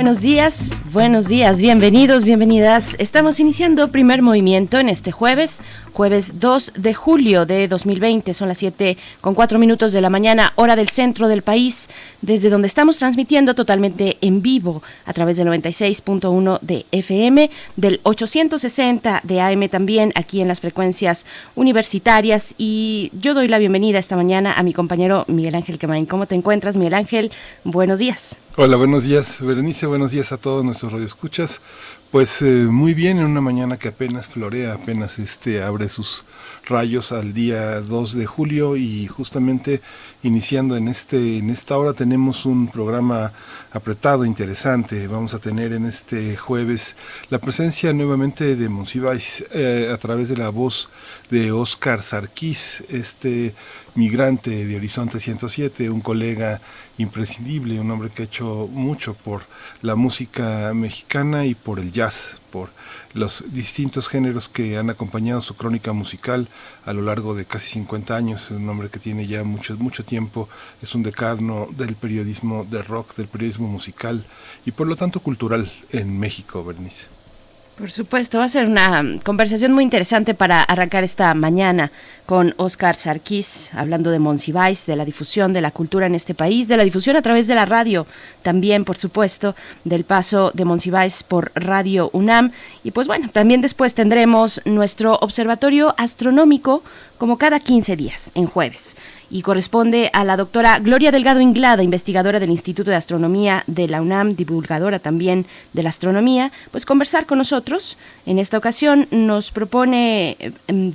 Buenos días, buenos días, bienvenidos, bienvenidas. Estamos iniciando primer movimiento en este jueves, jueves 2 de julio de 2020. Son las 7 con 4 minutos de la mañana, hora del centro del país, desde donde estamos transmitiendo totalmente en vivo a través del 96.1 de FM, del 860 de AM también, aquí en las frecuencias universitarias. Y yo doy la bienvenida esta mañana a mi compañero Miguel Ángel Quemain. ¿Cómo te encuentras, Miguel Ángel? Buenos días. Hola, buenos días, Berenice, buenos días a todos radioescuchas. Pues eh, muy bien, en una mañana que apenas florea, apenas este abre sus rayos al día 2 de julio y justamente iniciando en este en esta hora tenemos un programa apretado, interesante. Vamos a tener en este jueves la presencia nuevamente de Monsiváis eh, a través de la voz de Oscar Sarquís, este migrante de Horizonte 107, un colega imprescindible, un hombre que ha hecho mucho por la música mexicana y por el jazz, por los distintos géneros que han acompañado su crónica musical a lo largo de casi 50 años, es un hombre que tiene ya mucho, mucho tiempo, es un decano del periodismo de rock, del periodismo musical y por lo tanto cultural en México, Bernice. Por supuesto, va a ser una conversación muy interesante para arrancar esta mañana con Oscar Sarkis, hablando de Monsiváis, de la difusión de la cultura en este país, de la difusión a través de la radio, también, por supuesto, del paso de Monsiváis por Radio UNAM. Y pues bueno, también después tendremos nuestro observatorio astronómico como cada 15 días, en jueves y corresponde a la doctora Gloria Delgado Inglada, investigadora del Instituto de Astronomía de la UNAM, divulgadora también de la astronomía, pues conversar con nosotros. En esta ocasión nos propone em,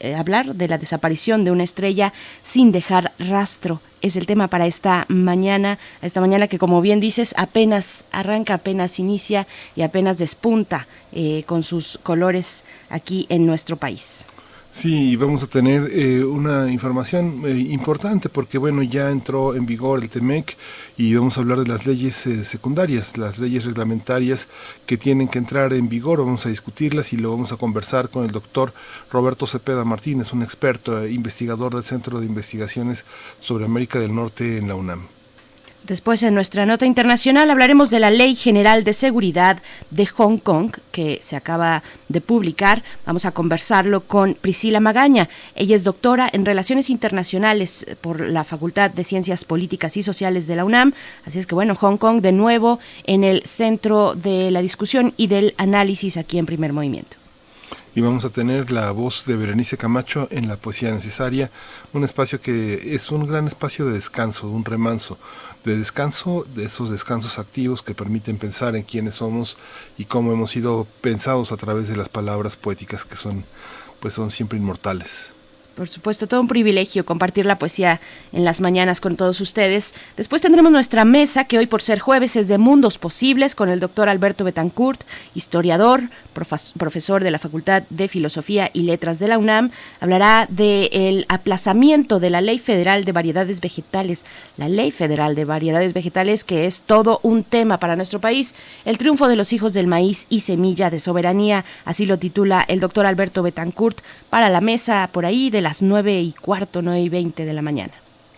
eh, hablar de la desaparición de una estrella sin dejar rastro es el tema para esta mañana, esta mañana que como bien dices apenas arranca, apenas inicia y apenas despunta eh, con sus colores aquí en nuestro país. Sí, vamos a tener eh, una información eh, importante porque bueno, ya entró en vigor el TEMEC y vamos a hablar de las leyes eh, secundarias, las leyes reglamentarias que tienen que entrar en vigor, vamos a discutirlas y lo vamos a conversar con el doctor Roberto Cepeda Martínez, un experto investigador del Centro de Investigaciones sobre América del Norte en la UNAM. Después, en nuestra nota internacional, hablaremos de la Ley General de Seguridad de Hong Kong, que se acaba de publicar. Vamos a conversarlo con Priscila Magaña. Ella es doctora en Relaciones Internacionales por la Facultad de Ciencias Políticas y Sociales de la UNAM. Así es que, bueno, Hong Kong de nuevo en el centro de la discusión y del análisis aquí en Primer Movimiento y vamos a tener la voz de Berenice Camacho en la poesía necesaria, un espacio que es un gran espacio de descanso, de un remanso, de descanso, de esos descansos activos que permiten pensar en quiénes somos y cómo hemos sido pensados a través de las palabras poéticas que son, pues son siempre inmortales. Por supuesto, todo un privilegio compartir la poesía en las mañanas con todos ustedes. Después tendremos nuestra mesa, que hoy por ser jueves es de Mundos Posibles, con el doctor Alberto Betancourt, historiador, profesor de la Facultad de Filosofía y Letras de la UNAM. Hablará del aplazamiento de la Ley Federal de Variedades Vegetales, la Ley Federal de Variedades Vegetales, que es todo un tema para nuestro país. El triunfo de los hijos del maíz y semilla de soberanía, así lo titula el doctor Alberto Betancourt, para la mesa por ahí de las nueve y cuarto, nueve y veinte de la mañana.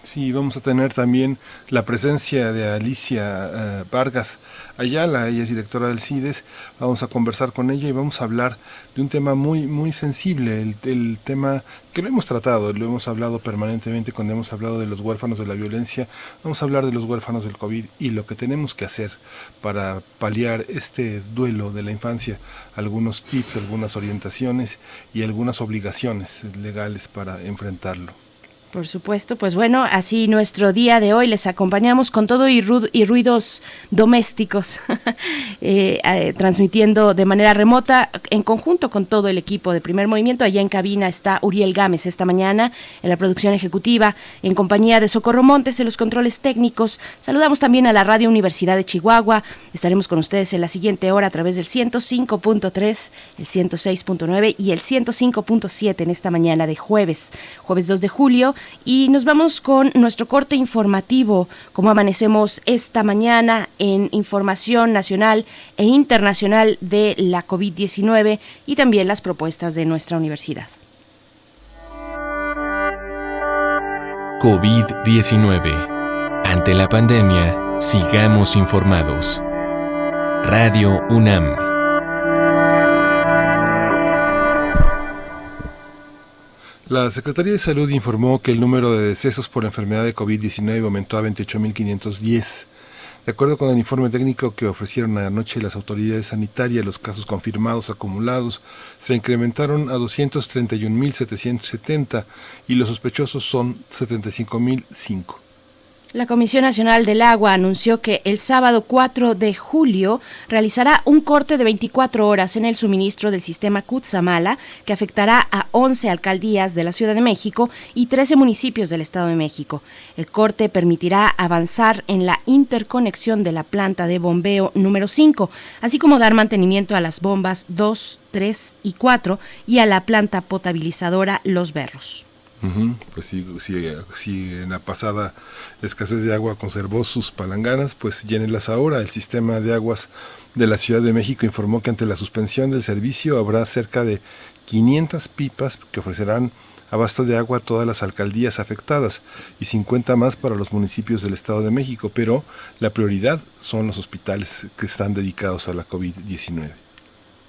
Sí, vamos a tener también la presencia de Alicia eh, Vargas Ayala, ella es directora del CIDES, vamos a conversar con ella y vamos a hablar de un tema muy, muy sensible, el, el, tema que lo hemos tratado, lo hemos hablado permanentemente cuando hemos hablado de los huérfanos de la violencia, vamos a hablar de los huérfanos del COVID y lo que tenemos que hacer para paliar este duelo de la infancia, algunos tips, algunas orientaciones y algunas obligaciones legales para enfrentarlo. Por supuesto, pues bueno, así nuestro día de hoy les acompañamos con todo y, ruidos domésticos, eh, eh, transmitiendo de manera remota en conjunto con todo el equipo de primer movimiento. Allá en cabina está Uriel Gámez esta mañana en la producción ejecutiva, en compañía de Socorro Montes en los controles técnicos. Saludamos también a la Radio Universidad de Chihuahua. Estaremos con ustedes en la siguiente hora a través del 105.3, el 106.9 y el 105.7 en esta mañana de jueves, jueves 2 de julio y nos vamos con nuestro corte informativo, como amanecemos esta mañana en información nacional e internacional de la COVID-19 y también las propuestas de nuestra universidad. COVID-19. Ante la pandemia, sigamos informados. Radio UNAM. La Secretaría de Salud informó que el número de decesos por enfermedad de COVID-19 aumentó a 28.510. De acuerdo con el informe técnico que ofrecieron anoche las autoridades sanitarias, los casos confirmados acumulados se incrementaron a 231.770 y los sospechosos son 75.005. La Comisión Nacional del Agua anunció que el sábado 4 de julio realizará un corte de 24 horas en el suministro del sistema Cutzamala, que afectará a 11 alcaldías de la Ciudad de México y 13 municipios del Estado de México. El corte permitirá avanzar en la interconexión de la planta de bombeo número 5, así como dar mantenimiento a las bombas 2, 3 y 4 y a la planta potabilizadora Los Berros. Pues si, si, en la pasada escasez de agua conservó sus palanganas, pues llénenlas ahora. El sistema de aguas de la Ciudad de México informó que ante la suspensión del servicio habrá cerca de 500 pipas que ofrecerán abasto de agua a todas las alcaldías afectadas y 50 más para los municipios del Estado de México, pero la prioridad son los hospitales que están dedicados a la COVID-19.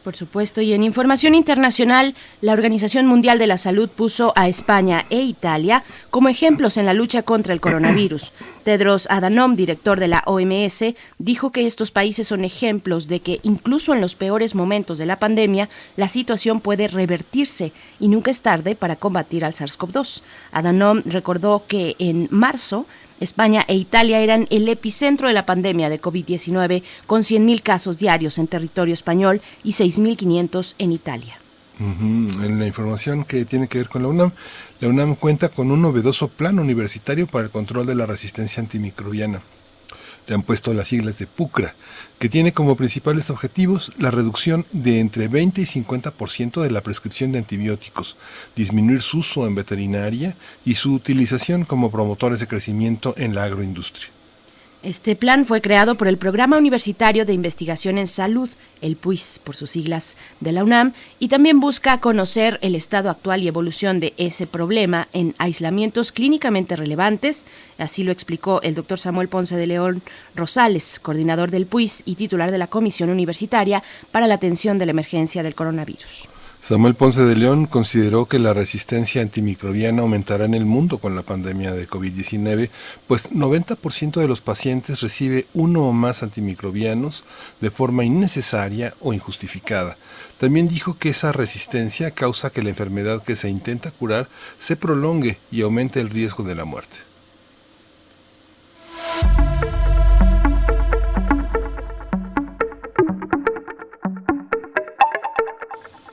Por supuesto, y en información internacional, la Organización Mundial de la Salud puso a España e Italia como ejemplos en la lucha contra el coronavirus. Tedros Adhanom, director de la OMS, dijo que estos países son ejemplos de que incluso en los peores momentos de la pandemia, la situación puede revertirse y nunca es tarde para combatir al SARS-CoV-2. Adhanom recordó que en marzo España e Italia eran el epicentro de la pandemia de COVID-19, con 100.000 casos diarios en territorio español y 6.500 en Italia. En la información que tiene que ver con la UNAM, la UNAM cuenta con un novedoso plan universitario para el control de la resistencia antimicrobiana le han puesto las siglas de PUCRA, que tiene como principales objetivos la reducción de entre 20 y 50% de la prescripción de antibióticos, disminuir su uso en veterinaria y su utilización como promotores de crecimiento en la agroindustria. Este plan fue creado por el Programa Universitario de Investigación en Salud, el PUIS por sus siglas de la UNAM, y también busca conocer el estado actual y evolución de ese problema en aislamientos clínicamente relevantes, así lo explicó el doctor Samuel Ponce de León Rosales, coordinador del PUIS y titular de la Comisión Universitaria para la Atención de la Emergencia del Coronavirus. Samuel Ponce de León consideró que la resistencia antimicrobiana aumentará en el mundo con la pandemia de COVID-19, pues 90% de los pacientes recibe uno o más antimicrobianos de forma innecesaria o injustificada. También dijo que esa resistencia causa que la enfermedad que se intenta curar se prolongue y aumente el riesgo de la muerte.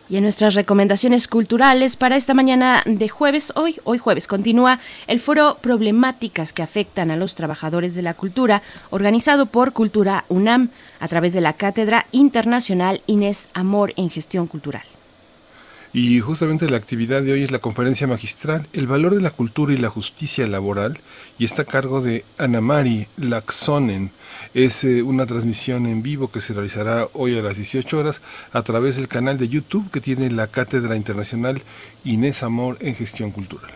Y en nuestras recomendaciones culturales para esta mañana de jueves, hoy, hoy jueves, continúa el foro Problemáticas que afectan a los trabajadores de la cultura, organizado por Cultura UNAM a través de la Cátedra Internacional Inés Amor en Gestión Cultural. Y justamente la actividad de hoy es la conferencia magistral El valor de la cultura y la justicia laboral y está a cargo de Anamari Laxonen. Es eh, una transmisión en vivo que se realizará hoy a las 18 horas a través del canal de YouTube que tiene la Cátedra Internacional Inés Amor en Gestión Cultural.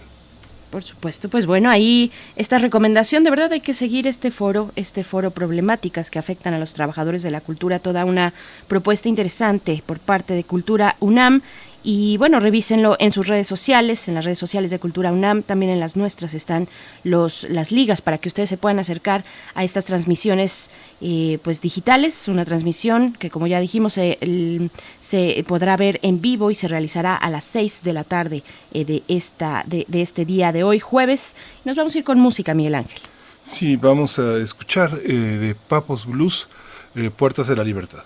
Por supuesto, pues bueno, ahí esta recomendación, de verdad hay que seguir este foro, este foro problemáticas que afectan a los trabajadores de la cultura, toda una propuesta interesante por parte de Cultura UNAM Y bueno, revísenlo en sus redes sociales, en las redes sociales de Cultura UNAM, también en las nuestras están los, las ligas para que ustedes se puedan acercar a estas transmisiones eh, pues digitales, una transmisión que como ya dijimos se podrá ver en vivo y se realizará a las 6 de la tarde eh, de, esta, de, de, este día de hoy, jueves. Nos vamos a ir con música, Miguel Ángel. Sí, vamos a escuchar eh, de Papos Blues, Puertas de la Libertad.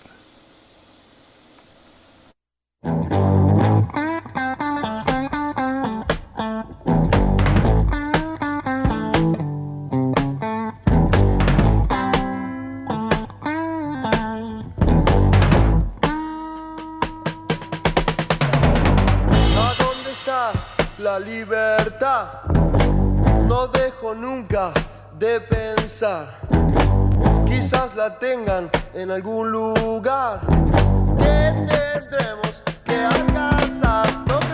Libertad. No dejo nunca de pensar. Quizás la tengan en algún lugar que tendremos que alcanzar.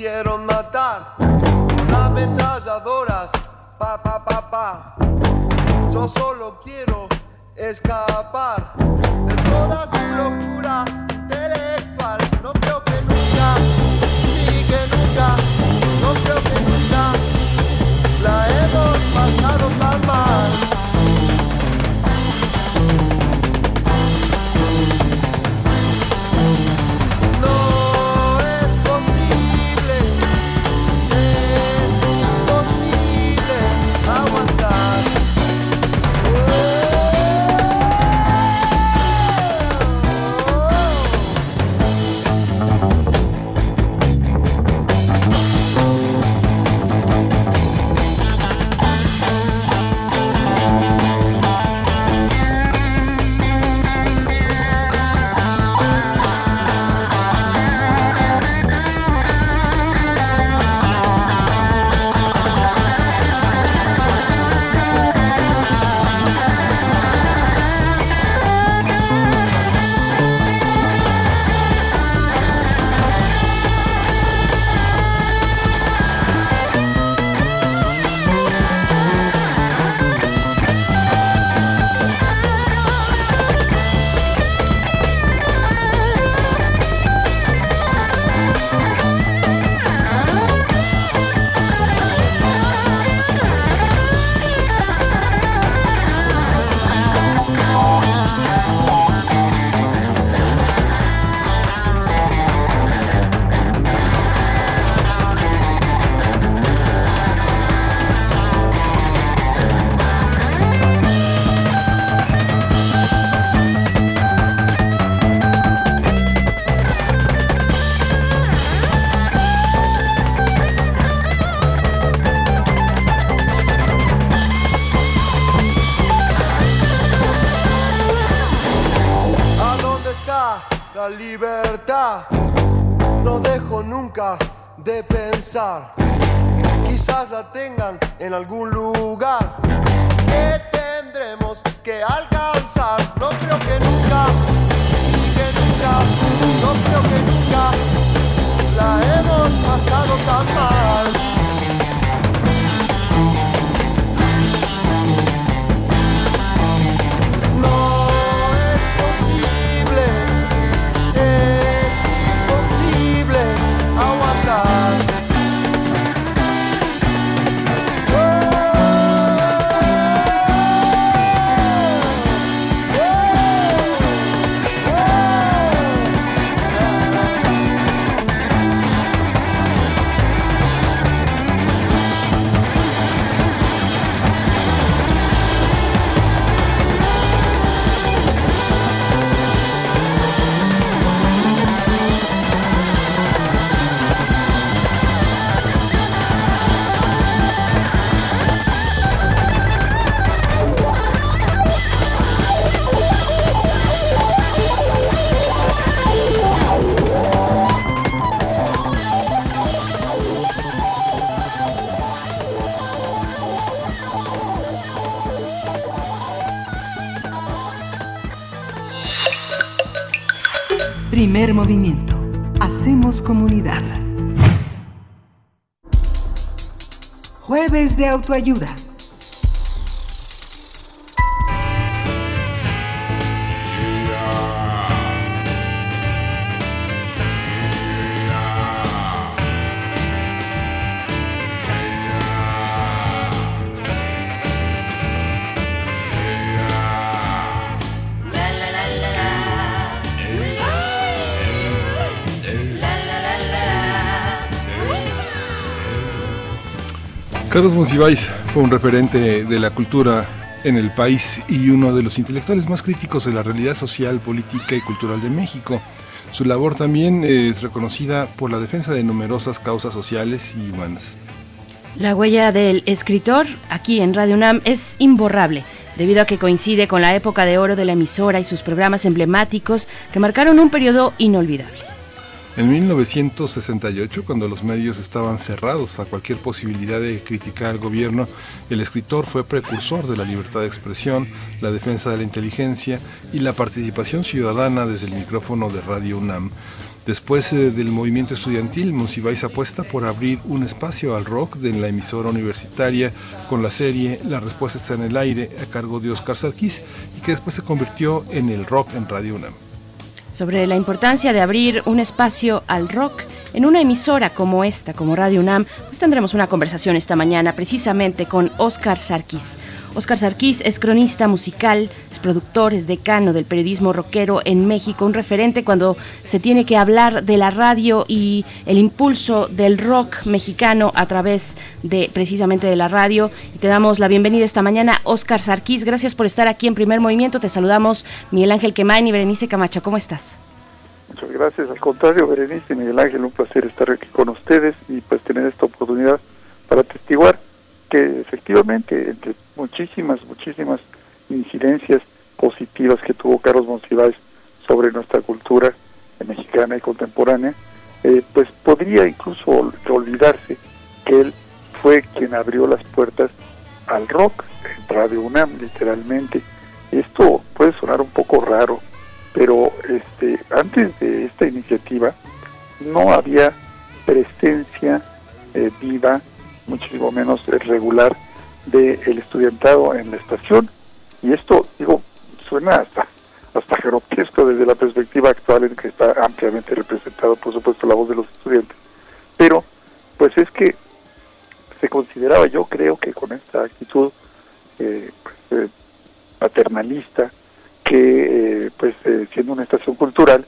Quisieron matar con ametralladoras, pa pa pa pa. Yo solo quiero escapar de toda su locura autoayuda. Carlos Monsiváis fue un referente de la cultura en el país y uno de los intelectuales más críticos de la realidad social, política y cultural de México. Su labor también es reconocida por la defensa de numerosas causas sociales y humanas. La huella del escritor aquí en Radio UNAM es imborrable, debido a que coincide con la época de oro de la emisora y sus programas emblemáticos que marcaron un periodo inolvidable. En 1968, cuando los medios estaban cerrados a cualquier posibilidad de criticar al gobierno, el escritor fue precursor de la libertad de expresión, la defensa de la inteligencia y la participación ciudadana desde el micrófono de Radio UNAM. Después eh, del movimiento estudiantil, Monsiváis apuesta por abrir un espacio al rock en la emisora universitaria con la serie La respuesta está en el aire a cargo de Oscar Sarkis y que después se convirtió en el rock en Radio UNAM sobre la importancia de abrir un espacio al rock en una emisora como esta, como Radio UNAM, pues tendremos una conversación esta mañana precisamente con Oscar Sarkis. Oscar Sarkis es cronista musical, es productor, es decano del periodismo rockero en México, un referente cuando se tiene que hablar de la radio y el impulso del rock mexicano a través de precisamente de la radio. Y te damos la bienvenida esta mañana, Oscar Sarkis. Gracias por estar aquí en Primer Movimiento. Te saludamos Miguel Ángel Quemain y Berenice Camacho. ¿Cómo estás? Muchas gracias. Al contrario, Berenice y Miguel Ángel, un placer estar aquí con ustedes y pues tener esta oportunidad para atestiguar que efectivamente entre muchísimas, muchísimas incidencias positivas que tuvo Carlos Monsiváis sobre nuestra cultura mexicana y contemporánea, eh, pues podría incluso olvidarse que él fue quien abrió las puertas al rock en Radio UNAM, literalmente. Esto puede sonar un poco raro, pero este, antes de esta iniciativa no había presencia eh, viva, muchísimo menos regular, del estudiantado en la estación. Y esto, digo, suena hasta, hasta grotesco desde la perspectiva actual en que está ampliamente representado, por supuesto, la voz de los estudiantes. Pero, pues es que se consideraba, yo creo que con esta actitud eh, pues, eh, paternalista, que eh, pues eh, siendo una estación cultural,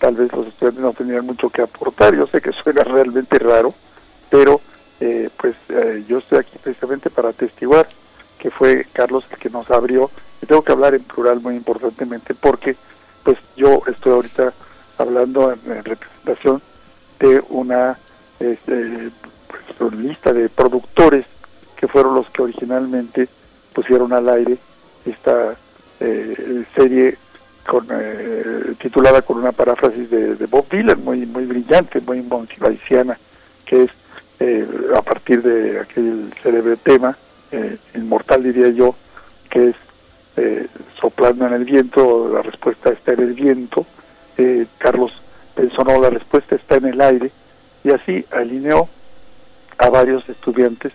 tal vez los estudiantes no tendrían mucho que aportar, yo sé que suena realmente raro, pero eh, pues yo estoy aquí precisamente para atestiguar que fue Carlos el que nos abrió, y tengo que hablar en plural muy importantemente porque pues yo estoy ahorita hablando en, representación de una este, pues, lista de productores que fueron los que originalmente pusieron al aire esta eh, serie con, eh, titulada con una paráfrasis de, Bob Dylan, muy muy brillante, muy monsivaisiana, que es eh, a partir de aquel célebre tema, inmortal diría yo, que es soplando en el viento, la respuesta está en el viento, Carlos pensó, no, la respuesta está en el aire, y así alineó a varios estudiantes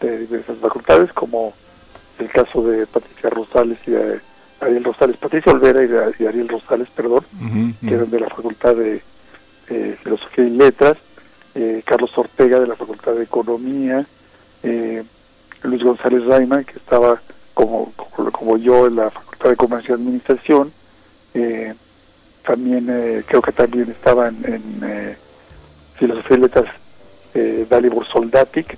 de diversas facultades, como el caso de Patricia Rosales y de Ariel Rosales, Patricia Olvera y, Ariel Rosales, perdón, que eran de la Facultad de Filosofía y Letras, eh, Carlos Ortega de la Facultad de Economía, eh, Luis González Raima, que estaba como, como, yo en la Facultad de Comercio y Administración, eh, también creo que también estaba en, Filosofía y Letras Dalibor Soldatic,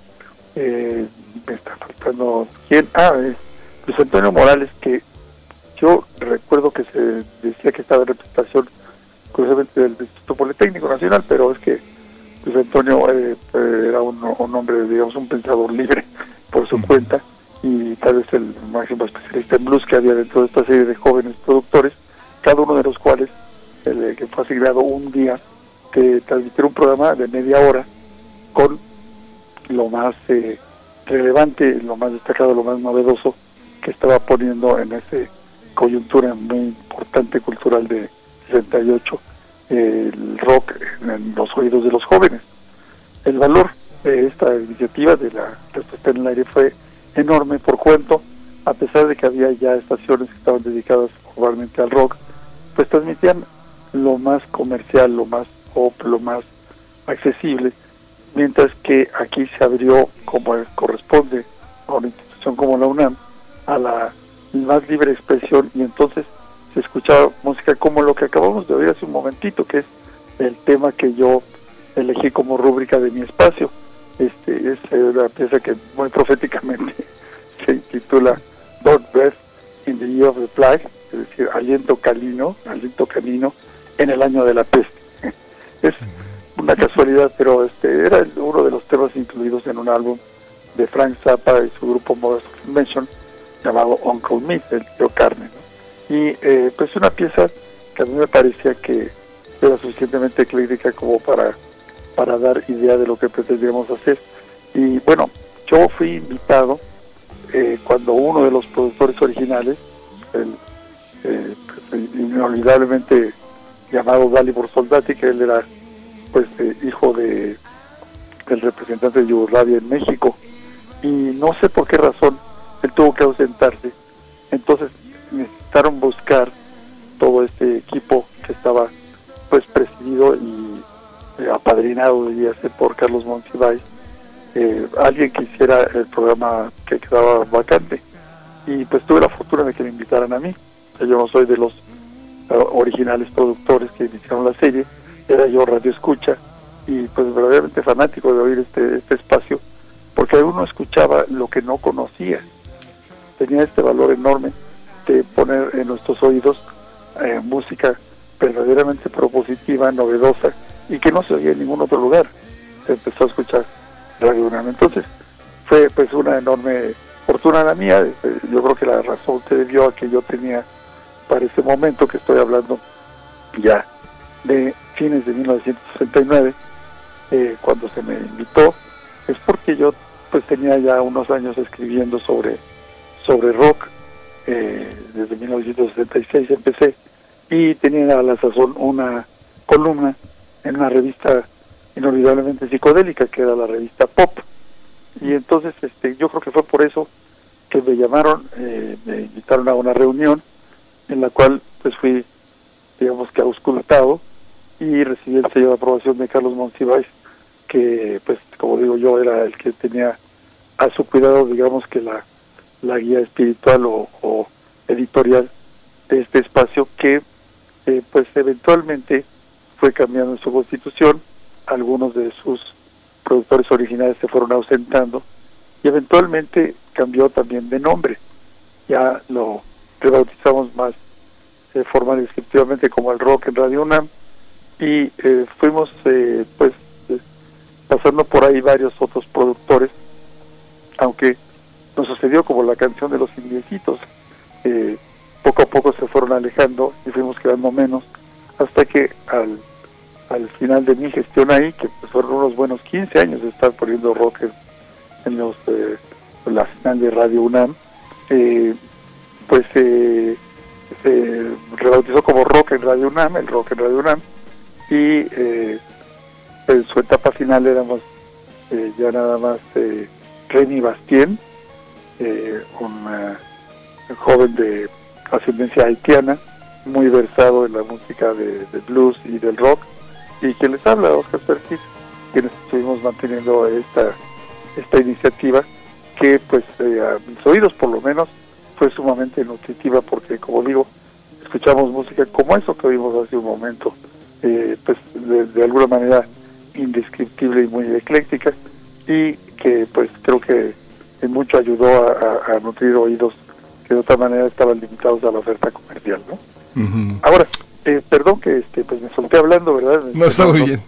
me está faltando quién, ah, Luis Antonio Morales, que yo recuerdo que se decía que estaba en representación curiosamente del Instituto Politécnico Nacional, pero es que Luis Antonio eh, eh, era un, hombre, digamos, un pensador libre por su cuenta y tal vez el máximo especialista en blues que había dentro de esta serie de jóvenes productores, cada uno de los cuales el, eh, que fue asignado un día que transmitir un programa de media hora con lo más relevante, lo más destacado, lo más novedoso que estaba poniendo en ese coyuntura muy importante cultural de 68 el rock en los oídos de los jóvenes. El valor de esta iniciativa de la respuesta en el aire fue enorme por cuento, a pesar de que había ya estaciones que estaban dedicadas probablemente al rock, pues transmitían lo más comercial, lo más pop, lo más accesible, mientras que aquí se abrió, como corresponde a una institución como la UNAM, a la más libre expresión y entonces se escuchaba música como lo que acabamos de oír hace un momentito, que es el tema que yo elegí como rúbrica de mi espacio. Este es una pieza que muy proféticamente se intitula Dog Breath in the Year of the Plague, es decir, aliento canino, aliento canino en el año de la peste. es una casualidad, pero este era uno de los temas incluidos en un álbum de Frank Zappa y su grupo Modest Convention llamado Uncle Meat, el tío Carmen. Y eh, pues una pieza que a mí me parecía que era suficientemente ecléctica como para, para dar idea de lo que pretendíamos hacer. Y bueno, yo fui invitado eh, cuando uno de los productores originales, el, eh, pues, inolvidablemente llamado Dalibor Soldati, que él era pues eh, hijo de del representante de Yugoslavia en México, y no sé por qué razón él tuvo que ausentarse. Entonces necesitaron buscar todo este equipo que estaba pues presidido y eh, apadrinado ser por Carlos Monsiváis. Eh, alguien que hiciera el programa que quedaba vacante. Y pues tuve la fortuna de que me invitaran a mí. Yo no soy de los eh, originales productores que iniciaron la serie. Era yo radio escucha. Y pues verdaderamente fanático de oír este, este espacio. Porque uno escuchaba lo que no conocía tenía este valor enorme de poner en nuestros oídos eh, música verdaderamente propositiva, novedosa y que no se oía en ningún otro lugar. Se empezó a escuchar Radio UNAM. Entonces fue pues una enorme fortuna la mía. Eh, yo creo que la razón se debió a que yo tenía para ese momento que estoy hablando ya de fines de 1969, eh, cuando se me invitó, es porque yo pues tenía ya unos años escribiendo sobre, sobre rock, eh, desde 1976 empecé, y tenía a la sazón una columna en una revista inolvidablemente psicodélica, que era la revista Pop. Y entonces este, yo creo que fue por eso que me llamaron, eh, me invitaron a una reunión en la cual pues fui, digamos que auscultado y recibí el sello de aprobación de Carlos Monsiváis, que pues como digo yo era el que tenía a su cuidado digamos que la, la guía espiritual o, editorial de este espacio que eh, pues eventualmente fue cambiando su constitución, algunos de sus productores originales se fueron ausentando y eventualmente cambió también de nombre. Ya lo rebautizamos más eh, formal descriptivamente como el rock en Radio UNAM y eh, fuimos eh, pues eh, pasando por ahí varios otros productores, aunque sucedió como la canción de los indiecitos, poco a poco se fueron alejando y fuimos quedando menos, hasta que al, al final de mi gestión ahí, que pues fueron unos buenos 15 años de estar poniendo rock en, los la final de Radio UNAM, pues se rebautizó como Rock en Radio UNAM, el Rock en Radio UNAM, y eh, en su etapa final éramos eh, ya nada más eh, Remy Bastien, eh, un joven de ascendencia haitiana, muy versado en la música de, blues y del rock, y que les habla Oscar Perkis, quienes estuvimos manteniendo esta, esta iniciativa, que pues a mis oídos por lo menos fue sumamente nutritiva porque como digo, escuchamos música como eso que oímos hace un momento, eh, pues de, alguna manera indescriptible y muy ecléctica y que pues creo que en mucho ayudó a, nutrir oídos que de otra manera estaban limitados a la oferta comercial, ¿no? Ahora, eh, perdón que este pues me solté hablando, ¿verdad? No está muy bien.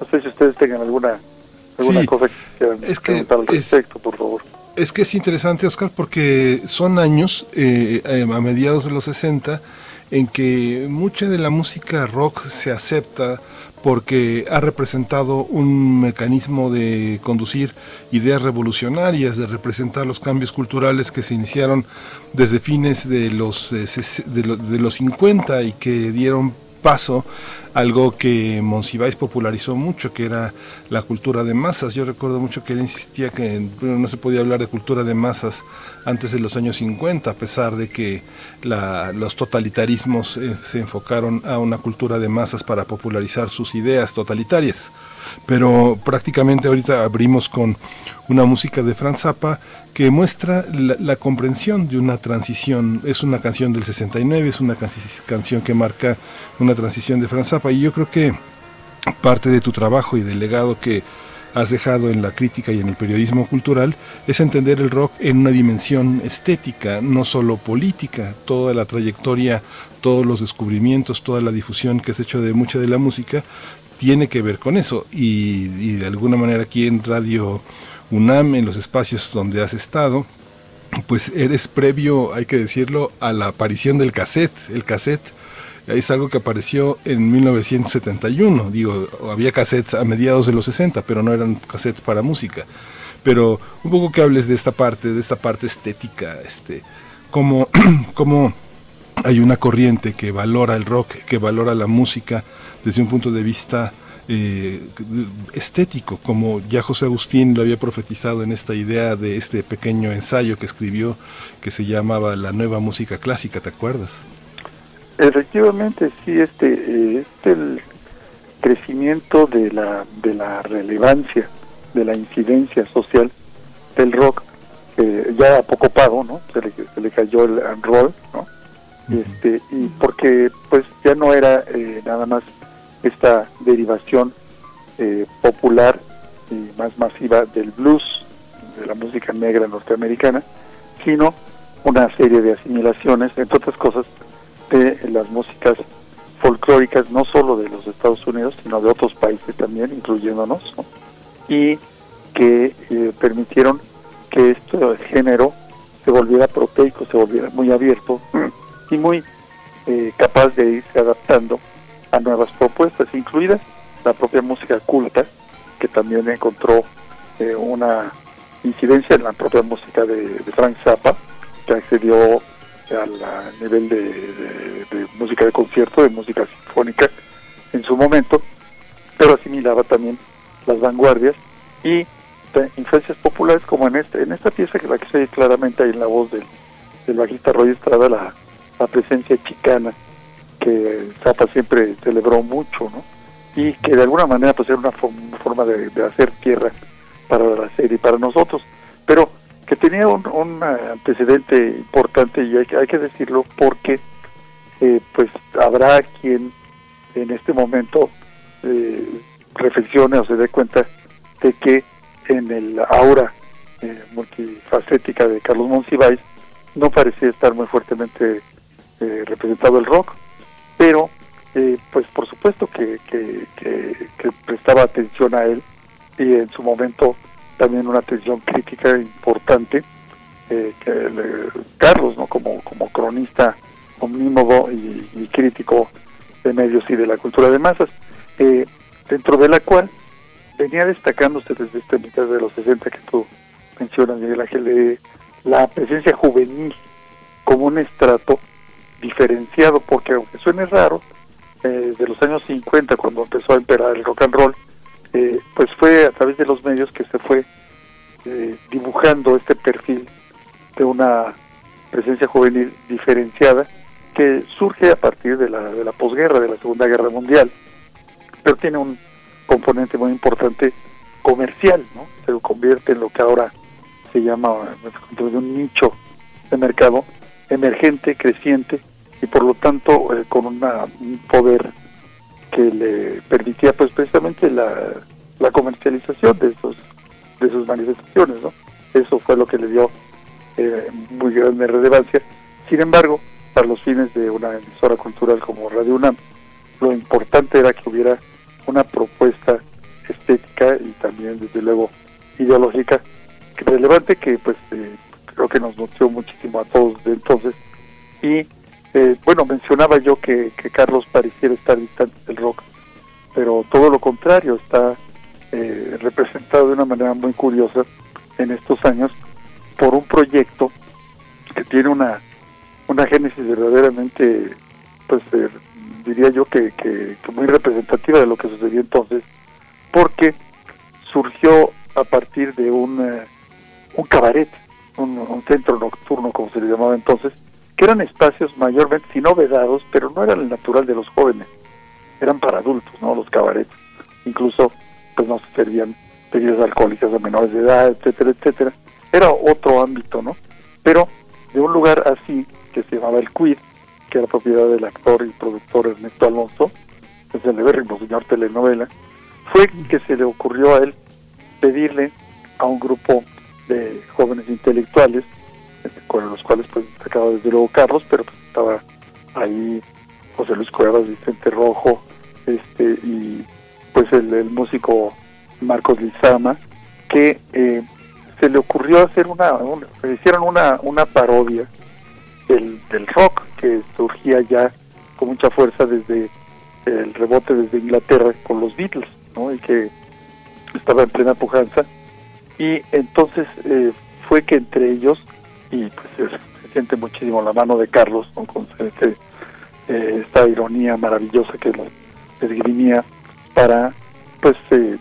No sé si ustedes tengan alguna alguna cosa que quieran es que al respecto, por favor. Es que es interesante, Oscar, porque son años, eh, a mediados de los 60, en que mucha de la música rock se acepta porque ha representado un mecanismo de conducir ideas revolucionarias, de representar los cambios culturales que se iniciaron desde fines de los, eh, de, los 50 y que dieron paso algo que Monsiváis popularizó mucho, que era la cultura de masas. Yo recuerdo mucho que él insistía que no se podía hablar de cultura de masas antes de los años 50, a pesar de que los totalitarismos eh, se enfocaron a una cultura de masas para popularizar sus ideas totalitarias. Pero prácticamente ahorita abrimos con una música de Franz Zappa que muestra la, comprensión de una transición. Es una canción del 69, es una canción que marca una transición de Franz Zappa y yo creo que parte de tu trabajo y del legado que has dejado en la crítica y en el periodismo cultural es entender el rock en una dimensión estética, no solo política. Toda la trayectoria, todos los descubrimientos, toda la difusión que has hecho de mucha de la música tiene que ver con eso. Y, de alguna manera aquí en Radio UNAM, en los espacios donde has estado, pues eres previo, hay que decirlo, a la aparición del cassette. El cassette es algo que apareció en 1971. Digo, había cassettes a mediados de los 60, pero no eran cassettes para música. Pero un poco que hables de esta parte, de esta parte estética, este, cómo, cómo hay una corriente que valora el rock, que valora la música desde un punto de vista eh, estético, como ya José Agustín lo había profetizado en esta idea de este pequeño ensayo que escribió que se llamaba La nueva música clásica, ¿te acuerdas? Efectivamente, sí, este, este el crecimiento de la, de la relevancia, de la incidencia social del rock, eh, ya a poco pago, ¿no? Se le, se le cayó el roll, ¿no? Este, y porque pues ya no era eh, nada más esta derivación eh, popular y más masiva del blues, de la música negra norteamericana, sino una serie de asimilaciones, entre otras cosas, de las músicas folclóricas, no solo de los Estados Unidos, sino de otros países también, incluyéndonos, y que eh, permitieron que este género se volviera proteico, se volviera muy abierto y muy eh, capaz de irse adaptando a nuevas propuestas, incluidas la propia música culta, que también encontró eh, una incidencia en la propia música de, Frank Zappa, que accedió al nivel de, música de concierto, de música sinfónica en su momento, pero asimilaba también las vanguardias y influencias populares como en este en esta pieza que la que se ve claramente ahí en la voz del, del bajista Roy Estrada la presencia chicana que Zappa siempre celebró mucho, ¿no? Y que de alguna manera pues era una forma de, hacer tierra para la serie, para nosotros, pero que tenía un, antecedente importante y hay, hay que decirlo porque eh, pues habrá quien en este momento eh, reflexione o se dé cuenta de que en el aura eh, multifacética de Carlos Monsiváis no parecía estar muy fuertemente representado el rock, pero eh, pues por supuesto que, prestaba atención a él y en su momento también una atención crítica importante eh, que Carlos no como como cronista omnímodo y, crítico de medios y de la cultura de masas eh, dentro de la cual venía destacándose desde esta mitad de los 60 que tú mencionas Miguel Ángel la presencia juvenil como un estrato diferenciado, porque aunque suene raro, eh, de los años 50, cuando empezó a imperar el rock and roll, eh, pues fue a través de los medios que se fue eh, dibujando este perfil de una presencia juvenil diferenciada que surge a partir de la, de la posguerra, de la Segunda Guerra Mundial, pero tiene un componente muy importante comercial, ¿no? Se convierte en lo que ahora se llama un nicho de mercado emergente, creciente, y por lo tanto eh, con una, un poder que le permitía pues precisamente la, comercialización de esos de sus manifestaciones no eso fue lo que le dio eh, muy grande relevancia. Sin embargo para los fines de una emisora cultural como Radio UNAM lo importante era que hubiera una propuesta estética y también desde luego ideológica relevante que pues eh, creo que nos nutrió muchísimo a todos de entonces. Y eh, bueno, mencionaba yo que, Carlos pareciera estar distante del rock, pero todo lo contrario, está eh, representado de una manera muy curiosa en estos años por un proyecto que tiene una, una génesis verdaderamente pues diría yo que, que, muy representativa de lo que sucedió entonces, porque surgió a partir de un, eh, un cabaret, un, centro nocturno, como se le llamaba entonces, que eran espacios mayormente, si no vedados, pero no eran el natural de los jóvenes, eran para adultos, ¿no? Los cabarets. Incluso, pues no se servían bebidas alcohólicas a menores de edad, etcétera, etcétera. Era otro ámbito, ¿no? Pero de un lugar así, que se llamaba El Quid, que era propiedad del actor y productor Ernesto Alonso, el celebérrimo señor telenovela, fue que se le ocurrió a él pedirle a un grupo de jóvenes intelectuales, con los cuales pues destacaba desde luego Carlos, pero pues, estaba ahí José Luis Cuevas, Vicente Rojo, este y pues el, músico Marcos Lizama, que eh, se le ocurrió hacer una, hicieron una, una parodia del, del rock que surgía ya con mucha fuerza desde el rebote desde Inglaterra con los Beatles, ¿no? Y que estaba en plena pujanza. Y entonces eh, fue que entre ellos, y pues se, siente muchísimo la mano de Carlos, con este, eh, esta ironía maravillosa que esgrimía para pues eh,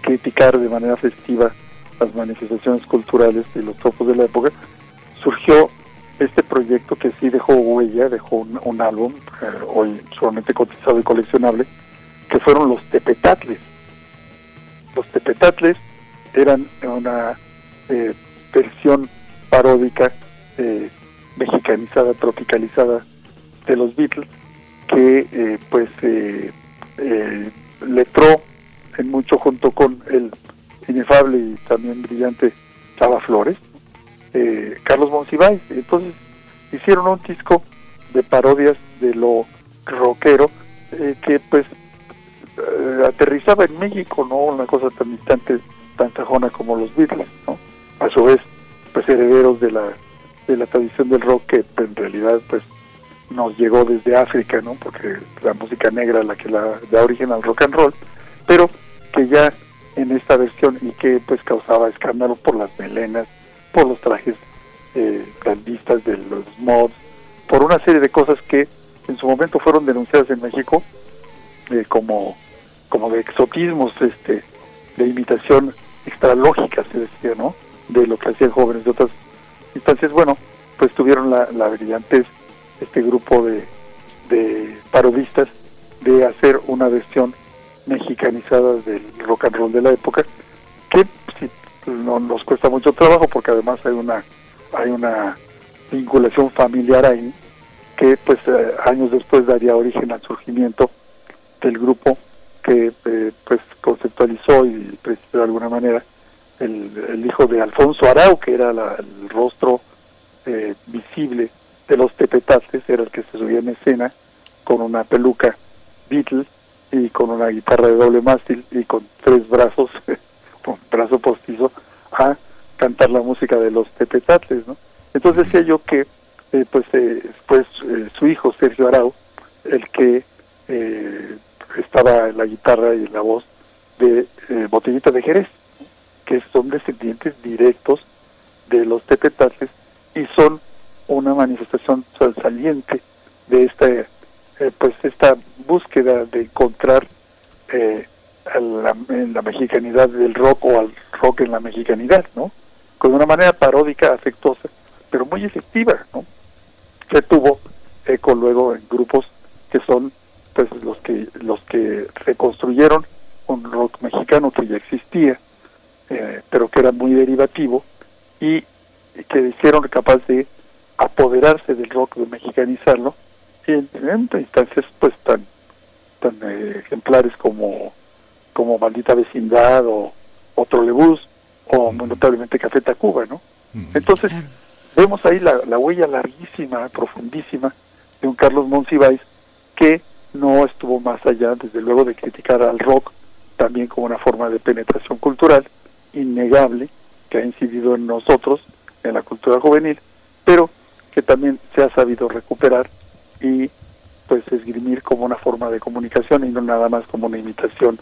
criticar de manera festiva las manifestaciones culturales y los topos de la época, surgió este proyecto que sí dejó huella, dejó un, álbum, eh, hoy solamente cotizado y coleccionable, que fueron los Tepetatles. Los Tepetatles eran una eh, versión paródica, eh, mexicanizada, tropicalizada de los Beatles, que pues letró en mucho junto con el inefable y también brillante Chava Flores, eh, Carlos Monsiváis. Entonces hicieron un disco de parodias de lo rockero eh, que pues eh, aterrizaba en México, no una cosa tan distante, tan tajona como los Beatles, ¿no? A su vez, pues herederos de la de la tradición del rock que en realidad pues nos llegó desde África, ¿no? Porque la música negra la que la da origen al rock and roll, pero que ya en esta versión y que pues causaba escándalo por las melenas, por los trajes eh, de los mods, por una serie de cosas que en su momento fueron denunciadas en México eh, como, como de exotismos, este, de imitación extralógica, se decía, ¿no? De lo que hacían jóvenes de otras instancias. Bueno, pues tuvieron la, la brillantez, este grupo de, de parodistas, de hacer una versión mexicanizada del rock and roll de la época, que no nos cuesta mucho trabajo porque además hay una hay una vinculación familiar ahí que pues eh, años después daría origen al surgimiento del grupo que eh, pues conceptualizó y precisó de alguna manera el, hijo de Alfonso Arau que era el rostro eh, visible de los tepetates era el que se subía en escena con una peluca Beatles y con una guitarra de doble mástil y con tres brazos con brazo postizo a cantar la música de los tepetatles, ¿no? Entonces decía yo que eh, pues eh, pues eh, su hijo Sergio Arau, el que estaba la guitarra y la voz de Botellita de Jerez, que son descendientes directos de los tepetatles y son una manifestación saliente de esta pues esta búsqueda de encontrar eh, la, en la mexicanidad del rock o al rock en la mexicanidad, ¿no? Con una manera paródica, afectuosa, pero muy efectiva, ¿no? Que tuvo eco luego en grupos que son pues los que los que reconstruyeron un rock mexicano que ya existía, eh, pero que era muy derivativo y que hicieron capaz de apoderarse del rock, de mexicanizarlo, y en, en instancias pues tan tan eh, ejemplares como como Maldita Vecindad o, otro Trolebús o notablemente Café Tacuba, ¿no? Entonces, vemos ahí la, la, huella larguísima, profundísima de un Carlos Monsiváis que no estuvo más allá, desde luego, de criticar al rock también como una forma de penetración cultural innegable que ha incidido en nosotros, en la cultura juvenil, pero que también se ha sabido recuperar y pues esgrimir como una forma de comunicación y no nada más como una imitación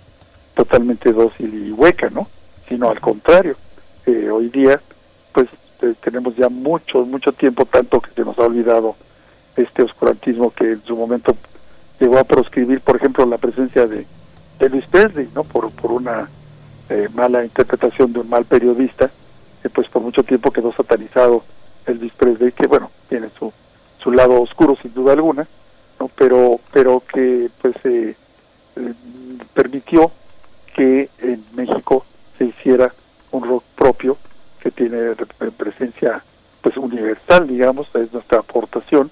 totalmente dócil y hueca, ¿no? Sino al contrario, eh, hoy día pues eh, tenemos ya mucho, mucho tiempo, tanto que se nos ha olvidado este oscurantismo que en su momento llegó a proscribir, por ejemplo, la presencia de, de Luis Presley, ¿no? Por, por una eh, mala interpretación de un mal periodista, que pues por mucho tiempo quedó satanizado Elvis Presley, que bueno, tiene su, su lado oscuro sin duda alguna, ¿no? Pero, pero que pues eh, eh, permitió que en México se hiciera un rock propio que tiene presencia pues universal, digamos, es nuestra aportación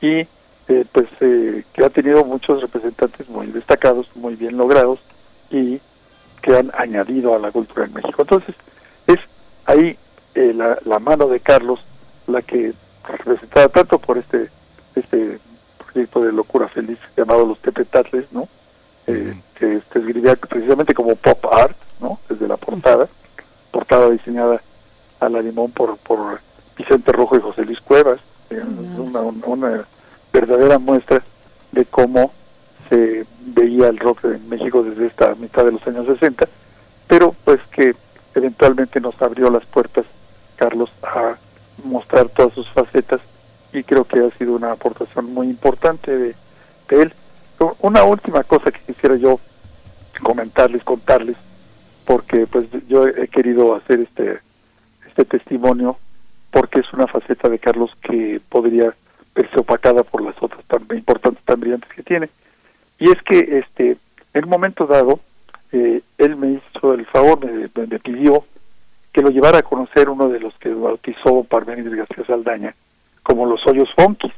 y eh, pues eh, que ha tenido muchos representantes muy destacados, muy bien logrados y que han añadido a la cultura en México. Entonces, es ahí eh, la, la, mano de Carlos la que representada tanto por este este proyecto de locura feliz llamado Los Tepetatles, ¿no? Eh, que se escribía precisamente como pop art, ¿no? Desde la portada, portada diseñada a la limón por, por Vicente Rojo y José Luis Cuevas, una, una, verdadera muestra de cómo se veía el rock en México desde esta mitad de los años 60, pero pues que eventualmente nos abrió las puertas, Carlos, a mostrar todas sus facetas y creo que ha sido una aportación muy importante de, él. Una última cosa que quisiera yo comentarles, contarles, porque pues yo he querido hacer este este testimonio porque es una faceta de Carlos que podría verse opacada por las otras tan importantes, tan brillantes que tiene. Y es que este en un momento dado, eh, él me hizo el favor, me, me, pidió que lo llevara a conocer uno de los que bautizó Parmenides García Saldaña, como los hoyos funkis,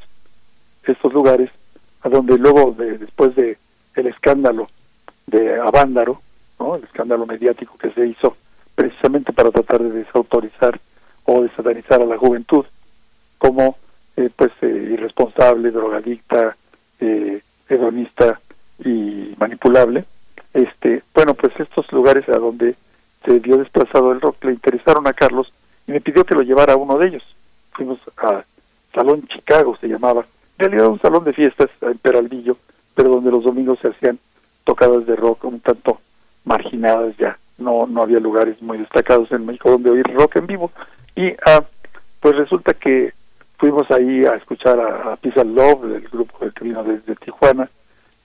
estos lugares a donde luego, de, después de el escándalo de Avándaro, ¿no? el escándalo mediático que se hizo precisamente para tratar de desautorizar o de satanizar a la juventud como eh, pues eh, irresponsable, drogadicta, eh, hedonista y manipulable. Este, bueno, pues estos lugares a donde se vio desplazado el rock le interesaron a Carlos y me pidió que lo llevara a uno de ellos. Fuimos a Salón Chicago, se llamaba. En realidad un salón de fiestas en Peralvillo, pero donde los domingos se hacían tocadas de rock un tanto marginadas ya. No, no había lugares muy destacados en México donde oír rock en vivo. Y ah, pues resulta que fuimos ahí a escuchar a, a Pizza Love, del grupo que vino desde Tijuana,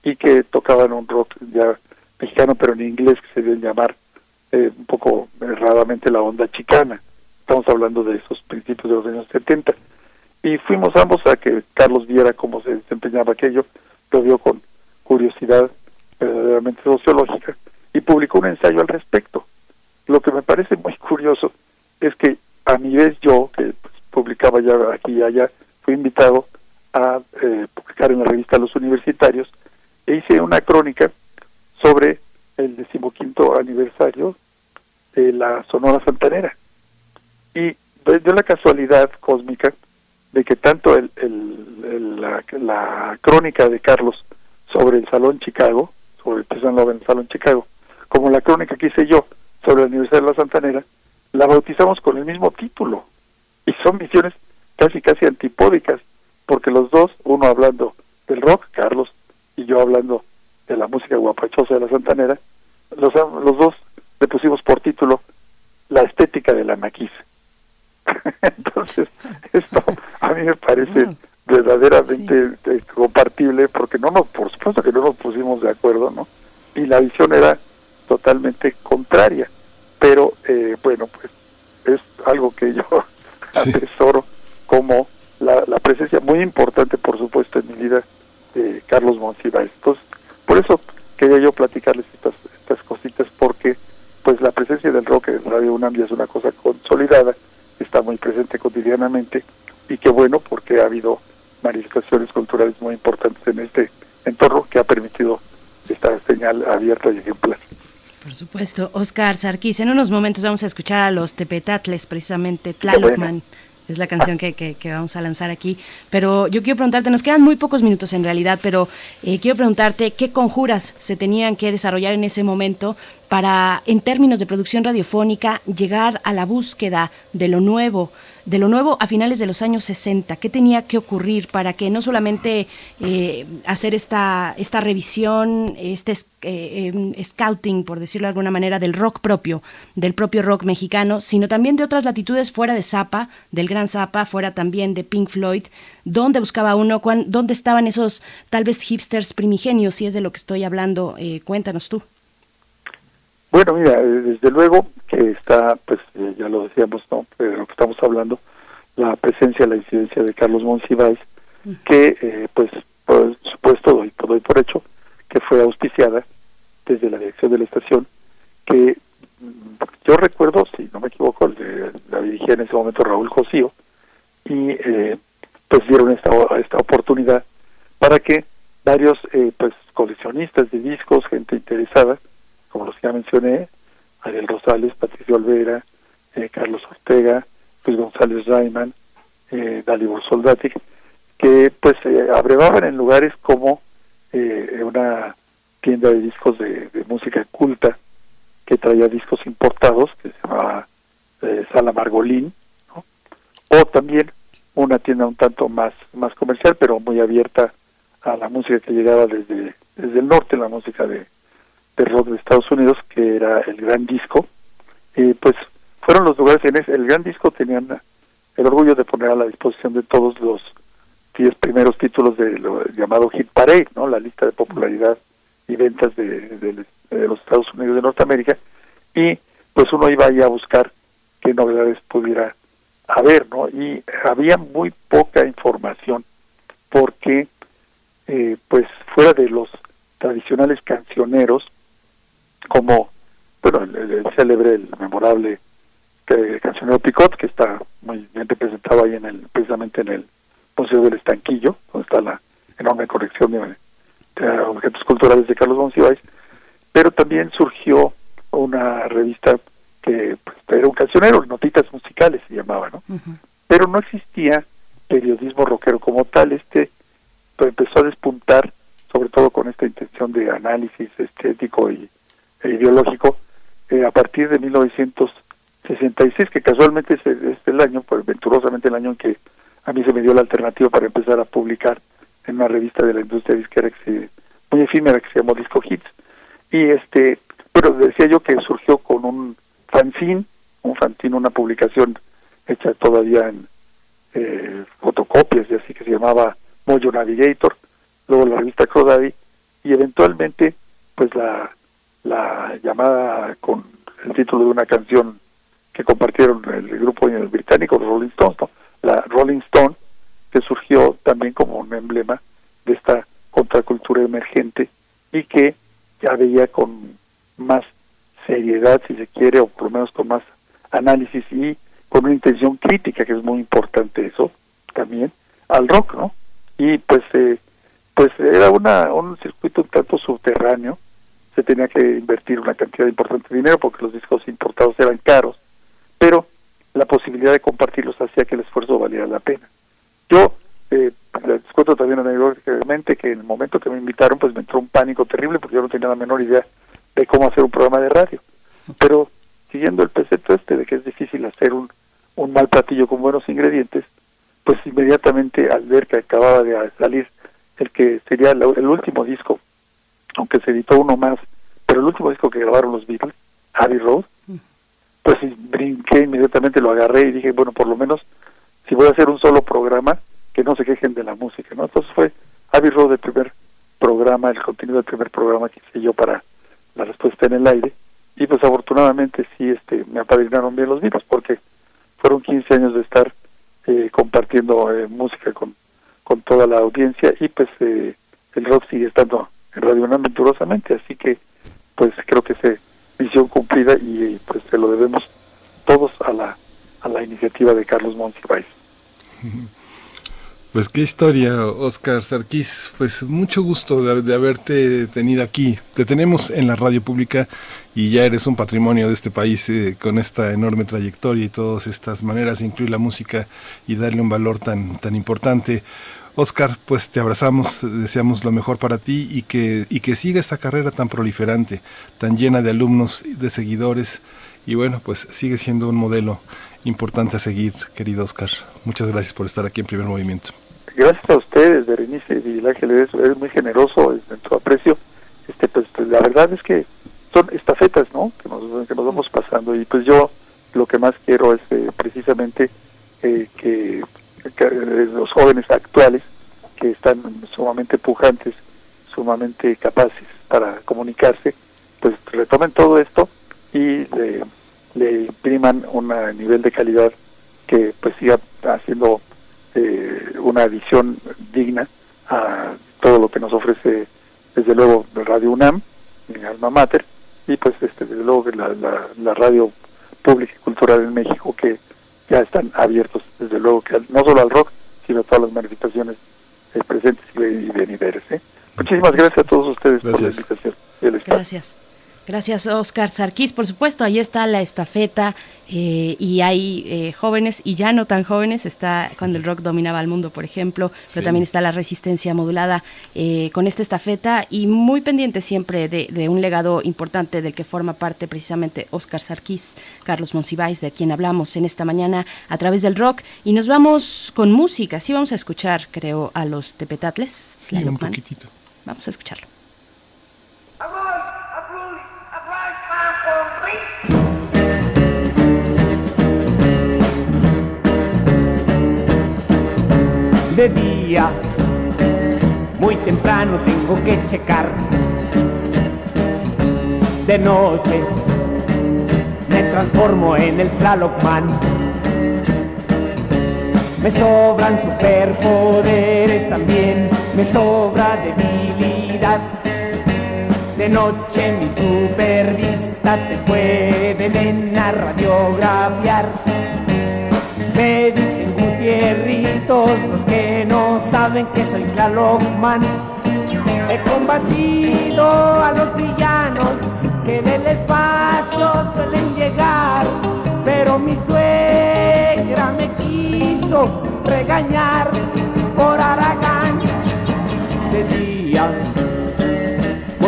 y que tocaban un rock ya mexicano, pero en inglés, que se debe llamar eh, un poco erradamente la onda chicana. Estamos hablando de esos principios de los años 70. Y fuimos ambos a que Carlos viera cómo se desempeñaba aquello, lo vio con curiosidad verdaderamente sociológica y publicó un ensayo al respecto. Lo que me parece muy curioso es que a mi vez yo, que publicaba ya aquí y allá, fui invitado a eh, publicar en la revista Los Universitarios e hice una crónica sobre el decimoquinto aniversario de la Sonora Santanera. Y de la casualidad cósmica de que tanto el, el, la, crónica de Carlos sobre el Salón Chicago, sobre el Love en el Salón Chicago, como la crónica que hice yo sobre la Universidad de la Santanera, la bautizamos con el mismo título. Y son visiones casi casi antipódicas, porque los dos, uno hablando del rock, Carlos, y yo hablando de la música guapachosa de la Santanera, los, los dos le pusimos por título La estética de la maquis. Entonces, esto a mí me parece mm. verdaderamente sí. Eh, compartible porque no nos, por supuesto que no nos pusimos de acuerdo, ¿no? Y la visión era totalmente contraria. Pero eh, bueno, pues es algo que yo. Atesoro como la, la, presencia muy importante, por supuesto, en mi vida de Carlos Monsiváis. Entonces, por eso quería yo platicarles estas, estas cositas porque pues la presencia del rock en Radio UNAM es una cosa consolidada, está muy presente cotidianamente y qué bueno porque ha habido manifestaciones culturales muy importantes en este entorno que ha permitido esta señal abierta y ejemplar. Por supuesto, Oscar Sarkis, en unos momentos vamos a escuchar a los Tepetatles, precisamente Tlalocman. Es la canción que, que, que, vamos a lanzar aquí. Pero yo quiero preguntarte, nos quedan muy pocos minutos en realidad, pero eh, quiero preguntarte qué conjuras se tenían que desarrollar en ese momento para, en términos de producción radiofónica, llegar a la búsqueda de lo nuevo, de lo nuevo a finales de los años 60. ¿Qué tenía que ocurrir para que no solamente eh, hacer esta, esta revisión, este eh, em, scouting, por decirlo de alguna manera, del rock propio, del propio rock mexicano, sino también de otras latitudes fuera de Zappa, del gran Zappa, fuera también de Pink Floyd, dónde buscaba uno, dónde estaban esos tal vez hipsters primigenios, si es de lo que estoy hablando, eh, cuéntanos tú. Bueno, mira, eh, desde luego que está, pues ya lo decíamos, ¿no? De lo que estamos hablando, la presencia, la incidencia de Carlos Monsiváis, que pues por supuesto doy, doy por hecho que fue auspiciada desde la dirección de la estación, que mm, yo recuerdo, si no me equivoco, la dirigía en ese momento Raúl Josío, y eh, pues dieron esta, esta oportunidad para que varios eh, pues coleccionistas de discos, gente interesada, como los que ya mencioné, Ariel Rosales, Patricio Olvera, eh, Carlos Ortega, Luis González Rayman, eh, Dalibor Soldati, que pues eh, abrevaban en lugares como eh, una tienda de discos de, música culta que traía discos importados que se llamaba eh, Sala Margolín o también una tienda un tanto más más comercial pero muy abierta a la música que llegaba desde desde el norte la música de, de rock de Estados Unidos que era el gran disco y pues fueron los lugares en ese, el gran disco tenían el orgullo de poner a la disposición de todos los diez primeros títulos de lo llamado Hit Parade, ¿no? La lista de popularidad y ventas de, los Estados Unidos de Norteamérica y pues uno iba ahí a buscar qué novedades pudiera haber, ¿no? Y había muy poca información porque eh, pues fuera de los tradicionales cancioneros como bueno el, célebre el memorable eh, cancionero Picot que está muy bien representado ahí en el precisamente en el Museo del Estanquillo, donde está la enorme colección de, objetos culturales de Carlos Monsiváis, pero también surgió una revista que pues, era un cancionero, Notitas Musicales se llamaba, ¿no? Pero no existía periodismo rockero como tal, este pues, empezó a despuntar, sobre todo con esta intención de análisis estético y, ideológico, eh, a partir de 1966, que casualmente es, es el año, pues venturosamente el año en que a mí se me dio la alternativa para empezar a publicar en una revista de la industria disquera que muy efímera que se llamó Disco Hits. Y este, pero decía yo que surgió con un fanzine, un fanzine, una publicación hecha todavía en eh, fotocopias y así que se llamaba Mojo Navigator, luego la revista Crodaddy y eventualmente pues la, la llamada con el título de una canción que compartieron el grupo británico Rolling Stones, la Rolling Stone, que surgió también como un emblema de esta contracultura emergente y que ya veía con más seriedad, si se quiere, o por lo menos con más análisis y con una intención crítica, que es muy importante eso también, al rock, ¿no? Y pues, eh, pues era una, un circuito un tanto subterráneo, se tenía que invertir una cantidad importante de dinero porque los discos importados eran caros, pero la posibilidad de compartirlos hacía que el esfuerzo valiera la pena. Yo eh, les cuento también anecdóticamente que en el momento que me invitaron pues me entró un pánico terrible porque yo no tenía la menor idea de cómo hacer un programa de radio. Pero siguiendo el precepto este de que es difícil hacer un, un mal platillo con buenos ingredientes, pues inmediatamente al ver que acababa de salir el que sería el último disco, aunque se editó uno más, pero el último disco que grabaron los Beatles, Abbey Road, pues brinqué inmediatamente, lo agarré y dije, bueno, por lo menos si voy a hacer un solo programa, que no se quejen de la música, ¿no? Entonces fue Abbey Road el primer programa, el contenido del primer programa que hice yo para la respuesta en el aire, y pues afortunadamente sí este me apadrinaron bien los vivos, porque fueron 15 años de estar eh, compartiendo eh, música con, con toda la audiencia, y pues eh, el rock sigue estando en Radio Una venturosamente, así que pues creo que se misión cumplida y pues se lo debemos todos a la, a la iniciativa de Carlos Monsiváis. Pues qué historia, Oscar Sarquís. Pues mucho gusto de, haberte tenido aquí. Te tenemos en la radio pública y ya eres un patrimonio de este país eh, con esta enorme trayectoria y todas estas maneras de incluir la música y darle un valor tan, tan importante. Oscar, pues te abrazamos, deseamos lo mejor para ti y que, y que siga esta carrera tan proliferante, tan llena de alumnos, de seguidores y bueno, pues sigue siendo un modelo importante a seguir, querido Oscar. Muchas gracias por estar aquí en primer movimiento. Gracias a ustedes, Berenice y Ángel, es, muy generoso en su aprecio. Este, pues, pues, la verdad es que son estafetas, ¿no? Que nos, que nos vamos pasando y pues yo lo que más quiero es eh, precisamente eh, que, los jóvenes actuales que están sumamente pujantes, sumamente capaces para comunicarse, pues retomen todo esto y le, impriman un nivel de calidad que pues siga haciendo eh, una visión digna a todo lo que nos ofrece desde luego Radio UNAM, mi alma mater, y pues este, desde luego la, la, la radio pública y cultural en México que ya están abiertos desde luego que no solo al rock, sino a todas las manifestaciones eh, presentes y venideras. ¿eh? Muchísimas gracias a todos ustedes por la invitación. Gracias. Gracias, Oscar Sarkis. Por supuesto, ahí está la estafeta eh, y hay eh, jóvenes y ya no tan jóvenes. Está cuando el rock dominaba el mundo, por ejemplo, pero también está la resistencia modulada eh, con esta estafeta y muy pendiente siempre de, un legado importante del que forma parte precisamente Oscar Sarkis, Carlos Monsiváis, de quien hablamos en esta mañana a través del rock. Y nos vamos con música. Sí, vamos a escuchar, creo, a los Tepetatles. Sí, un poquitito. Vamos a escucharlo. De día, muy temprano tengo que checar. De noche, me transformo en el Tlalocman. Me sobran superpoderes también, me sobra debilidad de noche mi supervista te pueden radiografiar. Me dicen Gutierritos los que no saben que soy Tlalocman. He combatido a los villanos que del espacio suelen llegar, pero mi suegra me quiso regañar por Aragán de día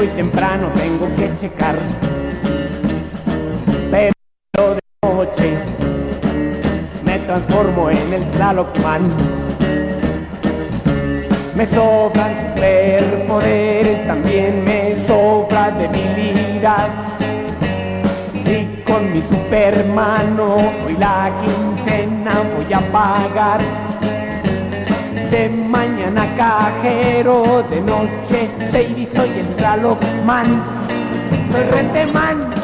muy temprano tengo que checar. Pero de noche me transformo en el Tlalocman. Me sobran superpoderes, también me sobra debilidad. Y con mi supermano hoy la quincena voy a pagar de mañana cajero, de noche baby soy el man. Soy renteman,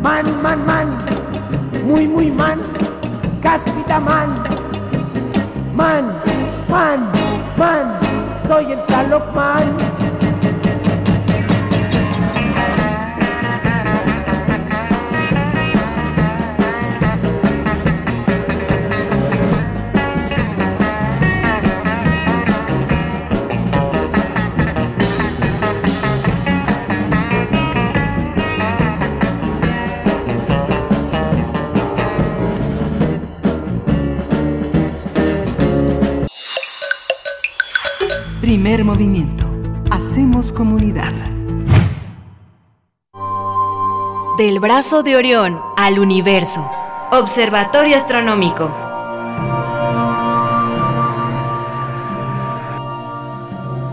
man, man, man, muy, muy man, caspita man, man, man, man, soy el man. Primer movimiento. Hacemos comunidad. Del brazo de Orión al universo. Observatorio Astronómico.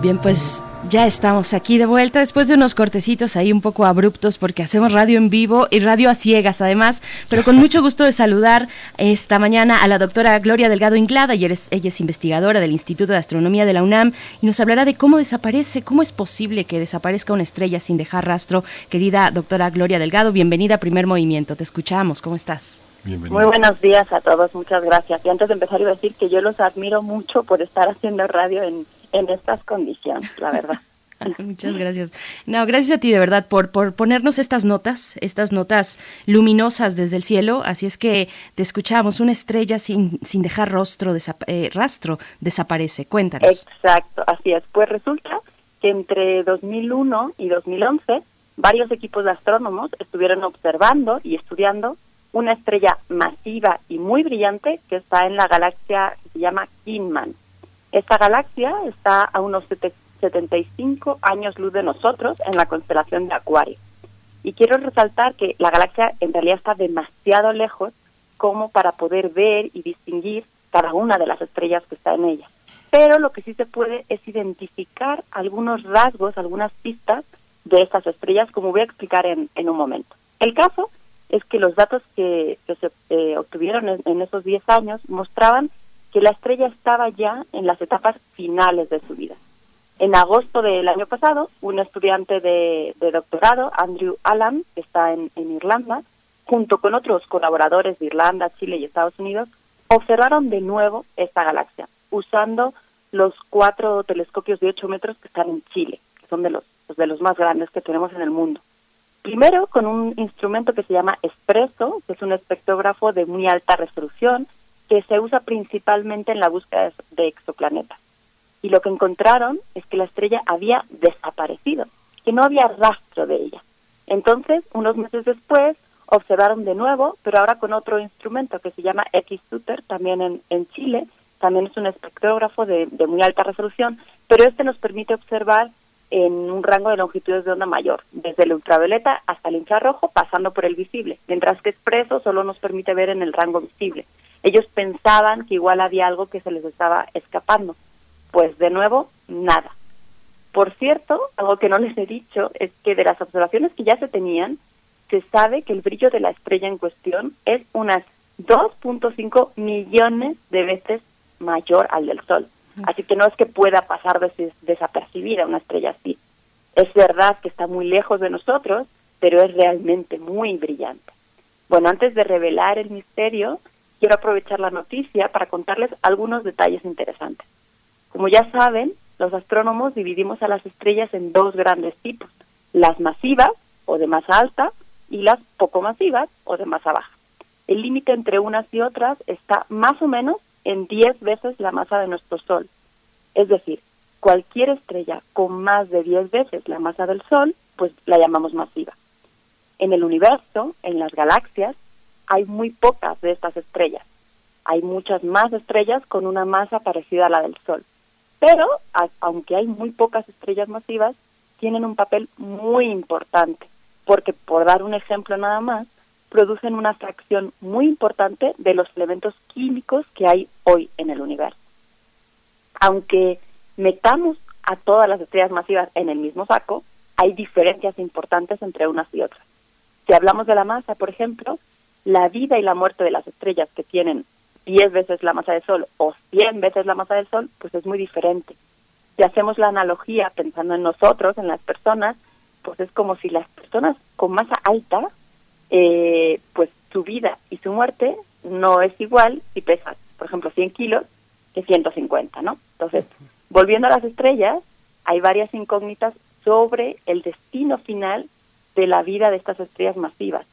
Bien, pues ya estamos aquí de vuelta después de unos cortecitos ahí un poco abruptos porque hacemos radio en vivo y radio a ciegas además, pero con mucho gusto de saludar esta mañana a la doctora Gloria Delgado Inglada, y ella es investigadora del Instituto de Astronomía de la UNAM y nos hablará de cómo desaparece, cómo es posible que desaparezca una estrella sin dejar rastro. Querida doctora Gloria Delgado, bienvenida a Primer Movimiento, te escuchamos, ¿cómo estás? Muy buenos días a todos, muchas gracias. Y antes de empezar iba a decir que yo los admiro mucho por estar haciendo radio en en estas condiciones, la verdad. Muchas gracias. No, gracias a ti de verdad por, por ponernos estas notas, estas notas luminosas desde el cielo. Así es que te escuchamos, una estrella sin, sin dejar rostro, eh, rastro desaparece. Cuéntanos. Exacto, así es. Pues resulta que entre 2001 y 2011 varios equipos de astrónomos estuvieron observando y estudiando una estrella masiva y muy brillante que está en la galaxia que se llama Kingman. Esta galaxia está a unos 75 años luz de nosotros en la constelación de Acuario. Y quiero resaltar que la galaxia en realidad está demasiado lejos como para poder ver y distinguir cada una de las estrellas que está en ella. Pero lo que sí se puede es identificar algunos rasgos, algunas pistas de estas estrellas, como voy a explicar en, en un momento. El caso es que los datos que, se eh, obtuvieron en, en esos 10 años mostraban que la estrella estaba ya en las etapas finales de su vida. En agosto del año pasado, un estudiante de, doctorado, Andrew Allen, que está en, Irlanda, junto con otros colaboradores de Irlanda, Chile y Estados Unidos, observaron de nuevo esta galaxia, usando los cuatro telescopios de 8 metros que están en Chile, que son de los, de los más grandes que tenemos en el mundo. Primero con un instrumento que se llama Espresso, que es un espectrógrafo de muy alta resolución que se usa principalmente en la búsqueda de exoplanetas y lo que encontraron es que la estrella había desaparecido, que no había rastro de ella. Entonces, unos meses después, observaron de nuevo, pero ahora con otro instrumento que se llama X-Suter, también en, en Chile, también es un espectrógrafo de, de muy alta resolución, pero este nos permite observar en un rango de longitudes de onda mayor, desde el ultravioleta hasta el infrarrojo, pasando por el visible, mientras que expreso solo nos permite ver en el rango visible. Ellos pensaban que igual había algo que se les estaba escapando. Pues de nuevo, nada. Por cierto, algo que no les he dicho es que de las observaciones que ya se tenían, se sabe que el brillo de la estrella en cuestión es unas 2.5 millones de veces mayor al del Sol. Así que no es que pueda pasar des desapercibida una estrella así. Es verdad que está muy lejos de nosotros, pero es realmente muy brillante. Bueno, antes de revelar el misterio, quiero aprovechar la noticia para contarles algunos detalles interesantes. Como ya saben, los astrónomos dividimos a las estrellas en dos grandes tipos, las masivas o de masa alta y las poco masivas o de masa baja. El límite entre unas y otras está más o menos en 10 veces la masa de nuestro Sol. Es decir, cualquier estrella con más de 10 veces la masa del Sol, pues la llamamos masiva. En el universo, en las galaxias, hay muy pocas de estas estrellas. Hay muchas más estrellas con una masa parecida a la del Sol. Pero, aunque hay muy pocas estrellas masivas, tienen un papel muy importante, porque por dar un ejemplo nada más, producen una fracción muy importante de los elementos químicos que hay hoy en el universo. Aunque metamos a todas las estrellas masivas en el mismo saco, hay diferencias importantes entre unas y otras. Si hablamos de la masa, por ejemplo, la vida y la muerte de las estrellas que tienen 10 veces la masa del Sol o 100 veces la masa del Sol, pues es muy diferente. Si hacemos la analogía pensando en nosotros, en las personas, pues es como si las personas con masa alta, eh, pues su vida y su muerte no es igual si pesan, por ejemplo, 100 kilos que 150, ¿no? Entonces, volviendo a las estrellas, hay varias incógnitas sobre el destino final de la vida de estas estrellas masivas.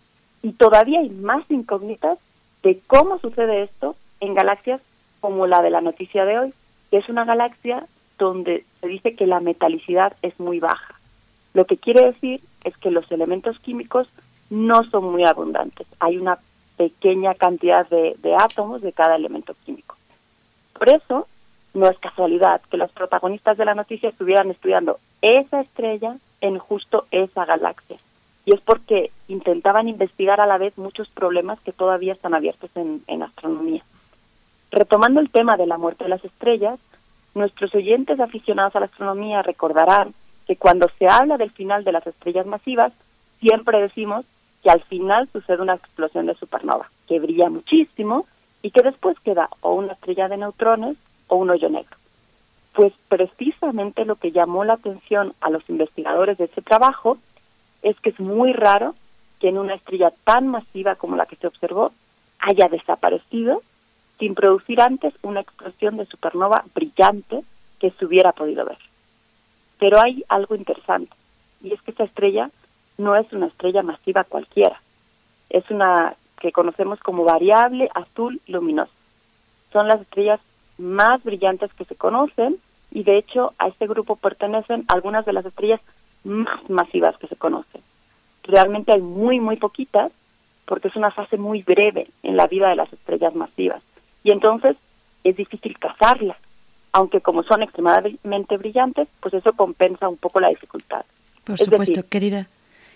Y todavía hay más incógnitas de cómo sucede esto en galaxias como la de la noticia de hoy, que es una galaxia donde se dice que la metalicidad es muy baja. Lo que quiere decir es que los elementos químicos no son muy abundantes. Hay una pequeña cantidad de, de átomos de cada elemento químico. Por eso, no es casualidad que los protagonistas de la noticia estuvieran estudiando esa estrella en justo esa galaxia. Y es porque intentaban investigar a la vez muchos problemas que todavía están abiertos en, astronomía. Retomando el tema de la muerte de las estrellas, nuestros oyentes aficionados a la astronomía recordarán que cuando se habla del final de las estrellas masivas, siempre decimos que al final sucede una explosión de supernova, que brilla muchísimo y que después queda o una estrella de neutrones o un hoyo negro. Pues precisamente lo que llamó la atención a los investigadores de ese trabajo es que es muy raro que en una estrella tan masiva como la que se observó haya desaparecido sin producir antes una explosión de supernova brillante que se hubiera podido ver. Pero hay algo interesante, y es que esta estrella no es una estrella masiva cualquiera, es una que conocemos como variable azul luminosa. Son las estrellas más brillantes que se conocen y de hecho a este grupo pertenecen algunas de las estrellas más masivas que se conocen. Realmente hay muy, muy poquitas porque es una fase muy breve en la vida de las estrellas masivas y entonces es difícil cazarlas, aunque como son extremadamente brillantes, pues eso compensa un poco la dificultad. Por supuesto, querida.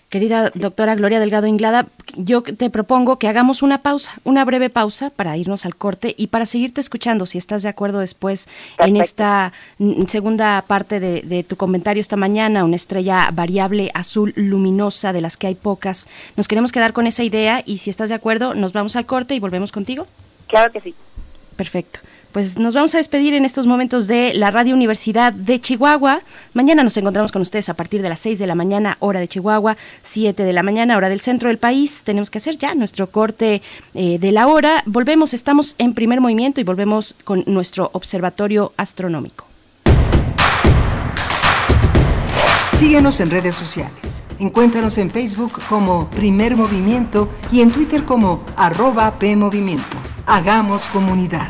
Querida doctora Gloria Delgado Inglada, yo te propongo que hagamos una pausa, una breve pausa para irnos al corte y para seguirte escuchando, si estás de acuerdo después en esta mm, segunda parte de, de, tu comentario esta mañana, una estrella variable azul luminosa de las que hay pocas. Nos queremos quedar con esa idea y si estás de acuerdo, nos vamos al corte y volvemos contigo. Claro que sí. Perfecto pues nos vamos a despedir en estos momentos de la Radio Universidad de Chihuahua. Mañana nos encontramos con ustedes a partir de las 6 de la mañana, hora de Chihuahua, 7 de la mañana, hora del centro del país. Tenemos que hacer ya nuestro corte eh, de la hora. Volvemos, estamos en primer movimiento y volvemos con nuestro observatorio astronómico. Síguenos en redes sociales. Encuéntranos en Facebook como Primer Movimiento y en Twitter como arroba PMovimiento. Hagamos comunidad.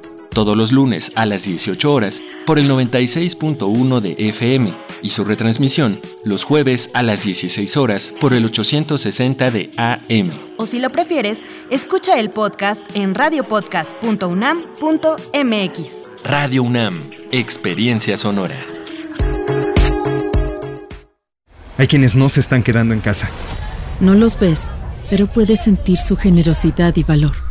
Todos los lunes a las 18 horas por el 96.1 de FM y su retransmisión los jueves a las 16 horas por el 860 de AM. O si lo prefieres, escucha el podcast en radiopodcast.unam.mx. Radio UNAM, Experiencia Sonora. Hay quienes no se están quedando en casa. No los ves, pero puedes sentir su generosidad y valor.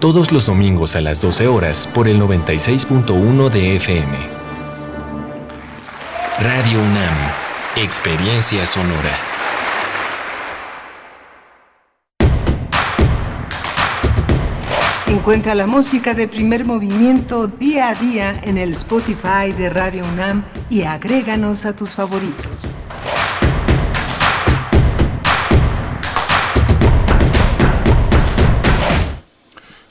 todos los domingos a las 12 horas por el 96.1 de FM. Radio UNAM, Experiencia Sonora. Encuentra la música de primer movimiento día a día en el Spotify de Radio UNAM y agréganos a tus favoritos.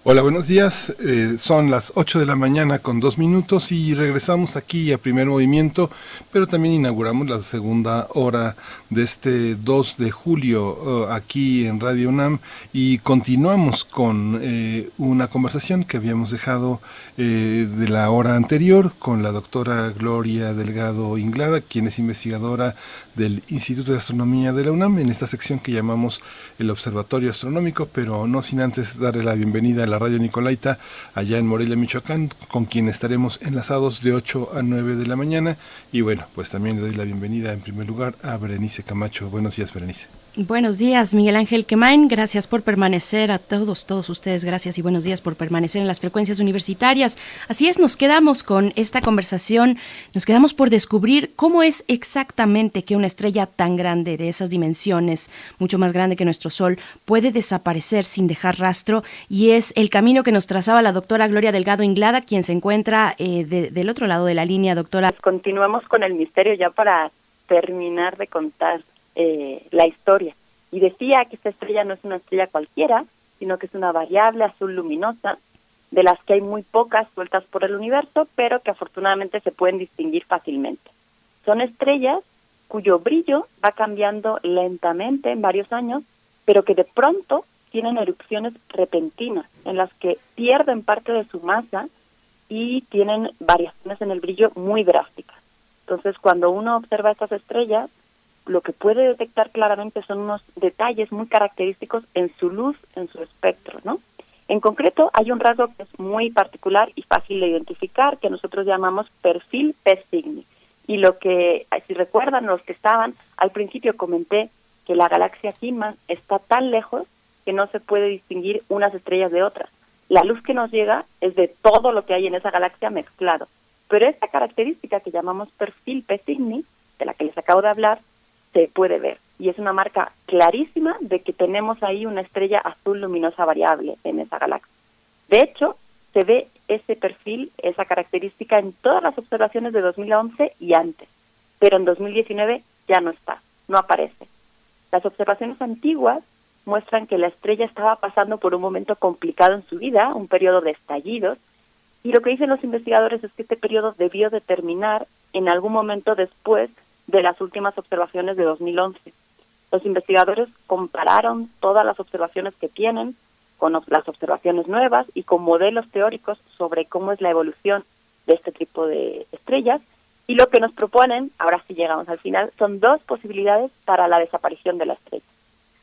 Hola, buenos días. Eh, son las 8 de la mañana con dos minutos y regresamos aquí a primer movimiento, pero también inauguramos la segunda hora de este 2 de julio uh, aquí en Radio UNAM y continuamos con eh, una conversación que habíamos dejado eh, de la hora anterior con la doctora Gloria Delgado Inglada, quien es investigadora del Instituto de Astronomía de la UNAM en esta sección que llamamos el Observatorio Astronómico, pero no sin antes darle la bienvenida a la Radio Nicolaita allá en Morelia, Michoacán, con quien estaremos enlazados de 8 a 9 de la mañana. Y bueno, pues también le doy la bienvenida en primer lugar a Berenice Camacho. Buenos días, Berenice. Buenos días, Miguel Ángel Quemain. Gracias por permanecer a todos, todos ustedes. Gracias y buenos días por permanecer en las frecuencias universitarias. Así es, nos quedamos con esta conversación. Nos quedamos por descubrir cómo es exactamente que una estrella tan grande, de esas dimensiones, mucho más grande que nuestro Sol, puede desaparecer sin dejar rastro. Y es el camino que nos trazaba la doctora Gloria Delgado Inglada, quien se encuentra eh, del otro lado de la línea, doctora. Continuamos con el misterio ya para terminar de contar eh, la historia. Y decía que esta estrella no es una estrella cualquiera, sino que es una variable azul luminosa, de las que hay muy pocas sueltas por el universo, pero que afortunadamente se pueden distinguir fácilmente. Son estrellas cuyo brillo va cambiando lentamente en varios años, pero que de pronto tienen erupciones repentinas, en las que pierden parte de su masa y tienen variaciones en el brillo muy drásticas. Entonces, cuando uno observa estas estrellas, lo que puede detectar claramente son unos detalles muy característicos en su luz, en su espectro, ¿no? En concreto, hay un rasgo que es muy particular y fácil de identificar, que nosotros llamamos perfil P Cygni. Y lo que, si recuerdan los que estaban, al principio comenté que la galaxia Kima está tan lejos que no se puede distinguir unas estrellas de otras. La luz que nos llega es de todo lo que hay en esa galaxia mezclado. Pero esta característica que llamamos perfil P Cygni, de la que les acabo de hablar, se puede ver y es una marca clarísima de que tenemos ahí una estrella azul luminosa variable en esa galaxia. De hecho, se ve ese perfil, esa característica en todas las observaciones de 2011 y antes, pero en 2019 ya no está, no aparece. Las observaciones antiguas muestran que la estrella estaba pasando por un momento complicado en su vida, un periodo de estallidos, y lo que dicen los investigadores es que este periodo debió de terminar en algún momento después de las últimas observaciones de 2011. Los investigadores compararon todas las observaciones que tienen con las observaciones nuevas y con modelos teóricos sobre cómo es la evolución de este tipo de estrellas. Y lo que nos proponen, ahora sí llegamos al final, son dos posibilidades para la desaparición de la estrella.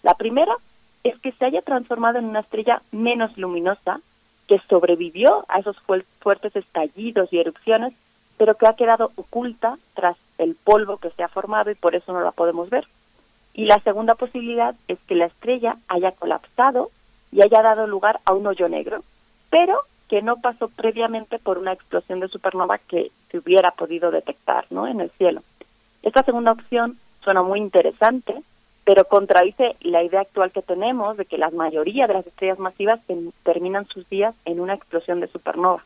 La primera es que se haya transformado en una estrella menos luminosa, que sobrevivió a esos fuertes estallidos y erupciones, pero que ha quedado oculta tras el polvo que se ha formado y por eso no la podemos ver. Y la segunda posibilidad es que la estrella haya colapsado y haya dado lugar a un hoyo negro, pero que no pasó previamente por una explosión de supernova que se hubiera podido detectar ¿no? en el cielo. Esta segunda opción suena muy interesante, pero contradice la idea actual que tenemos de que la mayoría de las estrellas masivas terminan sus días en una explosión de supernova.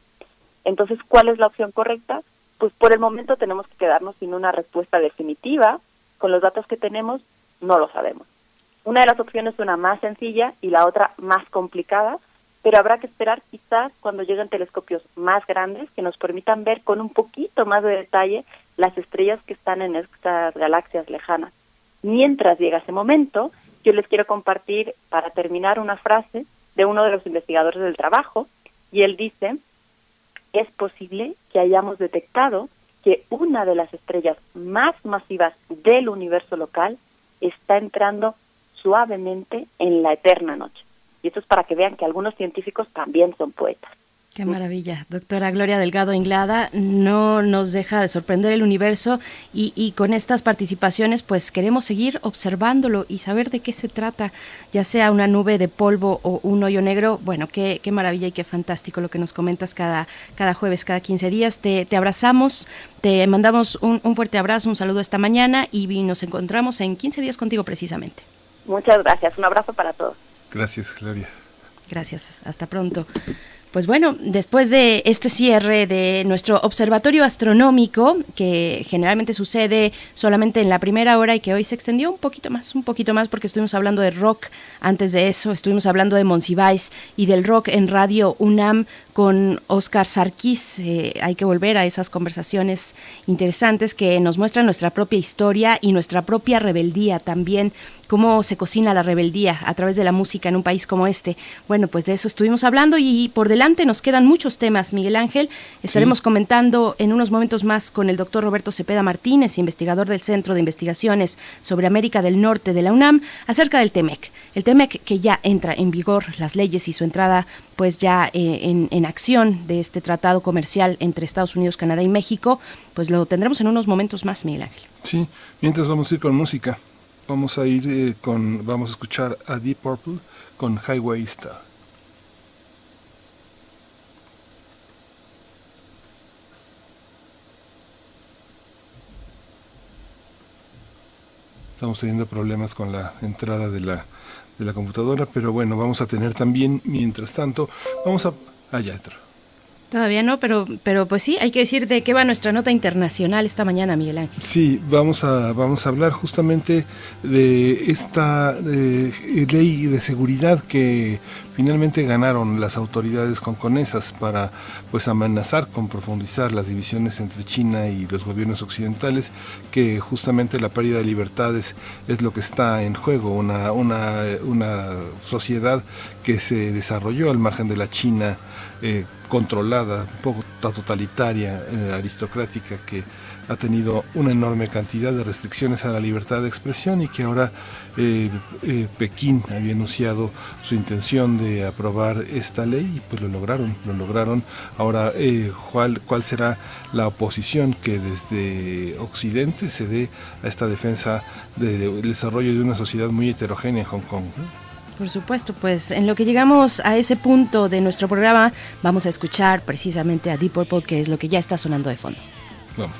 Entonces, ¿cuál es la opción correcta? Pues por el momento tenemos que quedarnos sin una respuesta definitiva. Con los datos que tenemos, no lo sabemos. Una de las opciones es una más sencilla y la otra más complicada, pero habrá que esperar quizás cuando lleguen telescopios más grandes que nos permitan ver con un poquito más de detalle las estrellas que están en estas galaxias lejanas. Mientras llega ese momento, yo les quiero compartir para terminar una frase de uno de los investigadores del trabajo y él dice es posible que hayamos detectado que una de las estrellas más masivas del universo local está entrando suavemente en la eterna noche. Y esto es para que vean que algunos científicos también son poetas. Qué maravilla. Doctora Gloria Delgado Inglada, no nos deja de sorprender el universo y, con estas participaciones pues queremos seguir observándolo y saber de qué se trata, ya sea una nube de polvo o un hoyo negro. Bueno, qué, qué maravilla y qué fantástico lo que nos comentas cada, cada jueves, cada 15 días. Te, te abrazamos, te mandamos un, un fuerte abrazo, un saludo esta mañana y nos encontramos en 15 días contigo precisamente. Muchas gracias. Un abrazo para todos. Gracias, Gloria. Gracias. Hasta pronto. Pues bueno, después de este cierre de nuestro observatorio astronómico, que generalmente sucede solamente en la primera hora y que hoy se extendió un poquito más, un poquito más porque estuvimos hablando de rock antes de eso, estuvimos hablando de Monsiváis y del rock en Radio UNAM con Oscar Sarkis. Eh, hay que volver a esas conversaciones interesantes que nos muestran nuestra propia historia y nuestra propia rebeldía también cómo se cocina la rebeldía a través de la música en un país como este. Bueno, pues de eso estuvimos hablando y por delante nos quedan muchos temas, Miguel Ángel. Estaremos comentando en unos momentos más con el doctor Roberto Cepeda Martínez, investigador del Centro de Investigaciones sobre América del Norte de la UNAM, acerca del TEMEC. El TEMEC que ya entra en vigor las leyes y su entrada pues ya eh, en, acción de este tratado comercial entre Estados Unidos, Canadá y México, pues lo tendremos en unos momentos más, Miguel Ángel. Sí, mientras vamos a ir con música. Vamos a ir eh, con, vamos a escuchar a Deep Purple con Highway Star. Estamos teniendo problemas con la entrada de la, de la computadora, pero bueno, vamos a tener también, mientras tanto, vamos a... Allá entra. Todavía no, pero, pero pues sí, hay que decir de qué va nuestra nota internacional esta mañana, Miguel Ángel. Sí, vamos a, vamos a hablar justamente de esta ley de seguridad que finalmente ganaron las autoridades conconesas para pues amenazar con profundizar las divisiones entre China y los gobiernos occidentales, que justamente la pérdida de libertades es lo que está en juego, una, una, una sociedad que se desarrolló al margen de la China eh, controlada, un poco totalitaria, eh, aristocrática, que ha tenido una enorme cantidad de restricciones a la libertad de expresión y que ahora eh, Pekín había anunciado su intención de aprobar esta ley y pues lo lograron, lo lograron. Ahora, ¿cuál, ¿cuál será la oposición que desde Occidente se dé a esta defensa del desarrollo de una sociedad muy heterogénea en Hong Kong? Por supuesto, pues en lo que llegamos a ese punto de nuestro programa, vamos a escuchar precisamente a Deep Purple, que es lo que ya está sonando de fondo. Vamos.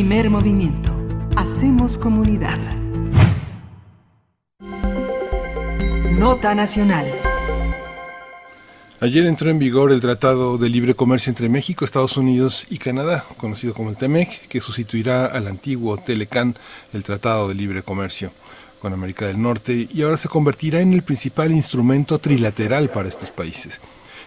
Primer movimiento. Hacemos comunidad. Nota Nacional. Ayer entró en vigor el Tratado de Libre Comercio entre México, Estados Unidos y Canadá, conocido como el TEMEC, que sustituirá al antiguo TELECAN, el Tratado de Libre Comercio con América del Norte, y ahora se convertirá en el principal instrumento trilateral para estos países.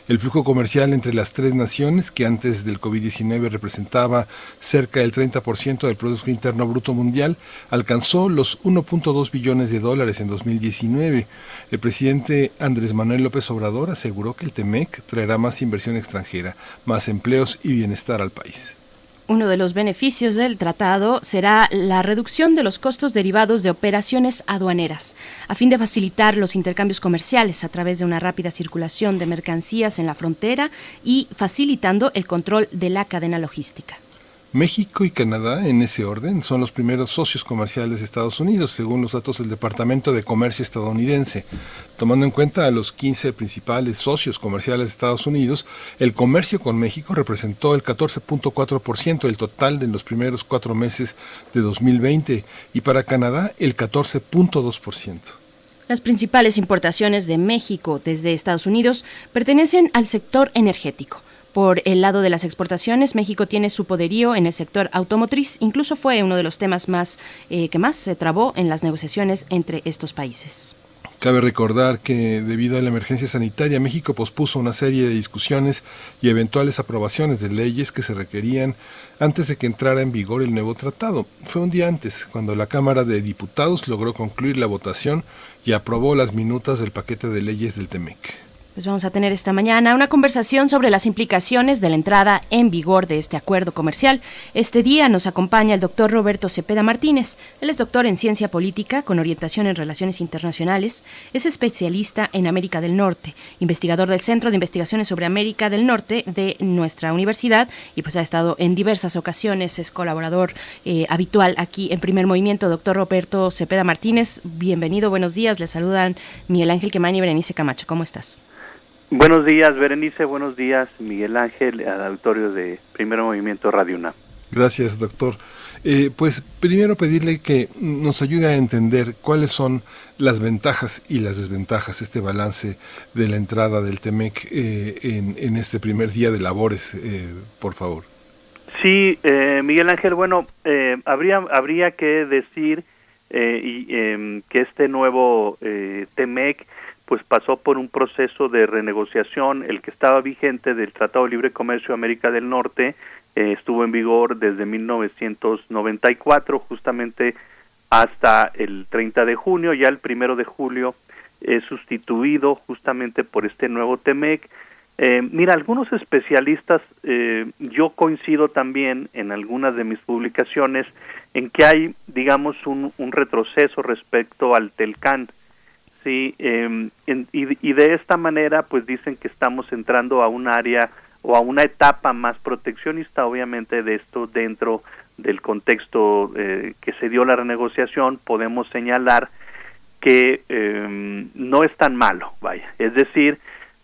El flujo comercial entre las tres naciones, que antes del COVID-19 representaba cerca del 30% del Producto Interno Bruto Mundial, alcanzó los 1.2 billones de dólares en 2019. El presidente Andrés Manuel López Obrador aseguró que el TEMEC traerá más inversión extranjera, más empleos y bienestar al país. Uno de los beneficios del tratado será la reducción de los costos derivados de operaciones aduaneras, a fin de facilitar los intercambios comerciales a través de una rápida circulación de mercancías en la frontera y facilitando el control de la cadena logística. México y Canadá, en ese orden, son los primeros socios comerciales de Estados Unidos, según los datos del Departamento de Comercio estadounidense. Tomando en cuenta a los 15 principales socios comerciales de Estados Unidos, el comercio con México representó el 14.4% del total de los primeros cuatro meses de 2020 y para Canadá el 14.2%. Las principales importaciones de México desde Estados Unidos pertenecen al sector energético por el lado de las exportaciones, México tiene su poderío en el sector automotriz. Incluso fue uno de los temas más eh, que más se trabó en las negociaciones entre estos países. Cabe recordar que debido a la emergencia sanitaria, México pospuso una serie de discusiones y eventuales aprobaciones de leyes que se requerían antes de que entrara en vigor el nuevo tratado. Fue un día antes, cuando la Cámara de Diputados logró concluir la votación y aprobó las minutas del paquete de leyes del TEMEC. Pues vamos a tener esta mañana una conversación sobre las implicaciones de la entrada en vigor de este acuerdo comercial. Este día nos acompaña el doctor Roberto Cepeda Martínez. Él es doctor en ciencia política con orientación en relaciones internacionales. Es especialista en América del Norte, investigador del Centro de Investigaciones sobre América del Norte de nuestra universidad y pues ha estado en diversas ocasiones, es colaborador eh, habitual aquí en Primer Movimiento. Doctor Roberto Cepeda Martínez, bienvenido, buenos días. Le saludan Miguel Ángel Quemani y Berenice Camacho. ¿Cómo estás? Buenos días, Berenice. Buenos días, Miguel Ángel, al auditorio de Primer Movimiento Radio UNAM. Gracias, doctor. Eh, pues primero pedirle que nos ayude a entender cuáles son las ventajas y las desventajas, este balance de la entrada del TEMEC eh, en, este primer día de labores, eh, por favor. Sí, Miguel Ángel, bueno, habría, habría que decir y, em, que este nuevo TEMEC pues pasó por un proceso de renegociación, el que estaba vigente del Tratado de Libre Comercio de América del Norte eh, estuvo en vigor desde 1994 justamente hasta el 30 de junio, ya el primero de julio es sustituido justamente por este nuevo TEMEC. Eh, mira, algunos especialistas, eh, yo coincido también en algunas de mis publicaciones en que hay, digamos, un, un retroceso respecto al TELCAN. Sí, eh, y, de esta manera, pues dicen que estamos entrando a un área o a una etapa más proteccionista, obviamente de esto dentro del contexto eh, que se dio la renegociación, podemos señalar que eh, no es tan malo, vaya, es decir,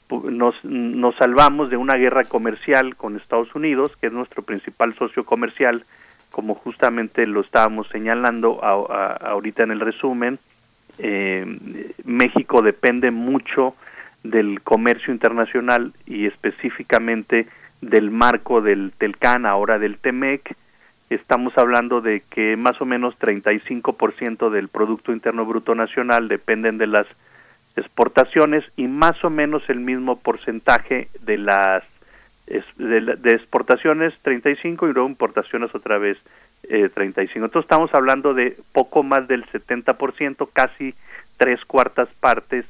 nos, nos salvamos de una guerra comercial con Estados Unidos, que es nuestro principal socio comercial, como justamente lo estábamos señalando ahorita en el resumen, eh, México depende mucho del comercio internacional y específicamente del marco del TELCAN, ahora del TEMEC. Estamos hablando de que más o menos 35% del Producto Interno Bruto Nacional dependen de las exportaciones y más o menos el mismo porcentaje de las de, exportaciones 35 y luego importaciones otra vez eh, 35. Entonces estamos hablando de poco más del 70%, casi tres cuartas partes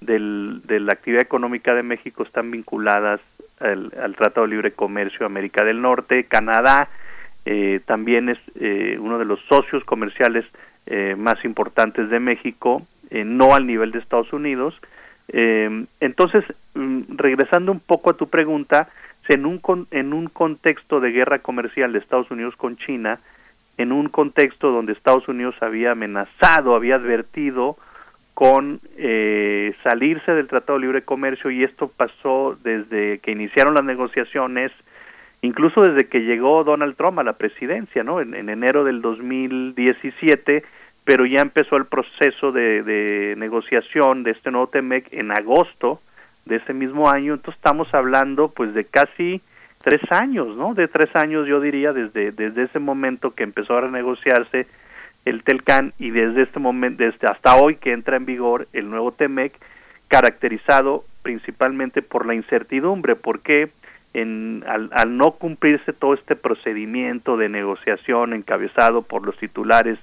del, de la actividad económica de México están vinculadas al, Tratado de Libre Comercio América del Norte. Canadá eh, también es eh, uno de los socios comerciales eh, más importantes de México, no al nivel de Estados Unidos. entonces, mm, regresando un poco a tu pregunta, en un, en un contexto de guerra comercial de Estados Unidos con China, en un contexto donde Estados Unidos había amenazado, había advertido con eh, salirse del Tratado de Libre Comercio y esto pasó desde que iniciaron las negociaciones incluso desde que llegó Donald Trump a la presidencia, ¿no? En, enero del 2017, pero ya empezó el proceso de, de negociación de este nuevo TEMEC en agosto de ese mismo año, entonces estamos hablando pues de casi tres años, ¿no? De tres años yo diría desde, desde ese momento que empezó a renegociarse el TELCAN y desde este momento, desde hasta hoy que entra en vigor el nuevo TEMEC, caracterizado principalmente por la incertidumbre, porque en, al, al no cumplirse todo este procedimiento de negociación encabezado por los titulares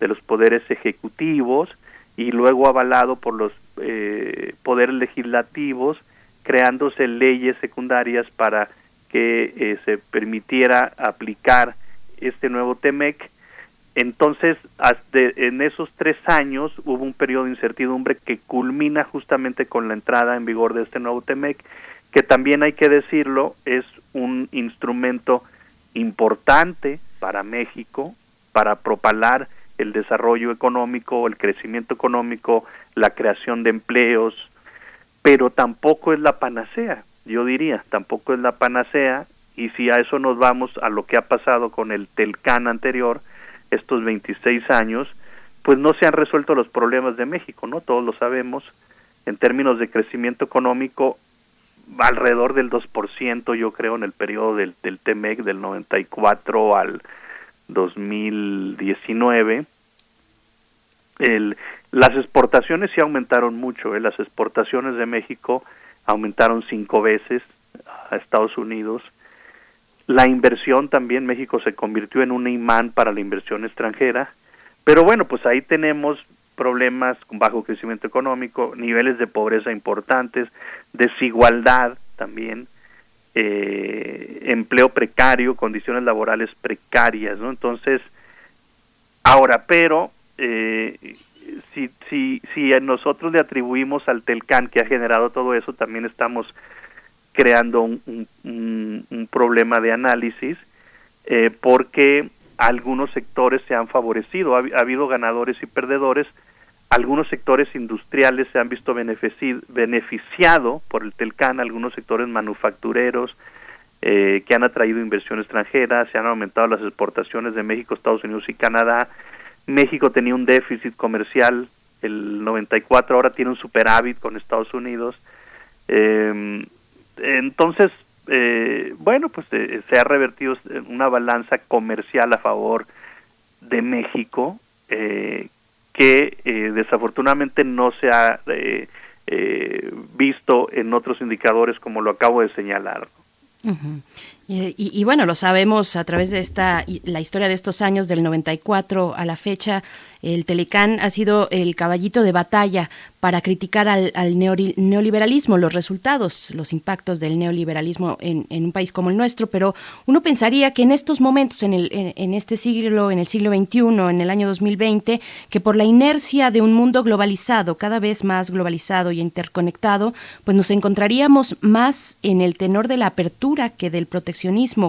de los poderes ejecutivos y luego avalado por los eh, poderes legislativos, creándose leyes secundarias para que eh, se permitiera aplicar este nuevo TEMEC. Entonces, hasta en esos tres años hubo un periodo de incertidumbre que culmina justamente con la entrada en vigor de este nuevo TEMEC, que también hay que decirlo, es un instrumento importante para México, para propalar el desarrollo económico, el crecimiento económico, la creación de empleos, pero tampoco es la panacea, yo diría, tampoco es la panacea, y si a eso nos vamos a lo que ha pasado con el Telcán anterior, estos 26 años, pues no se han resuelto los problemas de México, ¿no? Todos lo sabemos, en términos de crecimiento económico, alrededor del 2%, yo creo, en el periodo del, del TEMEC del 94 al 2019. El, las exportaciones sí aumentaron mucho, ¿eh? las exportaciones de México aumentaron cinco veces a Estados Unidos. La inversión también, México se convirtió en un imán para la inversión extranjera. Pero bueno, pues ahí tenemos problemas con bajo crecimiento económico, niveles de pobreza importantes, desigualdad también, eh, empleo precario, condiciones laborales precarias, ¿no? Entonces, ahora, pero eh, si, si, si nosotros le atribuimos al Telcán que ha generado todo eso, también estamos creando un, problema de análisis eh, porque algunos sectores se han favorecido, ha, habido ganadores y perdedores, algunos sectores industriales se han visto beneficiado por el Telcán, algunos sectores manufactureros eh, que han atraído inversión extranjera, se han aumentado las exportaciones de México, Estados Unidos y Canadá, México tenía un déficit comercial el 94, ahora tiene un superávit con Estados Unidos. Eh, entonces, eh, bueno, pues eh, se ha revertido una balanza comercial a favor de México eh, que eh, desafortunadamente no se ha eh, eh, visto en otros indicadores como lo acabo de señalar. Y, bueno, lo sabemos a través de esta la historia de estos años del 94 a la fecha, el Telecán ha sido el caballito de batalla para criticar al, neoliberalismo, los resultados, los impactos del neoliberalismo en, un país como el nuestro, pero uno pensaría que en estos momentos, en, el, en, este siglo, en el siglo XXI, en el año 2020, que por la inercia de un mundo globalizado, cada vez más globalizado y interconectado, pues nos encontraríamos más en el tenor de la apertura que del proteccionismo,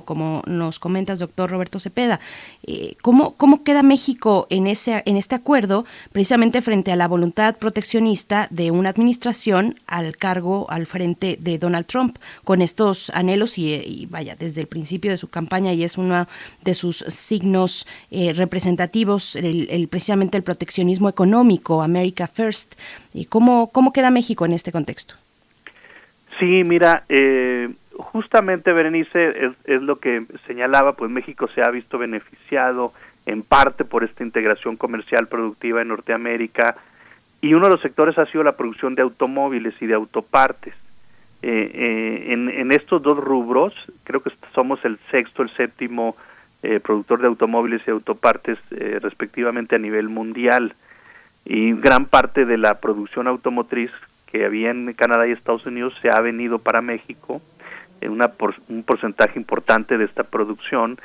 como nos comentas, doctor Roberto Cepeda. Eh, ¿cómo, ¿Cómo queda México en, ese, en este acuerdo, precisamente frente a la voluntad proteccionista? de una administración al cargo, al frente de Donald Trump, con estos anhelos y, vaya, desde el principio de su campaña y es uno de sus signos eh, representativos, el, precisamente el proteccionismo económico, America First. ¿Y cómo, cómo queda México en este contexto? Sí, mira, eh, justamente Berenice es, lo que señalaba, pues México se ha visto beneficiado en parte por esta integración comercial productiva en Norteamérica, y uno de los sectores ha sido la producción de automóviles y de autopartes. Eh, eh, en, estos dos rubros, creo que somos el sexto, el séptimo eh, productor de automóviles y autopartes respectivamente a nivel mundial. Y gran parte de la producción automotriz que había en Canadá y Estados Unidos se ha venido para México, una un porcentaje importante de esta producción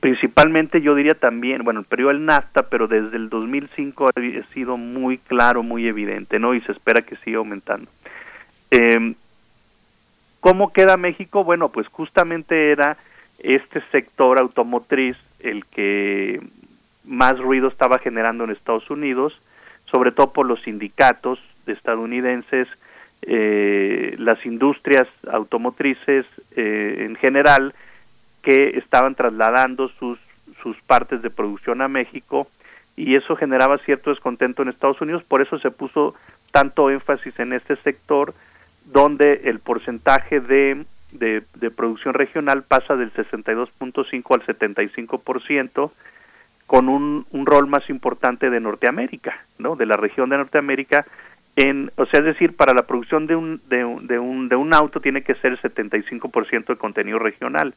principalmente yo diría también, bueno, el periodo del NAFTA, pero desde el 2005 ha sido muy claro, muy evidente, ¿no? Y se espera que siga aumentando. Eh, ¿Cómo queda México? Bueno, pues justamente era este sector automotriz el que más ruido estaba generando en Estados Unidos, sobre todo por los sindicatos estadounidenses, eh, las industrias automotrices eh, en general, que estaban trasladando sus, sus partes de producción a México y eso generaba cierto descontento en Estados Unidos, por eso se puso tanto énfasis en este sector donde el porcentaje de, de, producción regional pasa del 62.5 al 75%, con un, un, rol más importante de Norteamérica, ¿no? De la región de Norteamérica, en, o sea, es decir, para la producción de un, de un, de un, de un auto tiene que ser el 75% de contenido regional.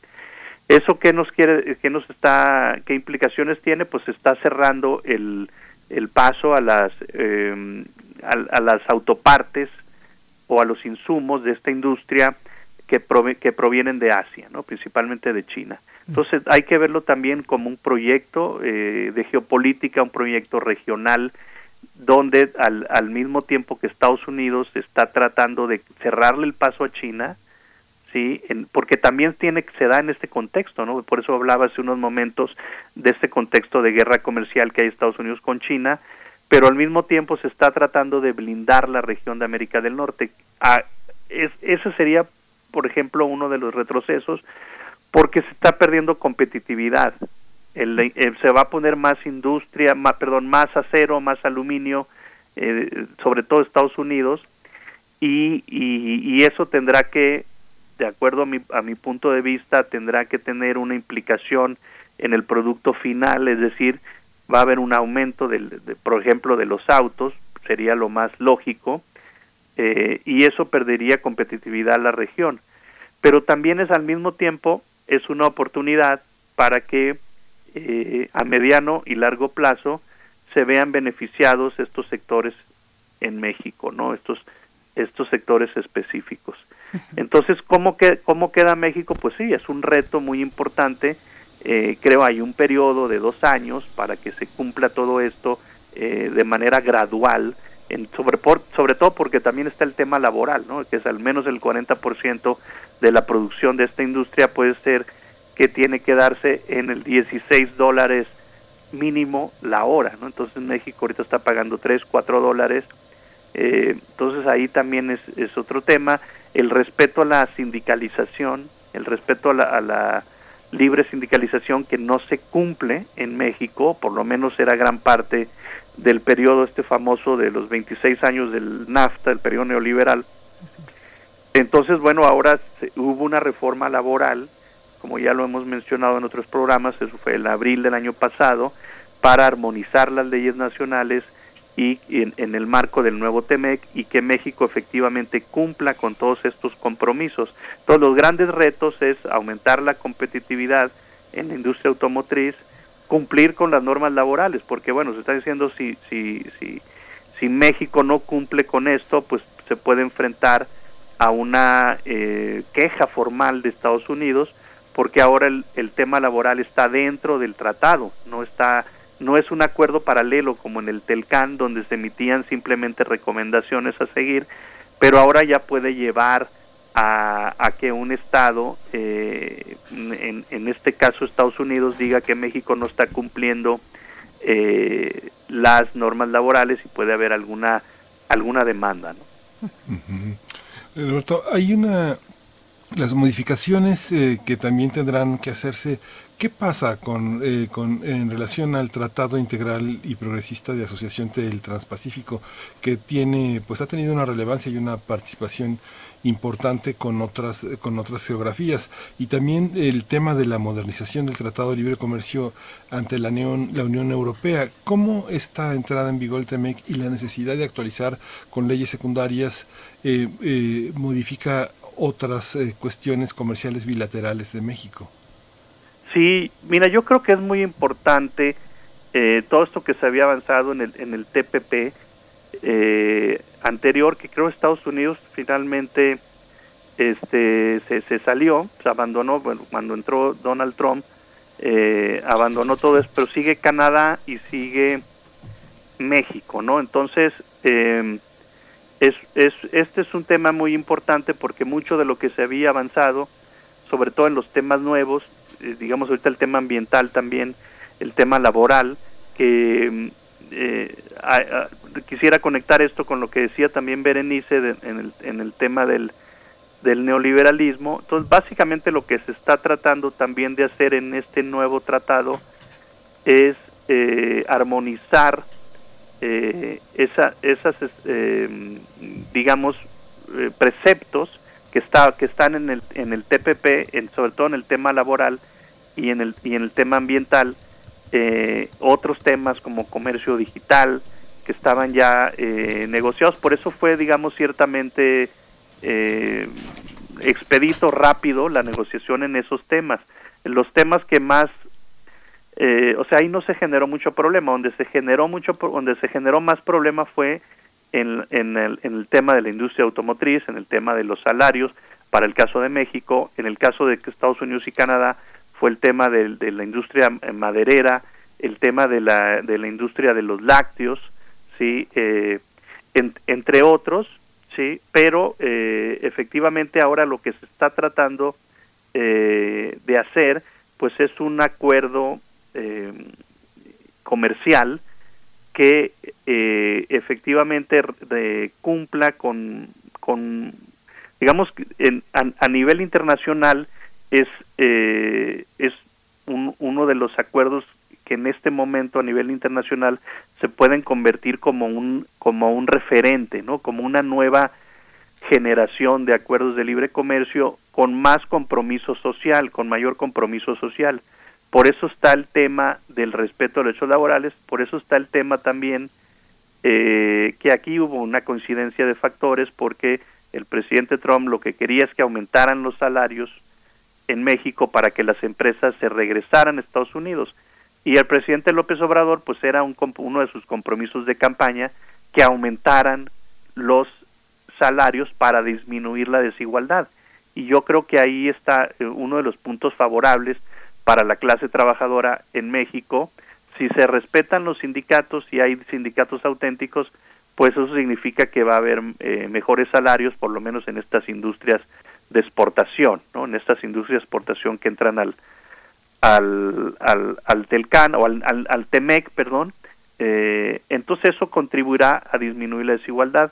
¿Eso qué nos quiere, qué nos está, qué implicaciones tiene? Pues está cerrando el, el paso a las, eh, a, a, las autopartes o a los insumos de esta industria que, prove, que provienen de Asia, ¿no? principalmente de China. Entonces hay que verlo también como un proyecto eh, de geopolítica, un proyecto regional, donde al, al mismo tiempo que Estados Unidos está tratando de cerrarle el paso a China, sí, en, porque también tiene se da en este contexto, ¿no? Por eso hablaba hace unos momentos de este contexto de guerra comercial que hay Estados Unidos con China, pero al mismo tiempo se está tratando de blindar la región de América del Norte. Ah, es, ese sería, por ejemplo, uno de los retrocesos porque se está perdiendo competitividad. El, el, se va a poner más industria, más, perdón, más acero, más aluminio, eh, sobre todo Estados Unidos, y, y, y, eso tendrá que, de acuerdo a mi, a mi punto de vista, tendrá que tener una implicación en el producto final, es decir, va a haber un aumento, del, de, por ejemplo, de los autos, sería lo más lógico, eh, y eso perdería competitividad a la región. Pero también es al mismo tiempo, es una oportunidad para que eh, a mediano y largo plazo se vean beneficiados estos sectores en México, ¿no? Estos estos sectores específicos. Entonces, ¿cómo, que, ¿cómo queda México? Pues sí, es un reto muy importante. Eh, creo hay un periodo de dos años para que se cumpla todo esto eh, de manera gradual, en, sobre, por, sobre todo porque también está el tema laboral, ¿no? que es al menos el 40% de la producción de esta industria puede ser que tiene que darse en el 16 dólares mínimo la hora, ¿no? Entonces México ahorita está pagando 3, 4 dólares, eh, entonces ahí también es, es, otro tema, el respeto a la sindicalización, el respeto a la, a la libre sindicalización que no se cumple en México, por lo menos era gran parte del periodo este famoso de los 26 años del NAFTA, el periodo neoliberal. Entonces, bueno, ahora se, hubo una reforma laboral como ya lo hemos mencionado en otros programas, eso fue en abril del año pasado, para armonizar las leyes nacionales y en, el marco del nuevo TEMEC y que México efectivamente cumpla con todos estos compromisos. Todos los grandes retos es aumentar la competitividad en la industria automotriz, cumplir con las normas laborales, porque bueno, se está diciendo si, si, si, si México no cumple con esto, pues se puede enfrentar a una eh, queja formal de Estados Unidos porque ahora el, el, tema laboral está dentro del tratado, no está no es un acuerdo paralelo como en el Telcan donde se emitían simplemente recomendaciones a seguir, pero ahora ya puede llevar a, a que un estado, eh, en, en, este caso Estados Unidos, diga que México no está cumpliendo eh, las normas laborales y puede haber alguna alguna demanda. ¿no? Roberto, hay una las modificaciones eh, que también tendrán que hacerse, ¿qué pasa con, eh, con, en relación al Tratado Integral y Progresista de Asociación del Transpacífico, que tiene, pues ha tenido una relevancia y una participación importante con otras con otras geografías y también el tema de la modernización del Tratado de Libre Comercio ante la Unión, la Unión Europea. ¿Cómo esta entrada en vigor del TEMEC y la necesidad de actualizar con leyes secundarias eh, eh, modifica otras eh, cuestiones comerciales bilaterales de México. Sí, mira, yo creo que es muy importante eh, todo esto que se había avanzado en el, en el TPP eh, anterior, que creo Estados Unidos finalmente este, se, se salió, se abandonó, bueno, cuando entró Donald Trump, eh, abandonó todo eso, pero sigue Canadá y sigue México, ¿no? Entonces, eh, es, es, este es un tema muy importante porque mucho de lo que se había avanzado, sobre todo en los temas nuevos, eh, digamos ahorita el tema ambiental también, el tema laboral, que eh, a, a, quisiera conectar esto con lo que decía también Berenice de, en, el, en el tema del, del neoliberalismo. Entonces, básicamente lo que se está tratando también de hacer en este nuevo tratado es eh, armonizar eh, esa, esas, eh, digamos, eh, preceptos que, está, que están en el, en el TPP, en, sobre todo en el tema laboral y en el, y en el tema ambiental, eh, otros temas como comercio digital, que estaban ya eh, negociados. Por eso fue, digamos, ciertamente expedito, rápido la negociación en esos temas. Los temas que más, eh, o sea, ahí no se generó mucho problema. Donde se generó mucho, donde se generó más problema fue en, en, el, en el tema de la industria automotriz, en el tema de los salarios, para el caso de México, en el caso de Estados Unidos y Canadá fue el tema de, la industria maderera, el tema de la, de la industria de los lácteos, sí, eh, en, entre otros, sí, pero eh, efectivamente ahora lo que se está tratando eh, de hacer, pues es un acuerdo eh, comercial que eh, efectivamente de, cumpla con, digamos, en, a, a, nivel internacional es, eh, es un, uno de los acuerdos que en este momento a nivel internacional se pueden convertir como un como un referente, ¿no? Como una nueva generación de acuerdos de libre comercio con más compromiso social, con mayor compromiso social. Por eso está el tema del respeto a los derechos laborales, por eso está el tema también eh, que aquí hubo una coincidencia de factores porque el presidente Trump lo que quería es que aumentaran los salarios en México para que las empresas se regresaran a Estados Unidos. Y el presidente López Obrador, pues era un, uno de sus compromisos de campaña que aumentaran los salarios para disminuir la desigualdad. Y yo creo que ahí está eh, uno de los puntos favorables para la clase trabajadora en México. Si se respetan los sindicatos y hay sindicatos auténticos, pues eso significa que va a haber eh, mejores salarios, por lo menos en estas industrias de exportación, ¿no? en estas industrias de exportación que entran al, al, al, al Telcan o al, al, Temec, perdón, eh, entonces eso contribuirá a disminuir la desigualdad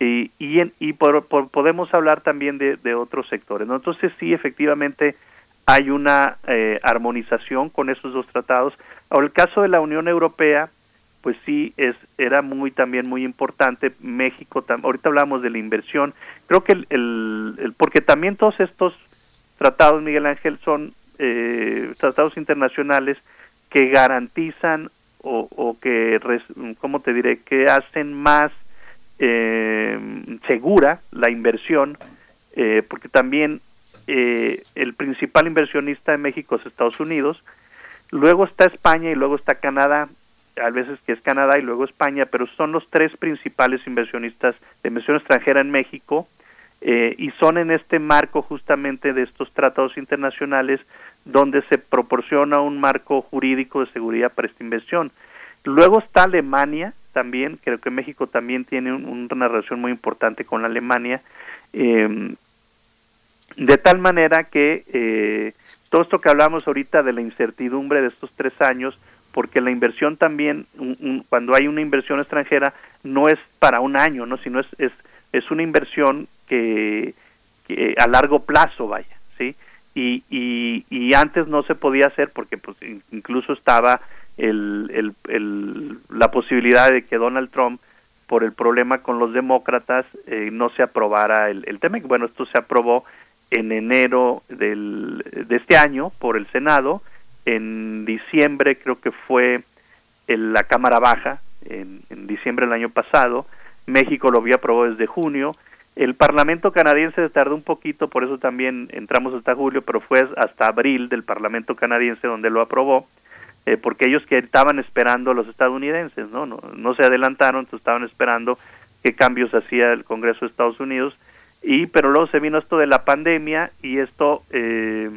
y, y, en, y por, por, podemos hablar también de, de otros sectores. ¿no? Entonces sí, efectivamente hay una eh, armonización con esos dos tratados. Ahora, el caso de la Unión Europea, pues sí, es, era muy también muy importante. México, ahorita hablamos de la inversión, creo que el, el, porque también todos estos tratados, Miguel Ángel, son eh, tratados internacionales que garantizan o, o que, ¿cómo te diré?, que hacen más eh, segura la inversión, eh, porque también eh, el principal inversionista de México es Estados Unidos, luego está España y luego está Canadá, a veces que es Canadá y luego España, pero son los tres principales inversionistas de inversión extranjera en México eh, y son en este marco justamente de estos tratados internacionales donde se proporciona un marco jurídico de seguridad para esta inversión. Luego está Alemania, también, creo que México también tiene un, una relación muy importante con Alemania, eh, de tal manera que eh, todo esto que hablamos ahorita de la incertidumbre de estos tres años, porque la inversión también, un, cuando hay una inversión extranjera, no es para un año, no, sino es, es, es una inversión que, que a largo plazo vaya, ¿sí? Y, y, y, antes no se podía hacer porque pues incluso estaba el, el, el, la posibilidad de que Donald Trump por el problema con los demócratas eh, no se aprobara el, el tema. Bueno, esto se aprobó en enero del, de este año por el Senado, en diciembre creo que fue en la Cámara Baja, en, diciembre del año pasado, México lo había aprobado desde junio, el Parlamento canadiense tardó un poquito, por eso también entramos hasta julio, pero fue hasta abril del Parlamento canadiense donde lo aprobó, eh, porque ellos que estaban esperando a los estadounidenses, ¿no? ¿no? No se adelantaron, entonces estaban esperando qué cambios hacía el Congreso de Estados Unidos, y pero luego se vino esto de la pandemia y esto eh,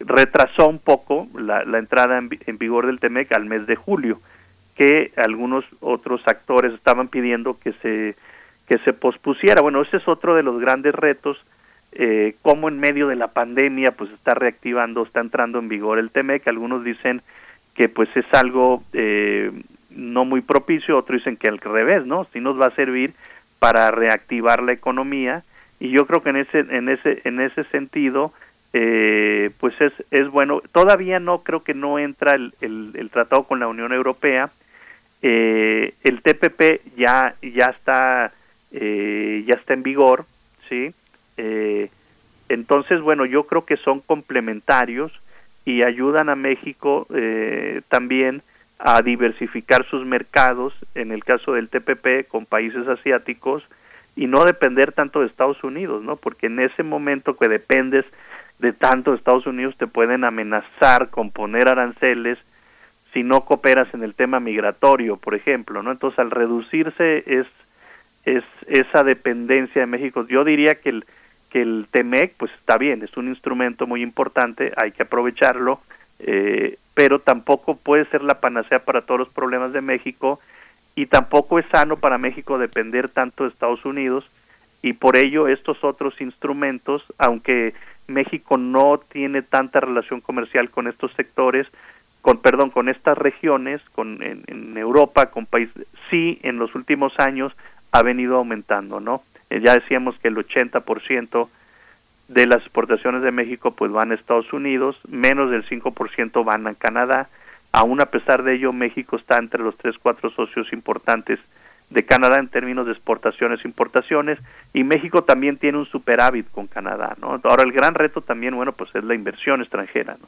retrasó un poco la, la entrada en, vigor del TEMEC al mes de julio, que algunos otros actores estaban pidiendo que se que se pospusiera. Bueno, ese es otro de los grandes retos, eh, cómo en medio de la pandemia pues está reactivando, está entrando en vigor el TEMEC. Algunos dicen que pues es algo eh, no muy propicio, otros dicen que al revés, ¿no? Sí nos va a servir para reactivar la economía y yo creo que en ese en ese en ese sentido eh, pues es, es bueno. Todavía no creo que no entra el, el, tratado con la Unión Europea. Eh, el TPP ya ya está eh, ya está en vigor sí entonces bueno yo creo que son complementarios y ayudan a México también a diversificar sus mercados en el caso del TPP con países asiáticos y no depender tanto de Estados Unidos, ¿no? Porque en ese momento que dependes de tanto de Estados Unidos te pueden amenazar con poner aranceles si no cooperas en el tema migratorio, por ejemplo, ¿no? Entonces, al reducirse es es esa dependencia de México. Yo diría que el que el TEMEC pues está bien, es un instrumento muy importante, hay que aprovecharlo, eh, pero tampoco puede ser la panacea para todos los problemas de México y tampoco es sano para México depender tanto de Estados Unidos y por ello estos otros instrumentos, aunque México no tiene tanta relación comercial con estos sectores, con perdón, con estas regiones, con en, Europa, con países, sí en los últimos años ha venido aumentando, ¿no? Eh, ya decíamos que el 80% de las exportaciones de México pues van a Estados Unidos, menos del 5% van a Canadá, Aún a pesar de ello, México está entre los tres, cuatro socios importantes de Canadá en términos de exportaciones e importaciones y México también tiene un superávit con Canadá, ¿no? Ahora el gran reto también, bueno, pues es la inversión extranjera, ¿no?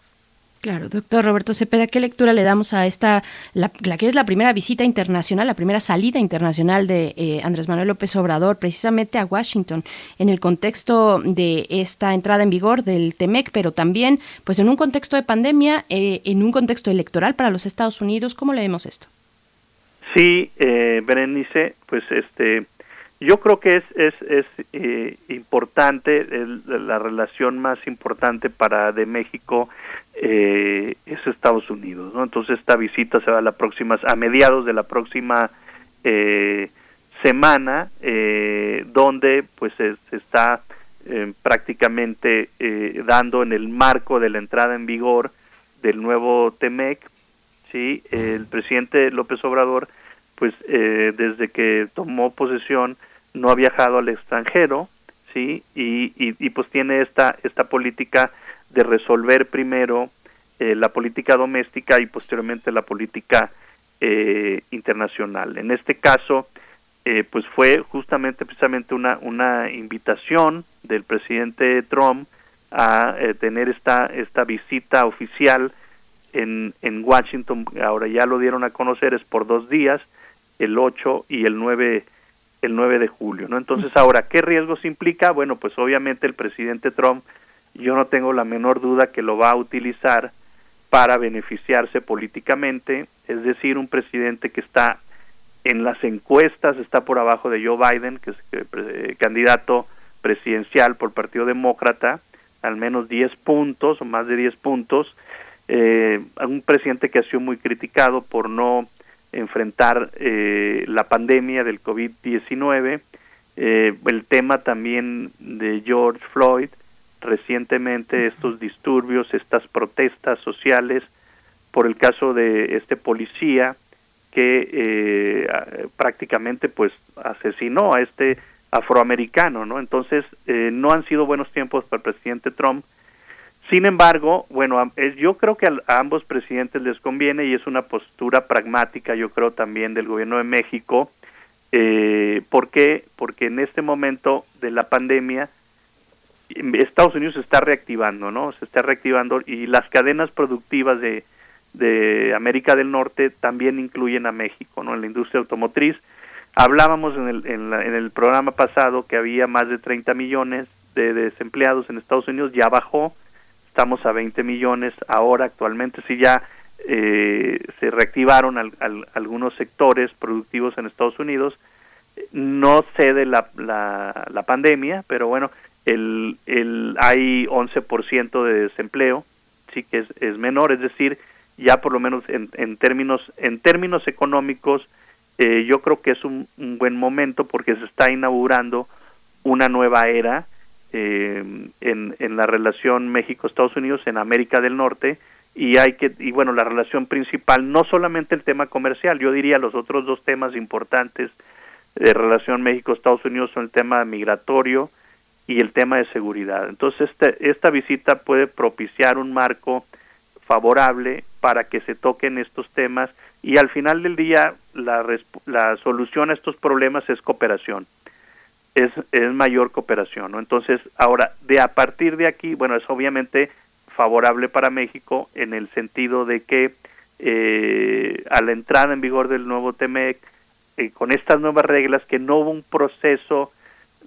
Claro, doctor Roberto Cepeda, ¿qué lectura le damos a esta, la, que es la primera visita internacional, la primera salida internacional de eh, Andrés Manuel López Obrador, precisamente a Washington, en el contexto de esta entrada en vigor del TEMEC, pero también, pues en un contexto de pandemia, eh, en un contexto electoral para los Estados Unidos, ¿cómo leemos esto? Sí, eh, Berenice, pues este, yo creo que es, es, es eh, importante, la relación más importante para de México eh, es Estados Unidos, ¿no? Entonces esta visita se va a la próxima, a mediados de la próxima eh, semana, eh, donde pues se, está eh, prácticamente eh, dando en el marco de la entrada en vigor del nuevo TEMEC, sí, el presidente López Obrador, pues eh, desde que tomó posesión no ha viajado al extranjero, sí, y, y, y pues tiene esta esta política de resolver primero eh, la política doméstica y posteriormente la política eh, internacional. En este caso, eh, pues fue justamente precisamente una, una invitación del presidente Trump a tener esta, esta visita oficial en, en Washington, ahora ya lo dieron a conocer, es por dos días, el 8 y el 9 el 9 de julio, ¿no? Entonces, ahora, ¿qué riesgos implica? Bueno, pues obviamente el presidente Trump, yo no tengo la menor duda que lo va a utilizar para beneficiarse políticamente, es decir, un presidente que está en las encuestas, está por abajo de Joe Biden, que es eh, candidato presidencial por Partido Demócrata, al menos 10 puntos o más de 10 puntos, eh, un presidente que ha sido muy criticado por no enfrentar eh, la pandemia del COVID-19, eh, el tema también de George Floyd, recientemente estos disturbios, estas protestas sociales por el caso de este policía que eh, prácticamente pues asesinó a este afroamericano, ¿no? Entonces eh, no han sido buenos tiempos para el presidente Trump sin embargo, bueno, yo creo que a, ambos presidentes les conviene y es una postura pragmática, yo creo también del gobierno de México. Eh, ¿Por qué? Porque en este momento de la pandemia Estados Unidos se está reactivando, ¿no? Se está reactivando y las cadenas productivas de, América del Norte también incluyen a México, ¿no? En la industria automotriz. Hablábamos en el, en, en el programa pasado que había más de 30 millones de desempleados en Estados Unidos, ya bajó, estamos a 20 millones ahora actualmente, si ya eh, se reactivaron algunos sectores productivos en Estados Unidos, no cede la, la, la pandemia, pero bueno, el, el, hay 11% de desempleo, sí que es, es menor, es decir, ya por lo menos en, en términos en términos económicos eh, yo creo que es un, un, buen momento porque se está inaugurando una nueva era eh, en, en la relación México-Estados Unidos en América del Norte y hay que y bueno la relación principal no solamente el tema comercial yo diría los otros dos temas importantes de relación México-Estados Unidos son el tema migratorio y el tema de seguridad. Entonces, este, esta visita puede propiciar un marco favorable para que se toquen estos temas y al final del día la, la solución a estos problemas es cooperación, es, es mayor cooperación. ¿no? Entonces, ahora, de a partir de aquí, bueno, es obviamente favorable para México en el sentido de que eh, a la entrada en vigor del nuevo TEMEC, eh, con estas nuevas reglas, que no hubo un proceso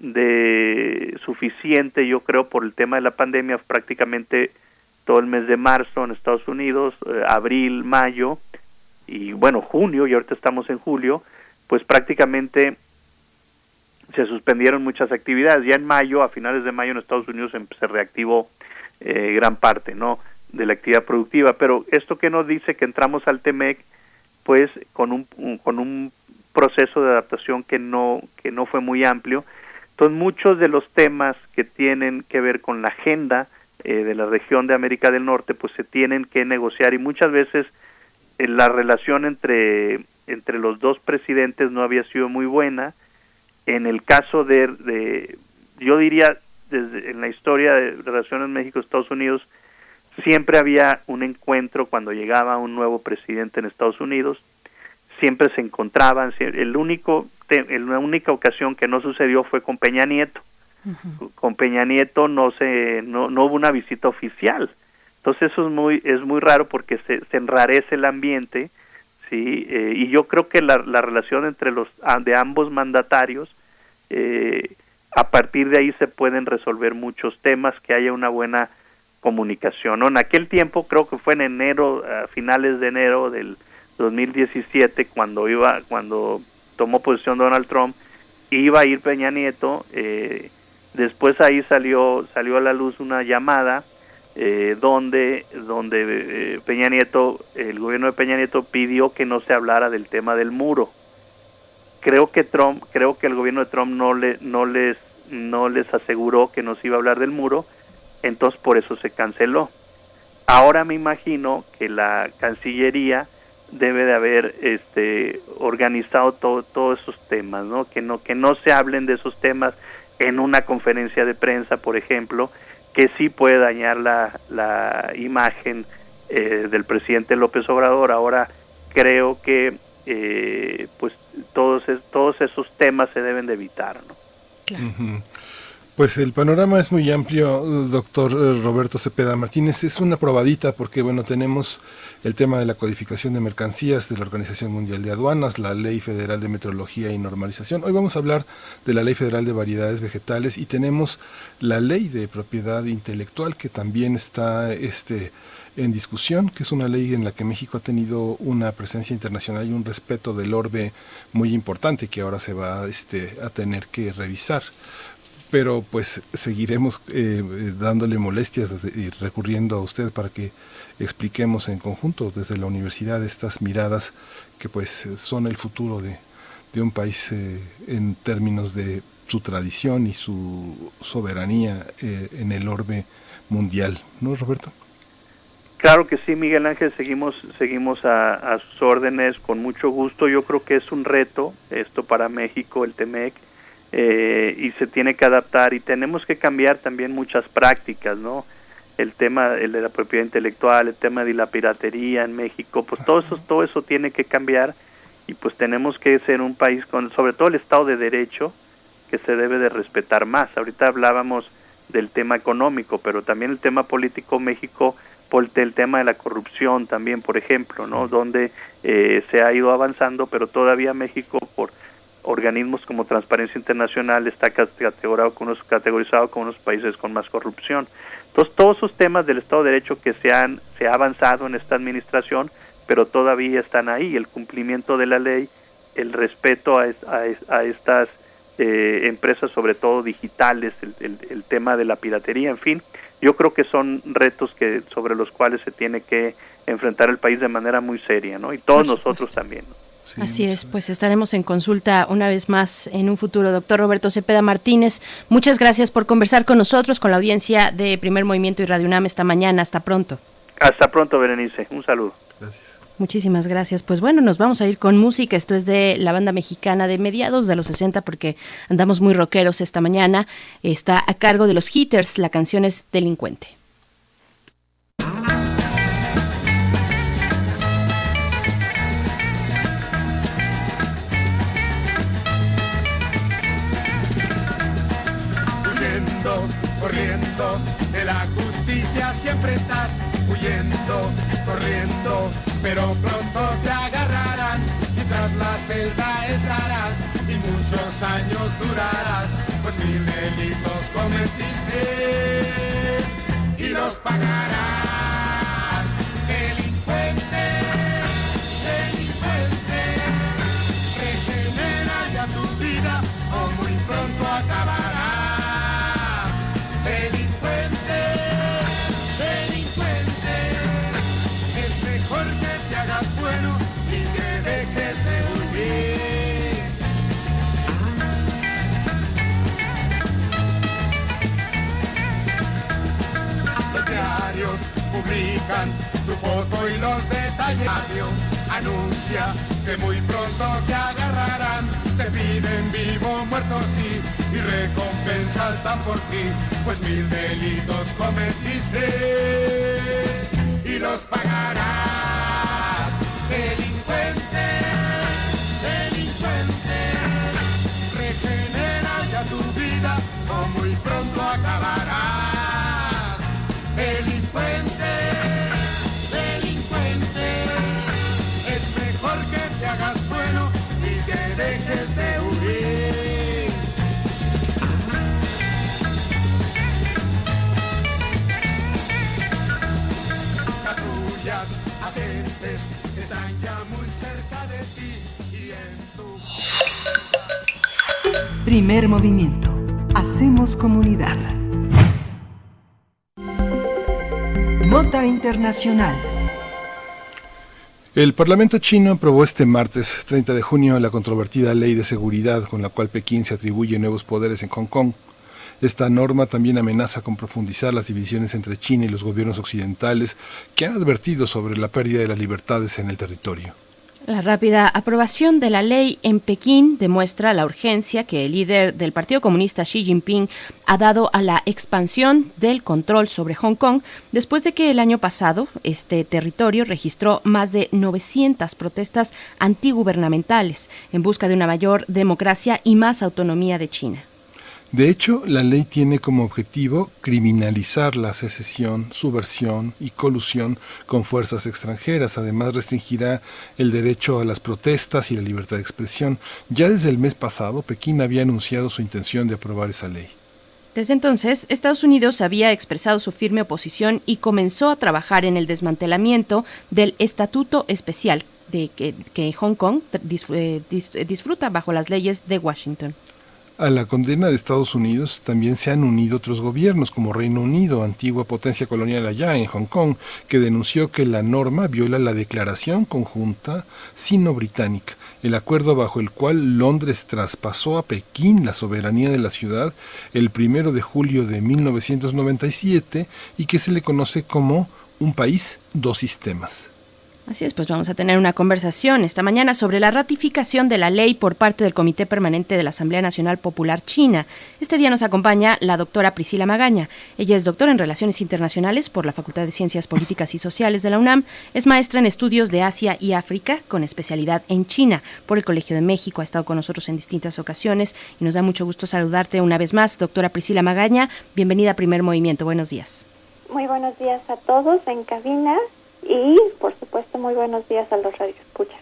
de suficiente, yo creo, por el tema de la pandemia, prácticamente todo el mes de marzo en Estados Unidos, eh, abril, mayo y bueno, junio, y ahorita estamos en julio, pues prácticamente se suspendieron muchas actividades. Ya en mayo, a finales de mayo en Estados Unidos em, se reactivó eh, gran parte, ¿no? De la actividad productiva. Pero esto que nos dice que entramos al TEMEC, pues con un, con un proceso de adaptación que no que no fue muy amplio entonces muchos de los temas que tienen que ver con la agenda eh, de la región de América del Norte pues se tienen que negociar y muchas veces eh, la relación entre entre los dos presidentes no había sido muy buena. En el caso de, de yo diría desde en la historia de relaciones México Estados Unidos siempre había un encuentro cuando llegaba un nuevo presidente en Estados Unidos. Siempre se encontraban el único en la única ocasión que no sucedió fue con Peña Nieto. Con Peña Nieto no se no, no hubo una visita oficial. Entonces eso es muy es muy raro porque se, se enrarece el ambiente, sí. Eh, y yo creo que la, la relación entre los de ambos mandatarios eh, a partir de ahí se pueden resolver muchos temas, que haya una buena comunicación. ¿no? En aquel tiempo, creo que fue en enero, a finales de enero del 2017, cuando iba, cuando tomó posición Donald Trump, iba a ir Peña Nieto, eh, después ahí salió, salió a la luz una llamada eh, donde, donde eh, Peña Nieto, el gobierno de Peña Nieto pidió que no se hablara del tema del muro. Creo que Trump, creo que el gobierno de Trump no le, no les, no les aseguró que no se iba a hablar del muro, entonces por eso se canceló. Ahora me imagino que la Cancillería debe de haber este organizado todo, todos esos temas, ¿no? Que no que no se hablen de esos temas en una conferencia de prensa, por ejemplo, que sí puede dañar la, la imagen eh, del presidente López Obrador. Ahora creo que eh, pues todos todos esos temas se deben de evitar, ¿no? Pues el panorama es muy amplio, doctor eh, Roberto Cepeda Martínez. Es una probadita porque, bueno, tenemos el tema de la codificación de mercancías de la Organización Mundial de Aduanas, la Ley Federal de Metrología y Normalización. Hoy vamos a hablar de la Ley Federal de Variedades Vegetales y tenemos la Ley de Propiedad Intelectual que también está este, en discusión, que es una ley en la que México ha tenido una presencia internacional y un respeto del orbe muy importante que ahora se va este, a tener que revisar pero pues seguiremos eh, dándole molestias y recurriendo a usted para que expliquemos en conjunto desde la universidad estas miradas que pues son el futuro de, de un país eh, en términos de su tradición y su soberanía eh, en el orbe mundial, ¿no, Roberto? Claro que sí, Miguel Ángel, seguimos, seguimos a, a sus órdenes con mucho gusto. Yo creo que es un reto esto para México, el TEMEC eh, y se tiene que adaptar y tenemos que cambiar también muchas prácticas, ¿no? El tema el de la propiedad intelectual, el tema de la piratería en México, pues todo eso, todo eso tiene que cambiar y pues tenemos que ser un país con, sobre todo el Estado de Derecho, que se debe de respetar más. Ahorita hablábamos del tema económico, pero también el tema político México, por el tema de la corrupción también, por ejemplo, ¿no? Donde eh, se ha ido avanzando, pero todavía México por organismos como Transparencia Internacional está categorizado con unos, categorizado como unos países con más corrupción. Entonces, todos esos temas del Estado de Derecho que se han se ha avanzado en esta administración, pero todavía están ahí, el cumplimiento de la ley, el respeto a, a, estas eh, empresas, sobre todo digitales, el, el, tema de la piratería, en fin, yo creo que son retos que sobre los cuales se tiene que enfrentar el país de manera muy seria, ¿no? Y todos nosotros también. ¿no? Así es, pues estaremos en consulta una vez más en un futuro. Doctor Roberto Cepeda Martínez, muchas gracias por conversar con nosotros, con la audiencia de Primer Movimiento y Radio UNAM esta mañana. Hasta pronto. Hasta pronto, Berenice. Un saludo. Gracias. Muchísimas gracias. Pues bueno, nos vamos a ir con música. Esto es de la banda mexicana de mediados de los 60 porque andamos muy rockeros esta mañana. Está a cargo de los Hitters. La canción es Delincuente. De la justicia siempre estás huyendo, corriendo, pero pronto te agarrarán y tras la celda estarás y muchos años durarás, pues mil delitos cometiste y los pagarás. Foto y los detalles. Radio anuncia que muy pronto te agarrarán. Te piden vivo, muerto, sí, y recompensas dan por ti, pues mil delitos cometiste y los pagarás. Primer movimiento. Hacemos comunidad. Nota Internacional. El Parlamento chino aprobó este martes 30 de junio la controvertida ley de seguridad con la cual Pekín se atribuye nuevos poderes en Hong Kong. Esta norma también amenaza con profundizar las divisiones entre China y los gobiernos occidentales que han advertido sobre la pérdida de las libertades en el territorio. La rápida aprobación de la ley en Pekín demuestra la urgencia que el líder del Partido Comunista Xi Jinping ha dado a la expansión del control sobre Hong Kong después de que el año pasado este territorio registró más de 900 protestas antigubernamentales en busca de una mayor democracia y más autonomía de China. De hecho, la ley tiene como objetivo criminalizar la secesión, subversión y colusión con fuerzas extranjeras. Además, restringirá el derecho a las protestas y la libertad de expresión. Ya desde el mes pasado, Pekín había anunciado su intención de aprobar esa ley. Desde entonces, Estados Unidos había expresado su firme oposición y comenzó a trabajar en el desmantelamiento del Estatuto Especial de que, Hong Kong eh, dis, disfruta bajo las leyes de Washington. A la condena de Estados Unidos también se han unido otros gobiernos, como Reino Unido, antigua potencia colonial allá en Hong Kong, que denunció que la norma viola la Declaración Conjunta Sino-Británica, el acuerdo bajo el cual Londres traspasó a Pekín la soberanía de la ciudad el primero de julio de 1997 y que se le conoce como un país, dos sistemas. Así es, pues vamos a tener una conversación esta mañana sobre la ratificación de la ley por parte del Comité Permanente de la Asamblea Nacional Popular China. Este día nos acompaña la doctora Priscila Magaña. Ella es doctora en Relaciones Internacionales por la Facultad de Ciencias Políticas y Sociales de la UNAM. Es maestra en estudios de Asia y África con especialidad en China por el Colegio de México. Ha estado con nosotros en distintas ocasiones y nos da mucho gusto saludarte una vez más, doctora Priscila Magaña. Bienvenida a Primer Movimiento. Buenos días. Muy buenos días a todos en cabina y por supuesto muy buenos días a los radioescuchas.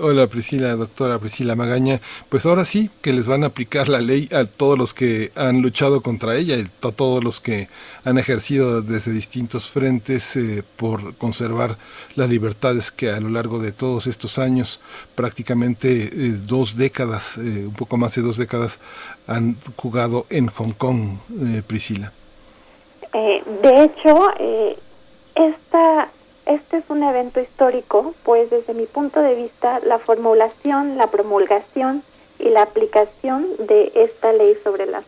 Hola Priscila, doctora Priscila Magaña. Pues ahora sí que les van a aplicar la ley a todos los que han luchado contra ella, a todos los que han ejercido desde distintos frentes eh, por conservar las libertades que a lo largo de todos estos años, prácticamente eh, dos décadas, eh, un poco más de dos décadas, han jugado en Hong Kong, Priscila. de hecho, esta este es un evento histórico, pues desde mi punto de vista, la formulación, la promulgación y la aplicación de esta ley sobre la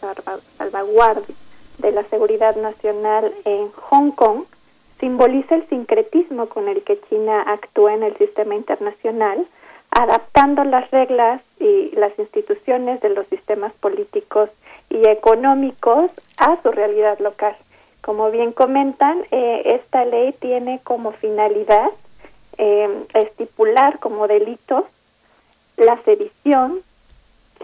salvaguardia de la seguridad nacional en Hong Kong simboliza el sincretismo con el que China actúa en el sistema internacional, adaptando las reglas y las instituciones de los sistemas políticos y económicos a su realidad local. Como bien comentan, eh, esta ley tiene como finalidad eh, estipular como delitos la sedición.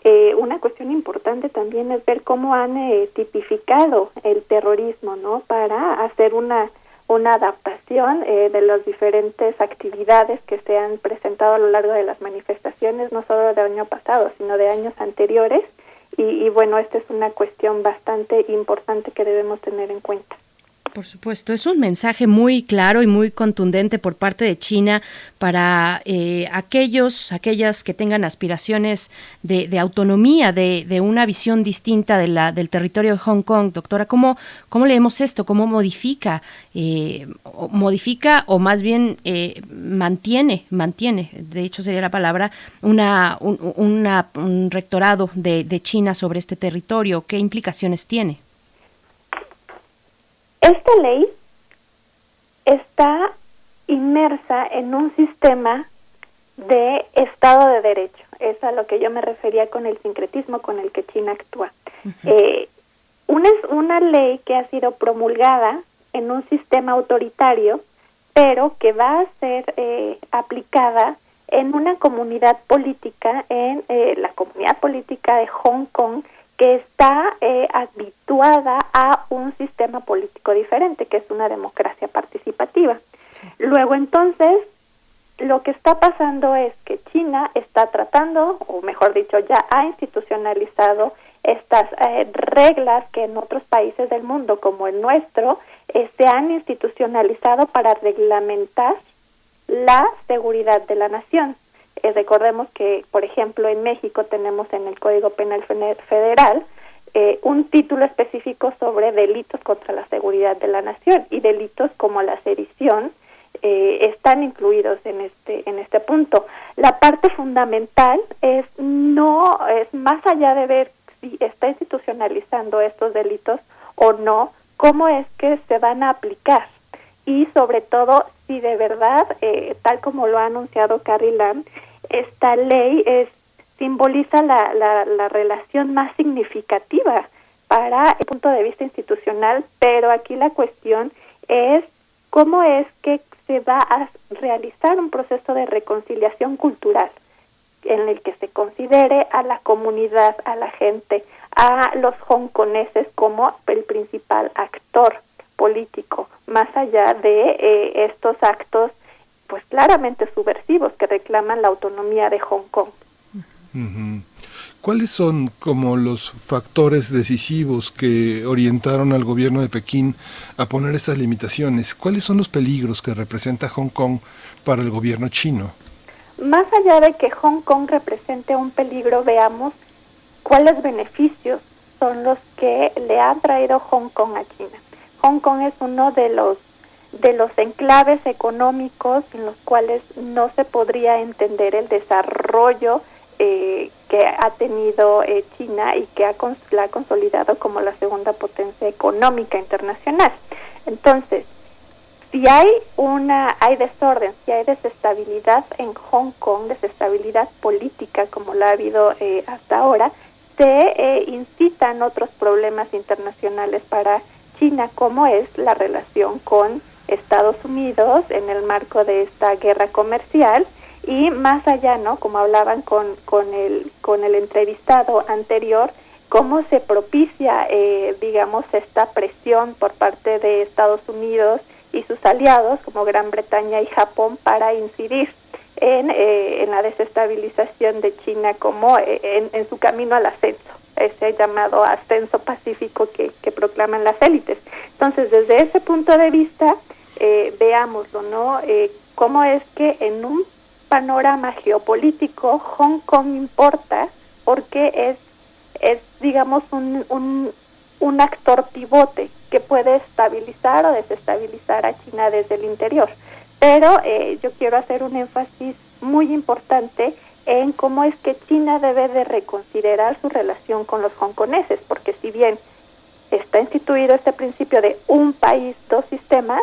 Eh, una cuestión importante también es ver cómo han tipificado el terrorismo, ¿no? Para hacer una una adaptación de las diferentes actividades que se han presentado a lo largo de las manifestaciones, no solo del año pasado, sino de años anteriores, y, bueno, esta es una cuestión bastante importante que debemos tener en cuenta. Por supuesto, es un mensaje muy claro y muy contundente por parte de China para eh, aquellos, aquellas que tengan aspiraciones de, autonomía, de, una visión distinta de la, del territorio de Hong Kong. Doctora, ¿cómo, cómo leemos esto? ¿Cómo modifica, eh, o modifica o más bien eh, mantiene, mantiene, de hecho sería la palabra, una, un rectorado de, de China sobre este territorio? ¿Qué implicaciones tiene? Esta ley está inmersa en un sistema de Estado de Derecho. Es a lo que yo me refería con el sincretismo con el que China actúa. Eh, una, es una ley que ha sido promulgada en un sistema autoritario, pero que va a ser eh, aplicada en una comunidad política, en eh, la comunidad política de Hong Kong, que está eh, habituada a un sistema político diferente, que es una democracia participativa. Luego entonces, lo que está pasando es que China está tratando, o mejor dicho, ya ha institucionalizado estas eh, reglas que en otros países del mundo, como el nuestro, eh, se han institucionalizado para reglamentar la seguridad de la nación. Eh, recordemos que, por ejemplo, en México tenemos en el Código Penal Federal eh, un título específico sobre delitos contra la seguridad de la nación y delitos como la sedición eh, están incluidos en este en este punto. La parte fundamental es no es más allá de ver si está institucionalizando estos delitos o no, cómo es que se van a aplicar y sobre todo si de verdad, tal como lo ha anunciado Carrie Lam, esta ley es, simboliza la, la, relación más significativa para el punto de vista institucional, pero aquí la cuestión es cómo es que se va a realizar un proceso de reconciliación cultural en el que se considere a la comunidad, a la gente, a los hongkoneses como el principal actor político, más allá de eh, estos actos pues claramente subversivos que reclaman la autonomía de Hong Kong. ¿Cuáles son como los factores decisivos que orientaron al gobierno de Pekín a poner estas limitaciones? ¿Cuáles son los peligros que representa Hong Kong para el gobierno chino? Más allá de que Hong Kong represente un peligro, veamos cuáles beneficios son los que le ha traído Hong Kong a China. Hong Kong es uno de los de los enclaves económicos en los cuales no se podría entender el desarrollo eh, que ha tenido eh, China y que ha, la ha consolidado como la segunda potencia económica internacional. Entonces, si hay una hay desorden, si hay desestabilidad en Hong Kong, desestabilidad política como la ha habido eh, hasta ahora, se incitan otros problemas internacionales para China, como es la relación con Estados Unidos en el marco de esta guerra comercial y más allá, ¿no? Como hablaban con, con, el, con el entrevistado anterior, cómo se propicia, eh, digamos, esta presión por parte de Estados Unidos y sus aliados como Gran Bretaña y Japón para incidir en, eh, en la desestabilización de China como eh, en, en, su camino al ascenso, ese llamado ascenso pacífico que, que proclaman las élites. Entonces, desde ese punto de vista, eh, veámoslo, ¿no? Eh, cómo es que en un panorama geopolítico Hong Kong importa porque es, es digamos, un, un, un actor pivote que puede estabilizar o desestabilizar a China desde el interior. Pero eh, yo quiero hacer un énfasis muy importante en cómo es que China debe de reconsiderar su relación con los hongkoneses, porque si bien está instituido este principio de un país, dos sistemas,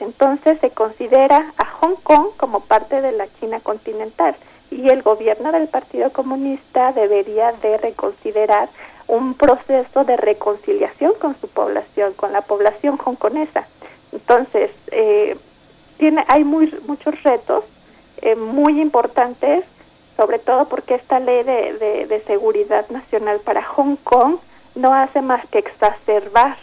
Entonces se considera a Hong Kong como parte de la China continental y el gobierno del Partido Comunista debería de reconsiderar un proceso de reconciliación con su población, con la población hongkonesa. Entonces, eh, tiene, hay muy, muchos retos eh, muy importantes, sobre todo porque esta ley de, de seguridad nacional para Hong Kong no hace más que exacerbar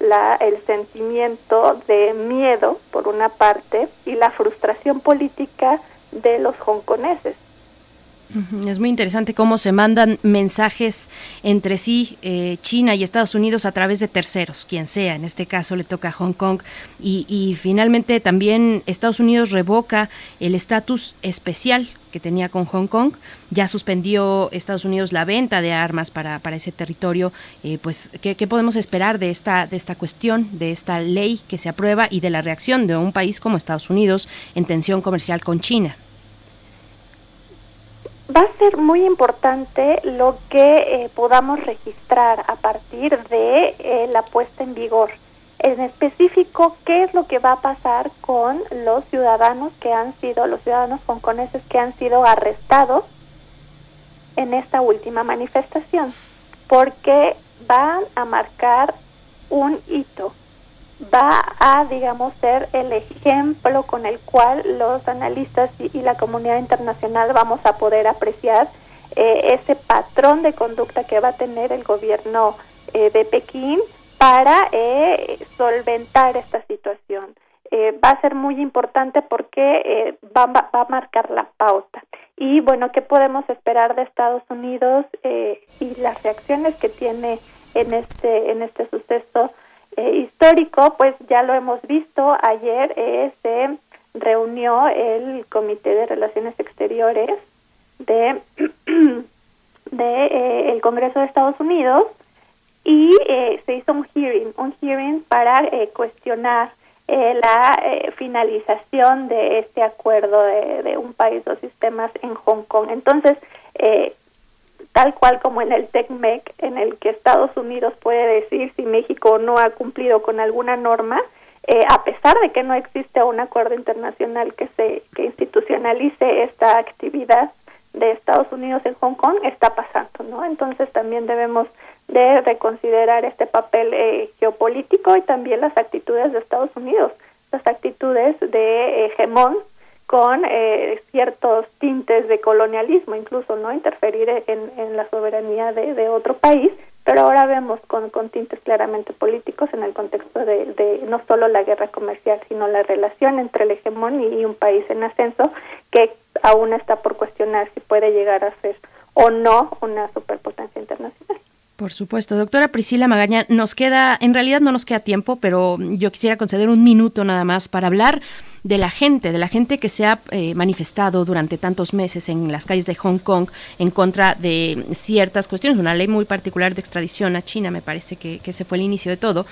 la, el sentimiento de miedo, por una parte, y la frustración política de los hongkoneses. Es muy interesante cómo se mandan mensajes entre sí, eh, China y Estados Unidos, a través de terceros, quien sea. En este caso le toca a Hong Kong. Y, y finalmente también Estados Unidos revoca el estatus especial que tenía con Hong Kong. Ya suspendió Estados Unidos la venta de armas para, para ese territorio. Eh, pues, ¿qué, ¿qué, podemos esperar de esta, de esta cuestión, de esta ley que se aprueba y de la reacción de un país como Estados Unidos en tensión comercial con China? Va a ser muy importante lo que eh, podamos registrar a partir de eh, la puesta en vigor. En específico, qué es lo que va a pasar con los ciudadanos que han sido, los ciudadanos hongkoneses que han sido arrestados en esta última manifestación, porque van a marcar un hito va a, digamos, ser el ejemplo con el cual los analistas y, la comunidad internacional vamos a poder apreciar eh, ese patrón de conducta que va a tener el gobierno eh, de Pekín para eh, solventar esta situación. va a ser muy importante porque va, va, a marcar la pauta. Y bueno, ¿qué podemos esperar de Estados Unidos y las reacciones que tiene en este, en este suceso? Eh, histórico, pues ya lo hemos visto, ayer eh, se reunió el Comité de Relaciones Exteriores de, de eh, el Congreso de Estados Unidos y se hizo un hearing, un hearing para cuestionar la finalización de este acuerdo de, de, un país, dos sistemas en Hong Kong. Entonces, tal cual como en el TECMEC, en el que Estados Unidos puede decir si México no ha cumplido con alguna norma, eh, a pesar de que no existe un acuerdo internacional que se que institucionalice esta actividad de Estados Unidos en Hong Kong, está pasando, ¿no? Entonces también debemos de reconsiderar este papel eh, geopolítico y también las actitudes de Estados Unidos, las actitudes de hegemón con eh, ciertos tintes de colonialismo, incluso no interferir en, en la soberanía de, de, otro país, pero ahora vemos con, con tintes claramente políticos en el contexto de, de, no solo la guerra comercial, sino la relación entre el hegemón y, un país en ascenso que aún está por cuestionar si puede llegar a ser o no una superpotencia internacional. Por supuesto. Doctora Priscila Magaña, nos queda, en realidad no nos queda tiempo, pero yo quisiera conceder un minuto nada más para hablar de la gente, de la gente que se ha eh, manifestado durante tantos meses en las calles de Hong Kong en contra de ciertas cuestiones, una ley muy particular de extradición a China, me parece que, que ese fue el inicio de todo.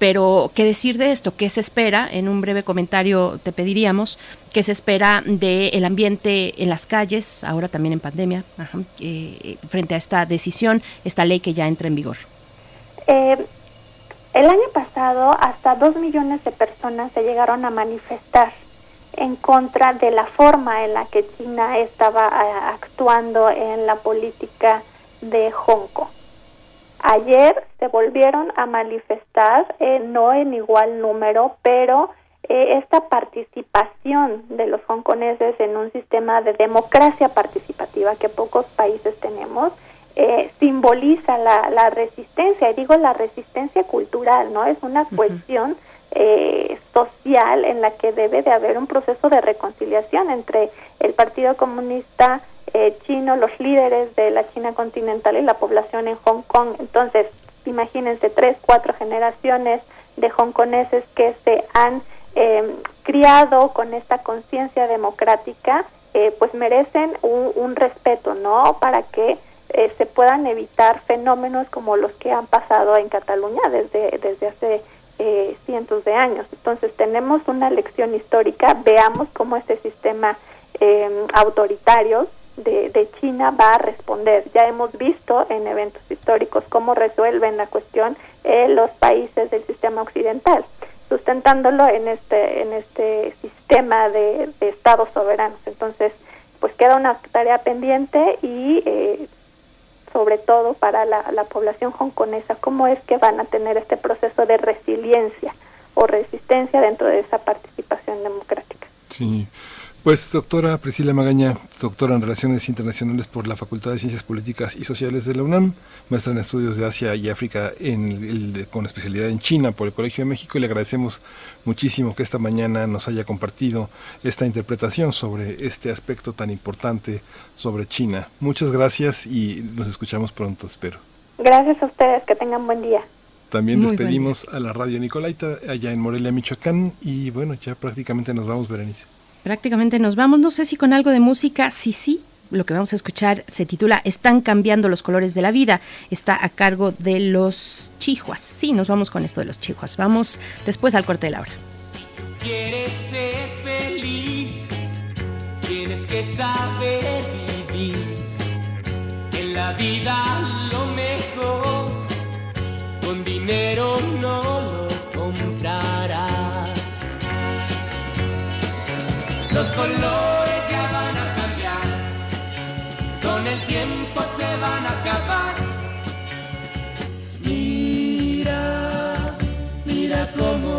Pero, ¿qué decir de esto? ¿Qué se espera? En un breve comentario te pediríamos qué se espera del ambiente en las calles, ahora también en pandemia, eh, frente a esta decisión, esta ley que ya entra en vigor. Eh, el año pasado, hasta dos millones de personas se llegaron a manifestar en contra de la forma en la que China estaba eh, actuando en la política de Hong Kong. Ayer se volvieron a manifestar, eh, no en igual número, pero eh, esta participación de los hongkoneses en un sistema de democracia participativa que pocos países tenemos, eh, simboliza la, la, resistencia, y digo la resistencia cultural, ¿no? Es una cuestión eh, social en la que debe de haber un proceso de reconciliación entre el Partido Comunista eh, chino, los líderes de la China continental y la población en Hong Kong. Entonces, imagínense tres, cuatro generaciones de hongkoneses que se han eh, criado con esta conciencia democrática, eh, pues merecen un, un respeto, ¿no? Para que eh, se puedan evitar fenómenos como los que han pasado en Cataluña desde, desde hace eh, cientos de años. Entonces tenemos una lección histórica, veamos cómo este sistema eh, autoritario de, de, China va a responder. Ya hemos visto en eventos históricos cómo resuelven la cuestión los países del sistema occidental. sustentándolo en este en este sistema de, estados soberanos entonces pues queda una tarea pendiente y eh, sobre todo para la, la población hongkonesa cómo es que van a tener este proceso de resiliencia o resistencia dentro de esa participación democrática sí pues doctora Priscila Magaña, doctora en Relaciones Internacionales por la Facultad de Ciencias Políticas y Sociales de la UNAM, maestra en estudios de Asia y África en con especialidad en China por el Colegio de México y le agradecemos muchísimo que esta mañana nos haya compartido esta interpretación sobre este aspecto tan importante sobre China. Muchas gracias y nos escuchamos pronto, espero. Gracias a ustedes, que tengan buen día. También despedimos a la radio Nicolaita allá en Morelia, Michoacán y bueno, ya prácticamente nos vamos, Berenice prácticamente nos vamos. No sé si con algo de música, sí, sí. Lo que vamos a escuchar se titula Están cambiando los colores de la vida. Está a cargo de los chihuas. Sí, nos vamos con esto de los chihuas. Vamos después al corte de la hora. Si quieres ser feliz, tienes que saber vivir. En la vida lo mejor, con dinero no lo Los colores ya van a cambiar, con el tiempo se van a acabar. Mira, mira cómo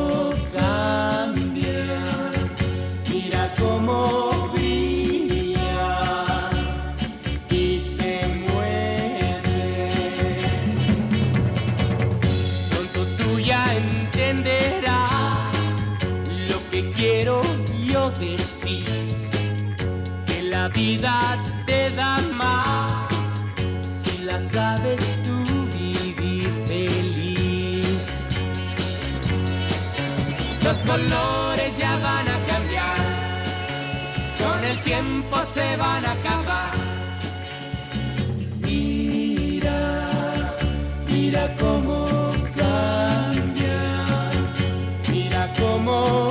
vida te da más si la sabes tú vivir feliz. Los colores ya van a cambiar, con el tiempo se van a acabar. Mira, mira cómo cambia, mira cómo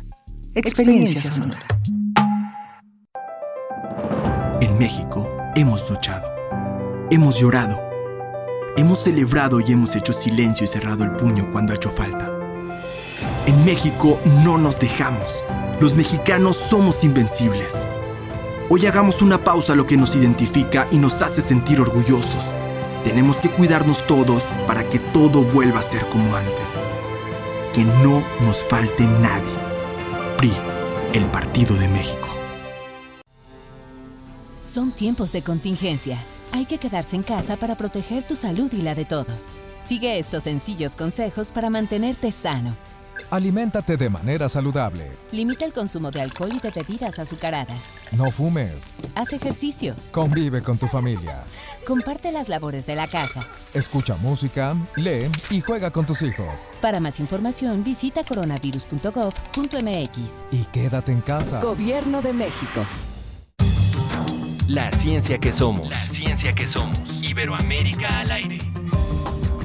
Experiencia sonora. En México hemos luchado. Hemos llorado Hemos celebrado y hemos hecho silencio y cerrado el puño cuando ha hecho falta. En México no nos dejamos. Los mexicanos somos invencibles. Hoy hagamos una pausa a lo que nos identifica y nos hace sentir orgullosos. Tenemos que cuidarnos todos para que todo vuelva a ser como antes. Que no nos falte nadie. PRI, el Partido de México. Son tiempos de contingencia hay que quedarse en casa para proteger tu salud y la de todos. Sigue estos sencillos consejos para mantenerte sano. Aliméntate de manera saludable. Limita el consumo de alcohol y de bebidas azucaradas. No fumes. Haz ejercicio. Convive con tu familia. Comparte las labores de la casa. Escucha música, lee y juega con tus hijos. Para más información visita coronavirus.gov.mx. Y quédate en casa. Gobierno de México. La ciencia que somos. La ciencia que somos. Iberoamérica al aire.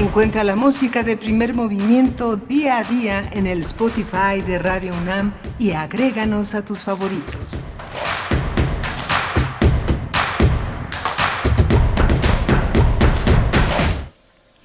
Encuentra la música de primer movimiento día a día en el Spotify de Radio UNAM y agréganos a tus favoritos.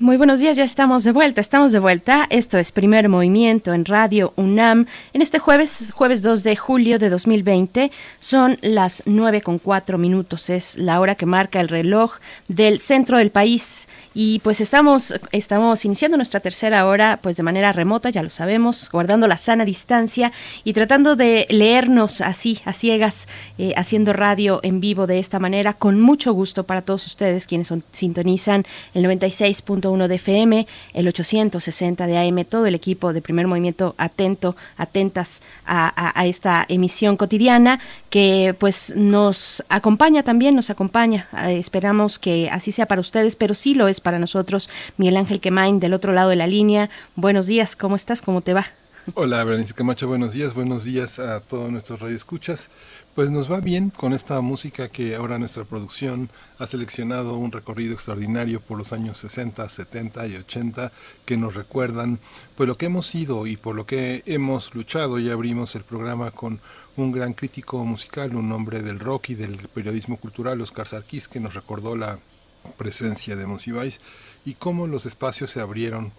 Muy buenos días, ya estamos de vuelta, estamos de vuelta. Esto es Primer Movimiento en Radio UNAM. En este jueves, jueves 2 de julio de 2020, son las 9 con 4 minutos. Es la hora que marca el reloj del centro del país. Y pues estamos, estamos iniciando nuestra tercera hora pues de manera remota, ya lo sabemos, guardando la sana distancia y tratando de leernos así, a ciegas, eh, haciendo radio en vivo de esta manera, con mucho gusto para todos ustedes quienes son, sintonizan el 96.1 de FM, el 860 de AM, todo el equipo de primer movimiento atento, atentas a, esta emisión cotidiana que pues nos acompaña también, nos acompaña. Eh, esperamos que así sea para ustedes, pero sí lo es para nosotros. Miguel Ángel Quemain, del otro lado de la línea. Buenos días, ¿cómo estás? ¿Cómo te va? Hola, Berenice Camacho, buenos días, buenos días a todos nuestros radioescuchas. Pues nos va bien con esta música que ahora nuestra producción ha seleccionado un recorrido extraordinario por los años 60, 70 y 80 que nos recuerdan pues lo que hemos sido y por lo que hemos luchado. Ya abrimos el programa con un gran crítico musical, un hombre del rock y del periodismo cultural, Oscar Sarkis, que nos recordó la presencia de Monsiváis y cómo los espacios se abrieron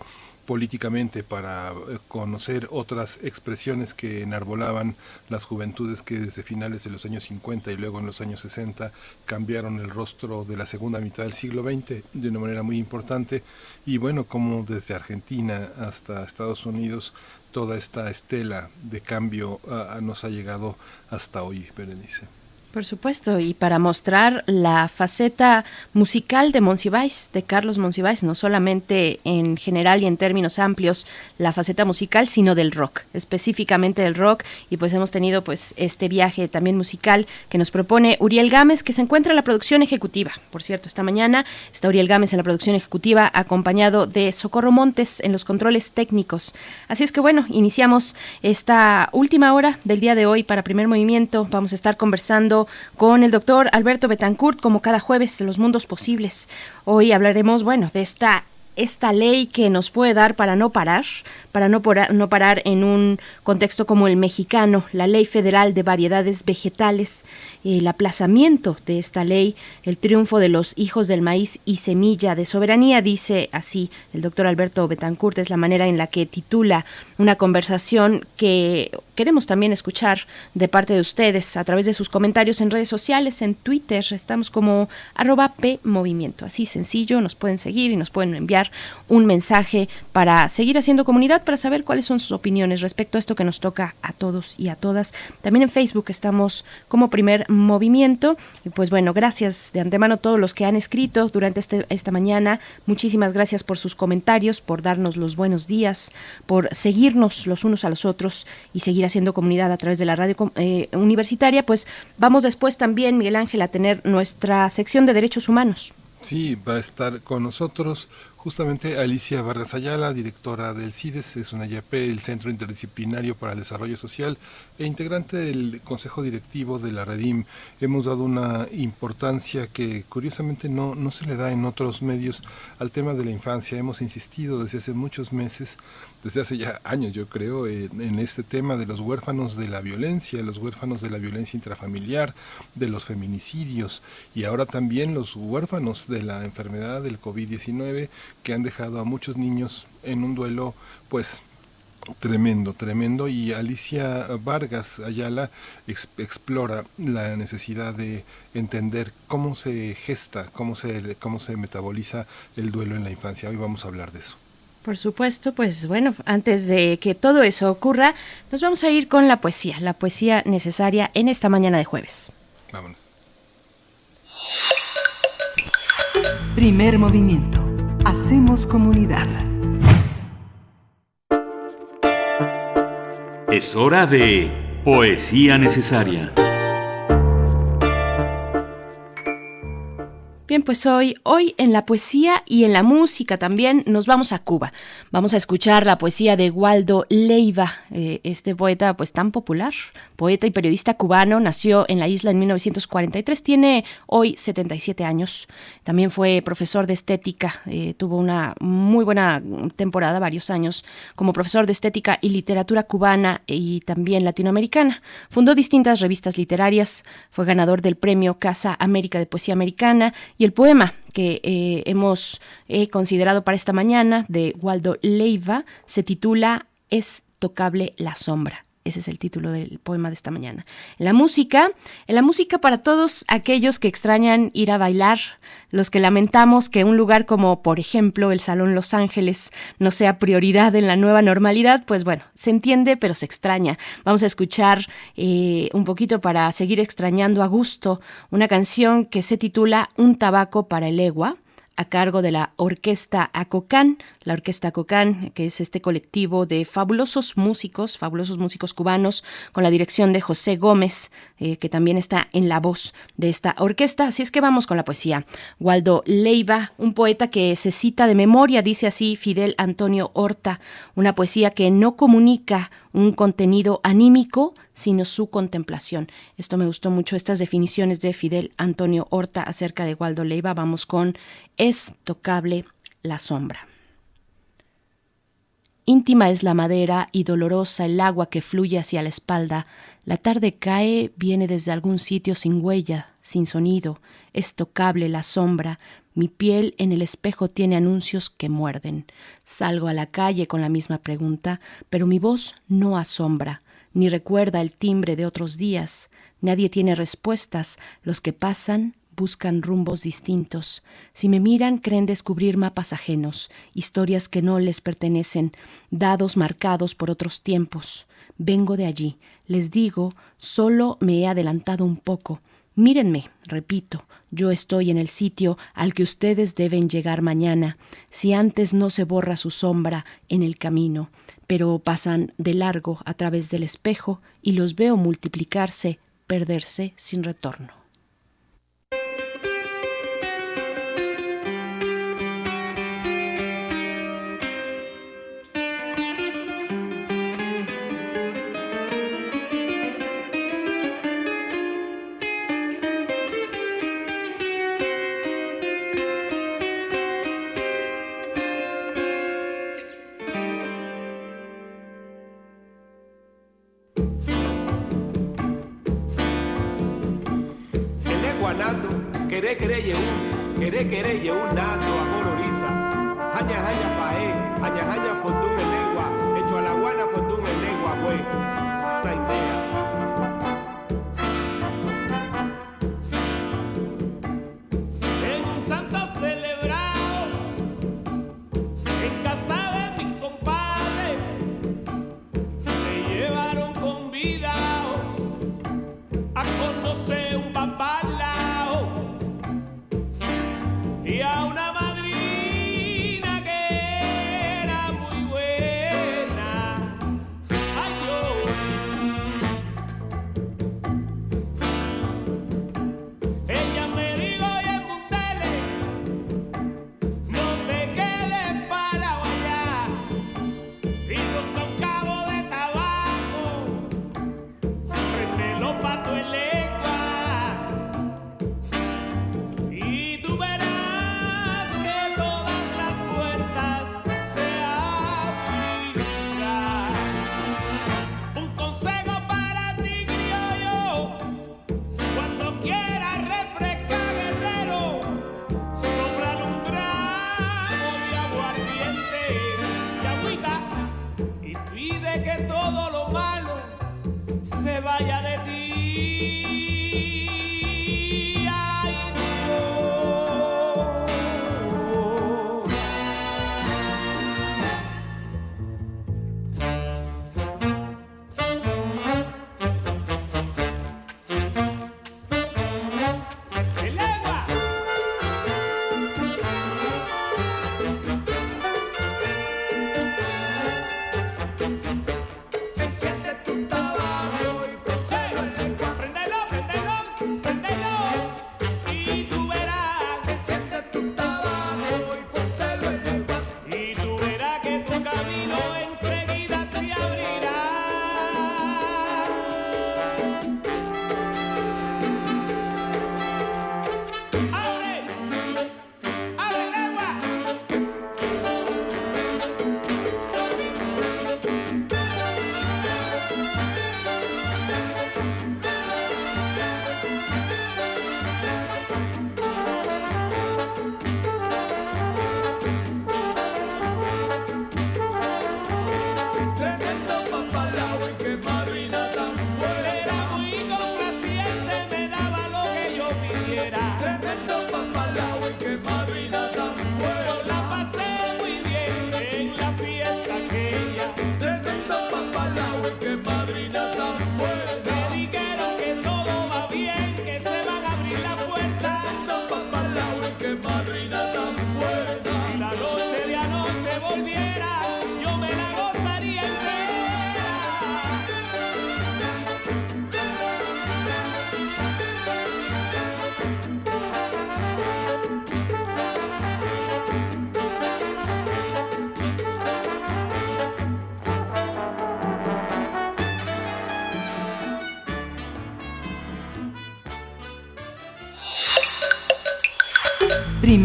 políticamente para eh, conocer otras expresiones que enarbolaban las juventudes que desde finales de los años 50 y luego en los años 60 cambiaron el rostro de la segunda mitad del siglo XX de una manera muy importante y bueno, como desde Argentina hasta Estados Unidos toda esta estela de cambio uh, nos ha llegado hasta hoy, Berenice. Por supuesto, y para mostrar la faceta musical de Monsiváis, de Carlos Monsiváis, no solamente en general y en términos amplios la faceta musical, sino del rock, específicamente del rock, y pues hemos tenido pues este viaje también musical que nos propone Uriel Gámez, que se encuentra en la producción ejecutiva. Por cierto, esta mañana está Uriel Gámez en la producción ejecutiva, acompañado de Socorro Montes en los controles técnicos. Así es que bueno, iniciamos esta última hora del día de hoy para primer movimiento. Vamos a estar conversando con el doctor Alberto Betancourt, como cada jueves, de los mundos posibles. Hoy hablaremos, bueno, de esta esta ley que nos puede dar para no parar, para no, no parar en un contexto como el mexicano, la Ley Federal de Variedades Vegetales, el aplazamiento de esta ley, el triunfo de los hijos del maíz y semilla de soberanía, dice así el doctor Alberto Betancourt, es la manera en la que titula una conversación que queremos también escuchar de parte de ustedes a través de sus comentarios en redes sociales, en Twitter, estamos como arroba Movimiento, así sencillo, nos pueden seguir y nos pueden enviar un mensaje para seguir haciendo comunidad para saber cuáles son sus opiniones respecto a esto que nos toca a todos y a todas. También en Facebook estamos como primer movimiento. Y pues bueno, gracias de antemano a todos los que han escrito durante este, esta mañana. Muchísimas gracias por sus comentarios, por darnos los buenos días, por seguirnos los unos a los otros y seguir haciendo comunidad a través de la radio eh, universitaria. Pues vamos después también, Miguel Ángel, a tener nuestra sección de derechos humanos. Sí, va a estar con nosotros Justamente Alicia Vargas Ayala, directora del CIDES, es una IAP, el Centro Interdisciplinario para el Desarrollo Social, e integrante del Consejo Directivo de la Redim. Hemos dado una importancia que curiosamente no, no se le da en otros medios al tema de la infancia. Hemos insistido desde hace muchos meses, desde hace ya años yo creo, en, en este tema de los huérfanos de la violencia, los huérfanos de la violencia intrafamiliar, de los feminicidios y ahora también los huérfanos de la enfermedad del COVID-19 que han dejado a muchos niños en un duelo pues tremendo, tremendo y Alicia Vargas Ayala explora la necesidad de entender cómo se gesta, cómo se, cómo se metaboliza el duelo en la infancia. Hoy vamos a hablar de eso. Por supuesto, pues bueno, antes de que todo eso ocurra, nos vamos a ir con la poesía, la poesía necesaria en esta mañana de jueves. Vámonos. Primer movimiento. Hacemos comunidad. Es hora de Poesía Necesaria. Bien, pues hoy, hoy en la poesía y en la música también nos vamos a Cuba. Vamos a escuchar la poesía de Waldo Leiva, eh, este poeta pues tan popular, poeta y periodista cubano, nació en la isla en 1943, tiene hoy 77 años. También fue profesor de estética, eh, tuvo una muy buena temporada, varios años, como profesor de estética y literatura cubana y también latinoamericana. Fundó distintas revistas literarias, fue ganador del premio Casa América de Poesía Americana y el poema que eh, hemos considerado para esta mañana de Waldo Leiva se titula Es tocable la sombra. Ese es el título del poema de esta mañana. En la música, en la música para todos aquellos que extrañan ir a bailar, los que lamentamos que un lugar como, por ejemplo, el Salón Los Ángeles no sea prioridad en la nueva normalidad, pues bueno, se entiende, pero se extraña. Vamos a escuchar eh, un poquito para seguir extrañando a gusto una canción que se titula Un tabaco para el egua a cargo de la Orquesta Acocán, la Orquesta Acocán, que es este colectivo de fabulosos músicos, fabulosos músicos cubanos, con la dirección de José Gómez, eh, que también está en la voz de esta orquesta. Así es que vamos con la poesía. Waldo Leiva, un poeta que se cita de memoria, dice así Fidel Antonio Horta, una poesía que no comunica un contenido anímico, sino su contemplación. Esto me gustó mucho, estas definiciones de Fidel Antonio Horta acerca de Waldo Leiva. Vamos con Es tocable la sombra. Íntima es la madera y dolorosa el agua que fluye hacia la espalda. La tarde cae, viene desde algún sitio sin huella, sin sonido. Es tocable la sombra. Mi piel en el espejo tiene anuncios que muerden. Salgo a la calle con la misma pregunta, pero mi voz no asombra, ni recuerda el timbre de otros días. Nadie tiene respuestas. Los que pasan buscan rumbos distintos. Si me miran, creen descubrir mapas ajenos, historias que no les pertenecen, dados marcados por otros tiempos. Vengo de allí. Les digo, solo me he adelantado un poco. Mírenme, repito, yo estoy en el sitio al que ustedes deben llegar mañana, si antes no se borra su sombra en el camino, pero pasan de largo a través del espejo y los veo multiplicarse, perderse sin retorno. yeun, kere kere yeun da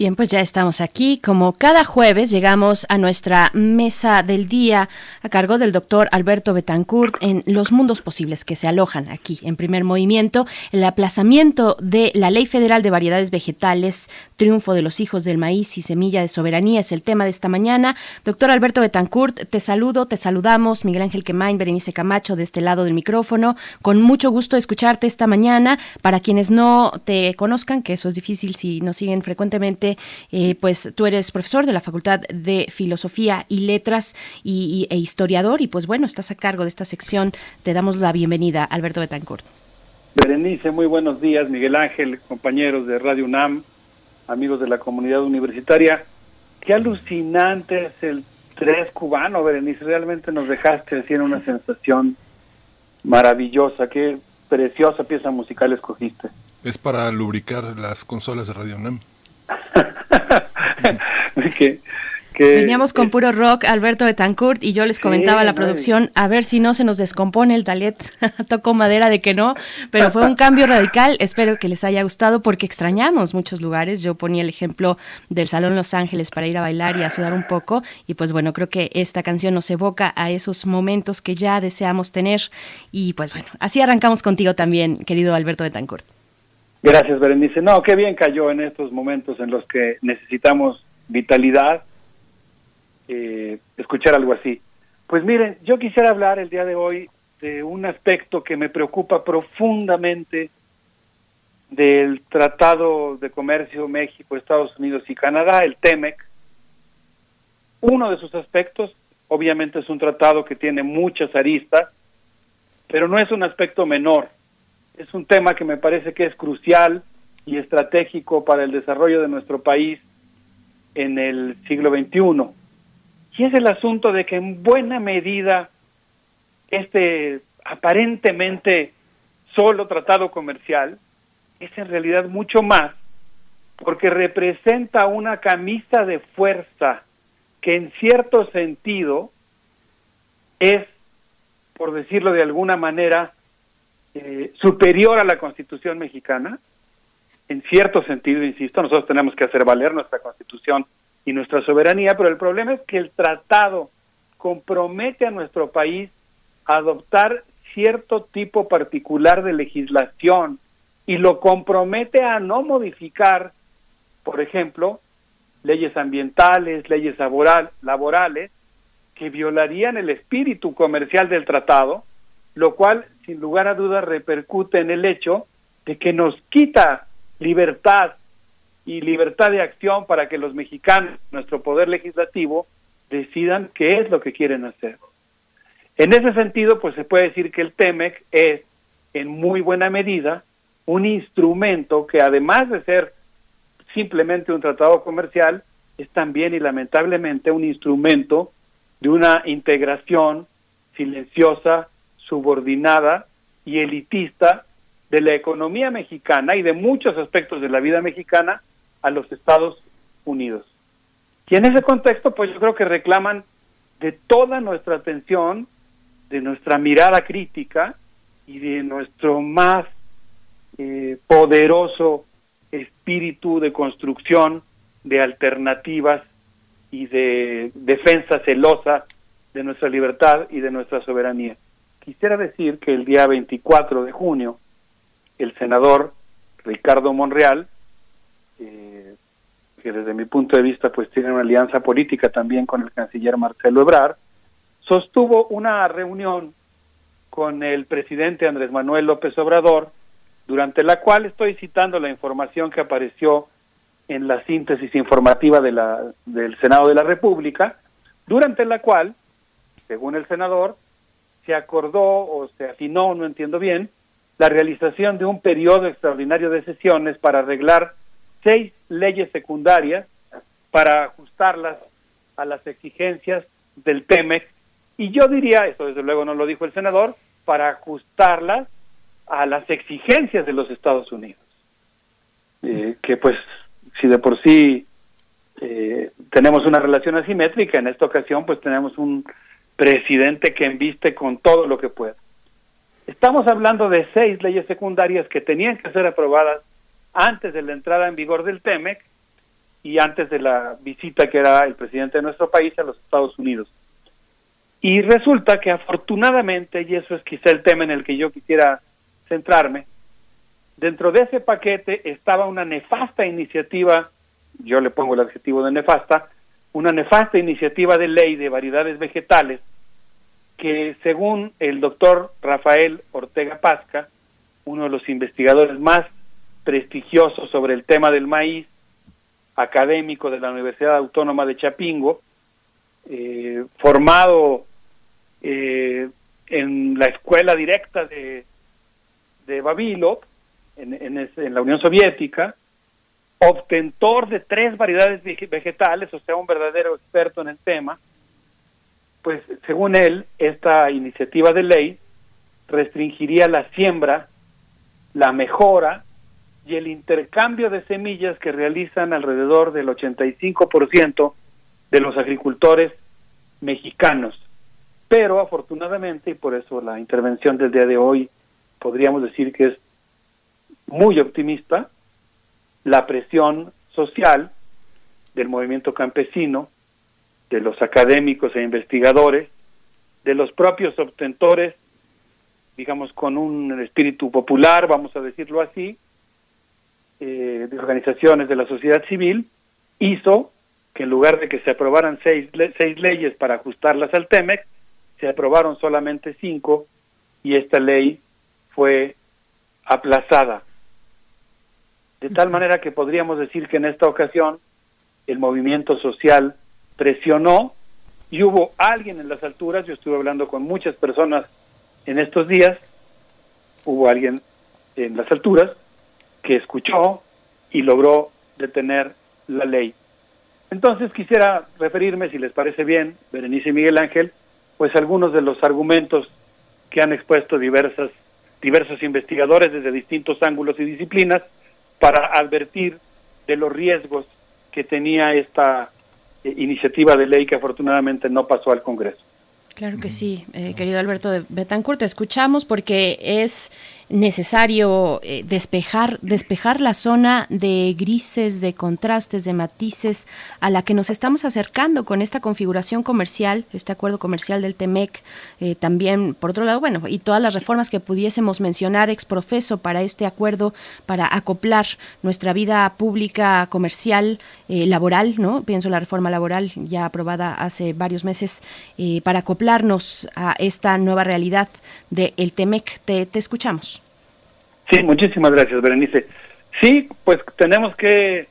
Bien, pues ya estamos aquí. Como cada jueves llegamos a nuestra mesa del día a cargo del doctor Alberto Betancourt en Los Mundos Posibles que se alojan aquí en primer movimiento. El aplazamiento de la Ley Federal de Variedades Vegetales, triunfo de los hijos del maíz y semilla de soberanía es el tema de esta mañana. Doctor Alberto Betancourt, te saludo, te saludamos. Miguel Ángel Quemain, Berenice Camacho de este lado del micrófono. Con mucho gusto escucharte esta mañana. Para quienes no te conozcan, que eso es difícil si nos siguen frecuentemente, eh, pues tú eres profesor de la Facultad de Filosofía y Letras y, y- e historiador y pues bueno, estás a cargo de esta sección. Te damos la bienvenida, Alberto Betancourt. Berenice, muy buenos días, Miguel Ángel, compañeros de Radio UNAM, amigos de la comunidad universitaria. Qué alucinante es el tres cubano, Berenice, realmente nos dejaste así en una sensación maravillosa, qué preciosa pieza musical escogiste. Es para lubricar las consolas de Radio UNAM. que, que- Veníamos con puro rock, Alberto Betancourt, y yo les comentaba a la producción, a ver si no se nos descompone el talet. Tocó madera de que no, pero fue un cambio radical. Espero que les haya gustado porque extrañamos muchos lugares. Yo ponía el ejemplo del Salón Los Ángeles para ir a bailar y a sudar un poco. Y pues bueno, creo que esta canción nos evoca a esos momentos que ya deseamos tener. Y pues bueno, así arrancamos contigo también, querido Alberto Betancourt. Gracias, Berenice. No, qué bien cayó en estos momentos en los que necesitamos vitalidad, eh, escuchar algo así. Pues miren, yo quisiera hablar el día de hoy de un aspecto que me preocupa profundamente del Tratado de Comercio México, Estados Unidos y Canadá, el TEMEC. Uno de sus aspectos, obviamente, es un tratado que tiene muchas aristas, pero no es un aspecto menor es un tema que me parece que es crucial y estratégico para el desarrollo de nuestro país en el siglo XXI. Y es el asunto de que en buena medida este aparentemente solo tratado comercial es en realidad mucho más porque representa una camisa de fuerza que en cierto sentido es, por decirlo de alguna manera, eh, superior a la Constitución mexicana, en cierto sentido, insisto, nosotros tenemos que hacer valer nuestra Constitución y nuestra soberanía, pero el problema es que el tratado compromete a nuestro país a adoptar cierto tipo particular de legislación y lo compromete a no modificar, por ejemplo, leyes ambientales, leyes laboral, laborales, que violarían el espíritu comercial del tratado, lo cual, sin lugar a dudas, repercute en el hecho de que nos quita libertad y libertad de acción para que los mexicanos, nuestro poder legislativo, decidan qué es lo que quieren hacer. En ese sentido, pues se puede decir que el TEMEC es, en muy buena medida, un instrumento que además de ser simplemente un tratado comercial, es también y lamentablemente un instrumento de una integración silenciosa, subordinada y elitista de la economía mexicana y de muchos aspectos de la vida mexicana a los Estados Unidos. Y en ese contexto, pues yo creo que reclaman de toda nuestra atención, de nuestra mirada crítica y de nuestro más eh, poderoso espíritu de construcción de alternativas y de defensa celosa de nuestra libertad y de nuestra soberanía. Quisiera decir que el día 24 de junio, el senador Ricardo Monreal, eh, que desde mi punto de vista pues tiene una alianza política también con el canciller Marcelo Ebrard, sostuvo una reunión con el presidente Andrés Manuel López Obrador, durante la cual estoy citando la información que apareció en la síntesis informativa de la, del Senado de la República, durante la cual, según el senador, se acordó o se afinó, no entiendo bien, la realización de un periodo extraordinario de sesiones para arreglar seis leyes secundarias para ajustarlas a las exigencias del TEMEC y yo diría, eso desde luego no lo dijo el senador, para ajustarlas a las exigencias de los Estados Unidos. Eh, que pues si de por sí eh, tenemos una relación asimétrica, en esta ocasión pues tenemos un presidente que embiste con todo lo que pueda. Estamos hablando de seis leyes secundarias que tenían que ser aprobadas antes de la entrada en vigor del TEMEC y antes de la visita que era el presidente de nuestro país a los Estados Unidos. Y resulta que afortunadamente, y eso es quizá el tema en el que yo quisiera centrarme, dentro de ese paquete estaba una nefasta iniciativa, yo le pongo el adjetivo de nefasta, una nefasta iniciativa de ley de variedades vegetales que según el doctor Rafael Ortega Pasca, uno de los investigadores más prestigiosos sobre el tema del maíz, académico de la Universidad Autónoma de Chapingo, eh, formado eh, en la escuela directa de, de Babilov, en, en, la Unión Soviética, obtentor de tres variedades vegetales, o sea, un verdadero experto en el tema, pues según él, esta iniciativa de ley restringiría la siembra, la mejora y el intercambio de semillas que realizan alrededor del 85% de los agricultores mexicanos. Pero afortunadamente, y por eso la intervención del día de hoy podríamos decir que es muy optimista, la presión social del movimiento campesino, de los académicos e investigadores, de los propios obtentores, digamos, con un espíritu popular, vamos a decirlo así, eh, de organizaciones de la sociedad civil, hizo que en lugar de que se aprobaran seis, seis leyes para ajustarlas al TEMEC, se aprobaron solamente cinco y esta ley fue aplazada. De tal manera que podríamos decir que en esta ocasión el movimiento social presionó y hubo alguien en las alturas, yo estuve hablando con muchas personas en estos días, hubo alguien en las alturas que escuchó y logró detener la ley. Entonces quisiera referirme, si les parece bien, Berenice y Miguel Ángel, pues algunos de los argumentos que han expuesto diversas, diversos investigadores desde distintos ángulos y disciplinas para advertir de los riesgos que tenía esta eh, iniciativa de ley que afortunadamente no pasó al Congreso. Claro que sí, eh, querido Alberto de Betancourt, te escuchamos porque es necesario eh, despejar, despejar la zona de grises, de contrastes, de matices a la que nos estamos acercando con esta configuración comercial, este acuerdo comercial del TEMEC, eh, también por otro lado, bueno, y todas las reformas que pudiésemos mencionar ex profeso para este acuerdo, para acoplar nuestra vida pública, comercial, eh, laboral, ¿no? Pienso la reforma laboral ya aprobada hace varios meses, para acoplarnos a esta nueva realidad del TEMEC. Te, te escuchamos. Sí, muchísimas gracias, Berenice. Sí, pues tenemos que,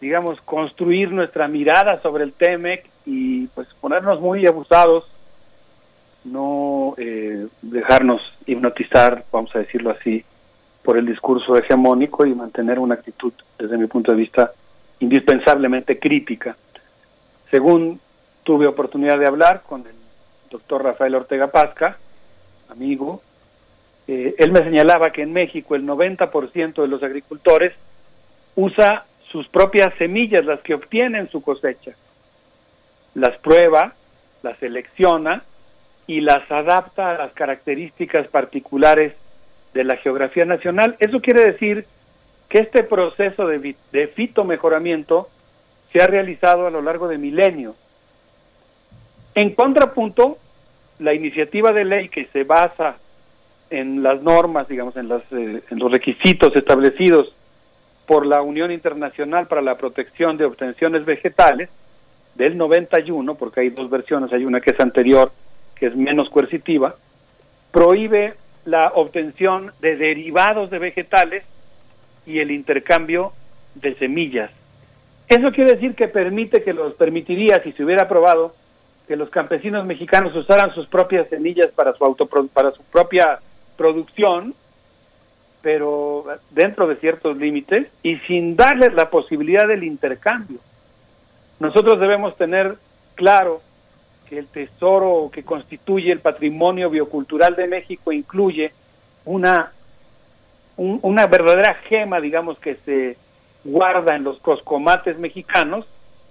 digamos, construir nuestra mirada sobre el TEMEC y pues ponernos muy abusados, no eh, dejarnos hipnotizar, vamos a decirlo así, por el discurso hegemónico y mantener una actitud, desde mi punto de vista, indispensablemente crítica. Según tuve oportunidad de hablar con el doctor Rafael Ortega Pasca, amigo, eh, él me señalaba que en México el 90% de los agricultores usa sus propias semillas, las que obtiene en su cosecha. Las prueba, las selecciona y las adapta a las características particulares de la geografía nacional. Eso quiere decir que este proceso de, de fitomejoramiento se ha realizado a lo largo de milenios. En contrapunto, la iniciativa de ley que se basa en las normas, digamos, en, las, eh, en los requisitos establecidos por la Unión Internacional para la Protección de Obtenciones Vegetales del 91, porque hay dos versiones, hay una que es anterior, que es menos coercitiva, prohíbe la obtención de derivados de vegetales y el intercambio de semillas. Eso quiere decir que permite que los permitiría, si se hubiera aprobado, que los campesinos mexicanos usaran sus propias semillas para su auto para su propia producción, pero dentro de ciertos límites y sin darles la posibilidad del intercambio. Nosotros debemos tener claro que el tesoro que constituye el patrimonio biocultural de México incluye una un- una verdadera gema, digamos, que se guarda en los coscomates mexicanos,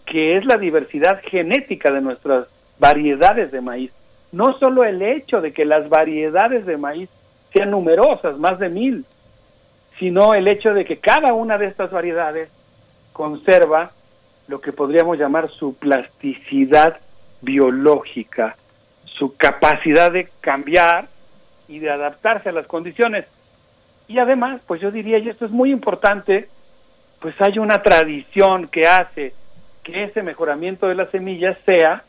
que es la diversidad genética de nuestras variedades de maíz. No solo el hecho de que las variedades de maíz sean numerosas, más de mil, sino el hecho de que cada una de estas variedades conserva lo que podríamos llamar su plasticidad biológica, su capacidad de cambiar y de adaptarse a las condiciones. Y además, pues yo diría, y esto es muy importante, pues hay una tradición que hace que ese mejoramiento de las semillas sea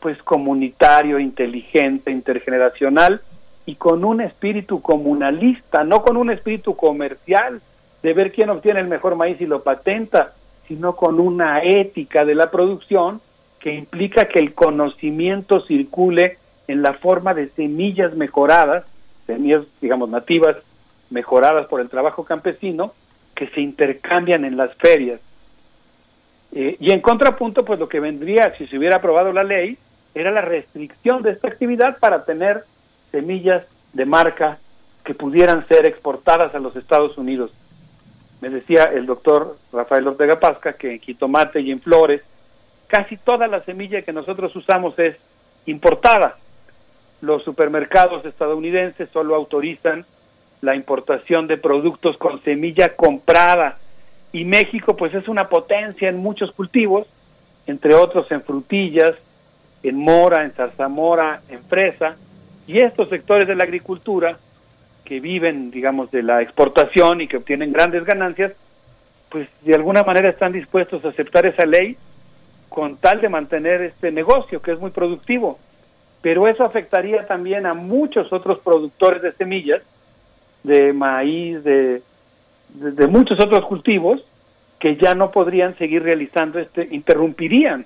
pues comunitario, inteligente, intergeneracional y con un espíritu comunalista, no con un espíritu comercial de ver quién obtiene el mejor maíz y lo patenta, sino con una ética de la producción que implica que el conocimiento circule en la forma de semillas mejoradas, semillas, digamos, nativas, mejoradas por el trabajo campesino, que se intercambian en las ferias. Eh, y en contrapunto, pues lo que vendría, si se hubiera aprobado la ley, era la restricción de esta actividad para tener semillas de marca que pudieran ser exportadas a los Estados Unidos. Me decía el doctor Rafael Ortega Pasca que en jitomate y en flores casi toda la semilla que nosotros usamos es importada. Los supermercados estadounidenses solo autorizan la importación de productos con semilla comprada y México pues es una potencia en muchos cultivos, entre otros en frutillas, en mora, en zarzamora, en fresa, y estos sectores de la agricultura que viven, digamos, de la exportación y que obtienen grandes ganancias, pues de alguna manera están dispuestos a aceptar esa ley con tal de mantener este negocio que es muy productivo. Pero eso afectaría también a muchos otros productores de semillas, de maíz, de, de, muchos otros cultivos, que ya no podrían seguir realizando este, interrumpirían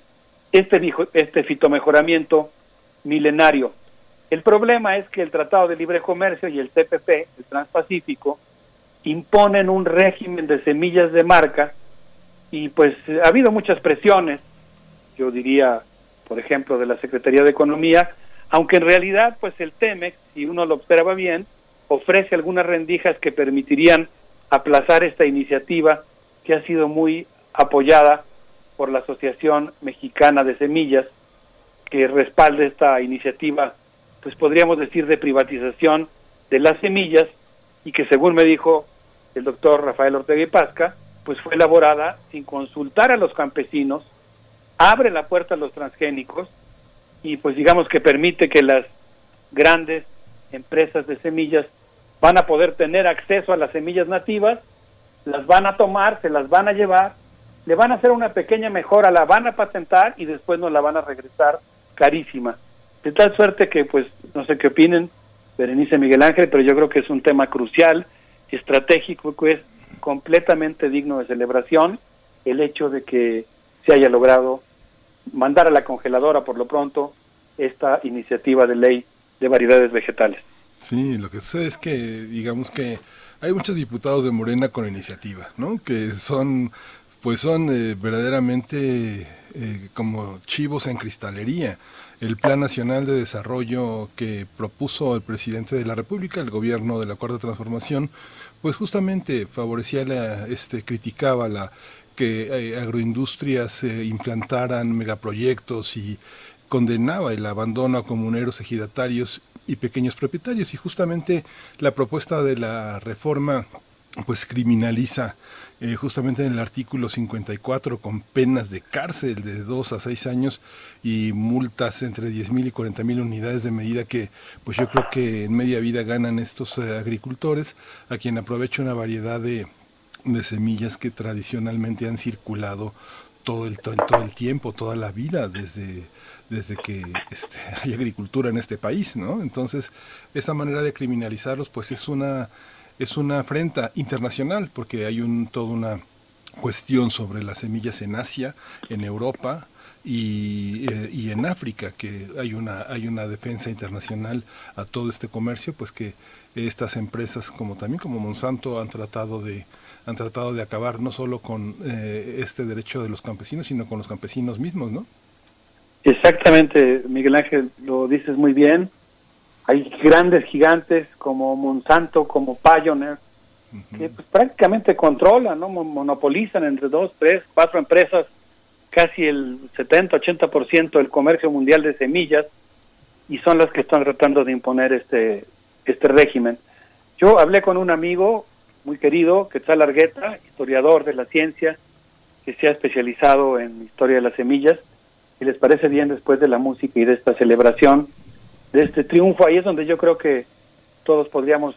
este, este fitomejoramiento milenario. El problema es que el Tratado de Libre Comercio y el TPP, el Transpacífico, imponen un régimen de semillas de marca y pues ha habido muchas presiones, yo diría, por ejemplo, de la Secretaría de Economía, aunque en realidad pues el TEMEX, si uno lo observa bien, ofrece algunas rendijas que permitirían aplazar esta iniciativa que ha sido muy apoyada por la Asociación Mexicana de Semillas, que respalda esta iniciativa, pues podríamos decir de privatización de las semillas y que según me dijo el doctor Rafael Ortega y Pasca, pues fue elaborada sin consultar a los campesinos, abre la puerta a los transgénicos y pues digamos que permite que las grandes empresas de semillas van a poder tener acceso a las semillas nativas, las van a tomar, se las van a llevar, le van a hacer una pequeña mejora, la van a patentar y después nos la van a regresar carísima. De tal suerte que, pues, no sé qué opinen, Berenice Miguel Ángel, pero yo creo que es un tema crucial, estratégico, que es completamente digno de celebración el hecho de que se haya logrado mandar a la congeladora por lo pronto esta iniciativa de ley de variedades vegetales. Sí, lo que sucede es que, digamos que hay muchos diputados de Morena con iniciativa, ¿no? Que son, pues son eh, verdaderamente eh, como chivos en cristalería. El Plan Nacional de Desarrollo que propuso el presidente de la República, el gobierno de la Cuarta Transformación, pues justamente favorecía la, este, criticaba la que eh, agroindustrias eh, implantaran megaproyectos y condenaba el abandono a comuneros, ejidatarios y pequeños propietarios. Y justamente la propuesta de la reforma pues criminaliza eh, justamente en el artículo 54 con penas de cárcel de 2 a 6 años y multas entre 10 mil y 40 mil unidades de medida que pues yo creo que en media vida ganan estos eh, agricultores a quien aprovecha una variedad de, de semillas que tradicionalmente han circulado todo el, todo el tiempo, toda la vida, desde, desde que este, hay agricultura en este país, ¿no? Entonces, esa manera de criminalizarlos, pues es una, es una afrenta internacional, porque hay un, toda una cuestión sobre las semillas en Asia, en Europa, y, eh, y, en África, que hay una, hay una defensa internacional a todo este comercio, pues que estas empresas como también como Monsanto han tratado de han tratado de acabar no solo con eh, este derecho de los campesinos, sino con los campesinos mismos, ¿no? Exactamente, Miguel Ángel, lo dices muy bien. Hay grandes gigantes como Monsanto, como Pioneer, uh -huh. que pues, prácticamente controlan, ¿no? monopolizan entre dos, tres, cuatro empresas casi el 70-80% del comercio mundial de semillas y son las que están tratando de imponer este, este régimen. Yo hablé con un amigo muy querido, Quetzal Argueta, historiador de la ciencia, que se ha especializado en historia de las semillas, y les parece bien después de la música y de esta celebración, de este triunfo, ahí es donde yo creo que todos podríamos,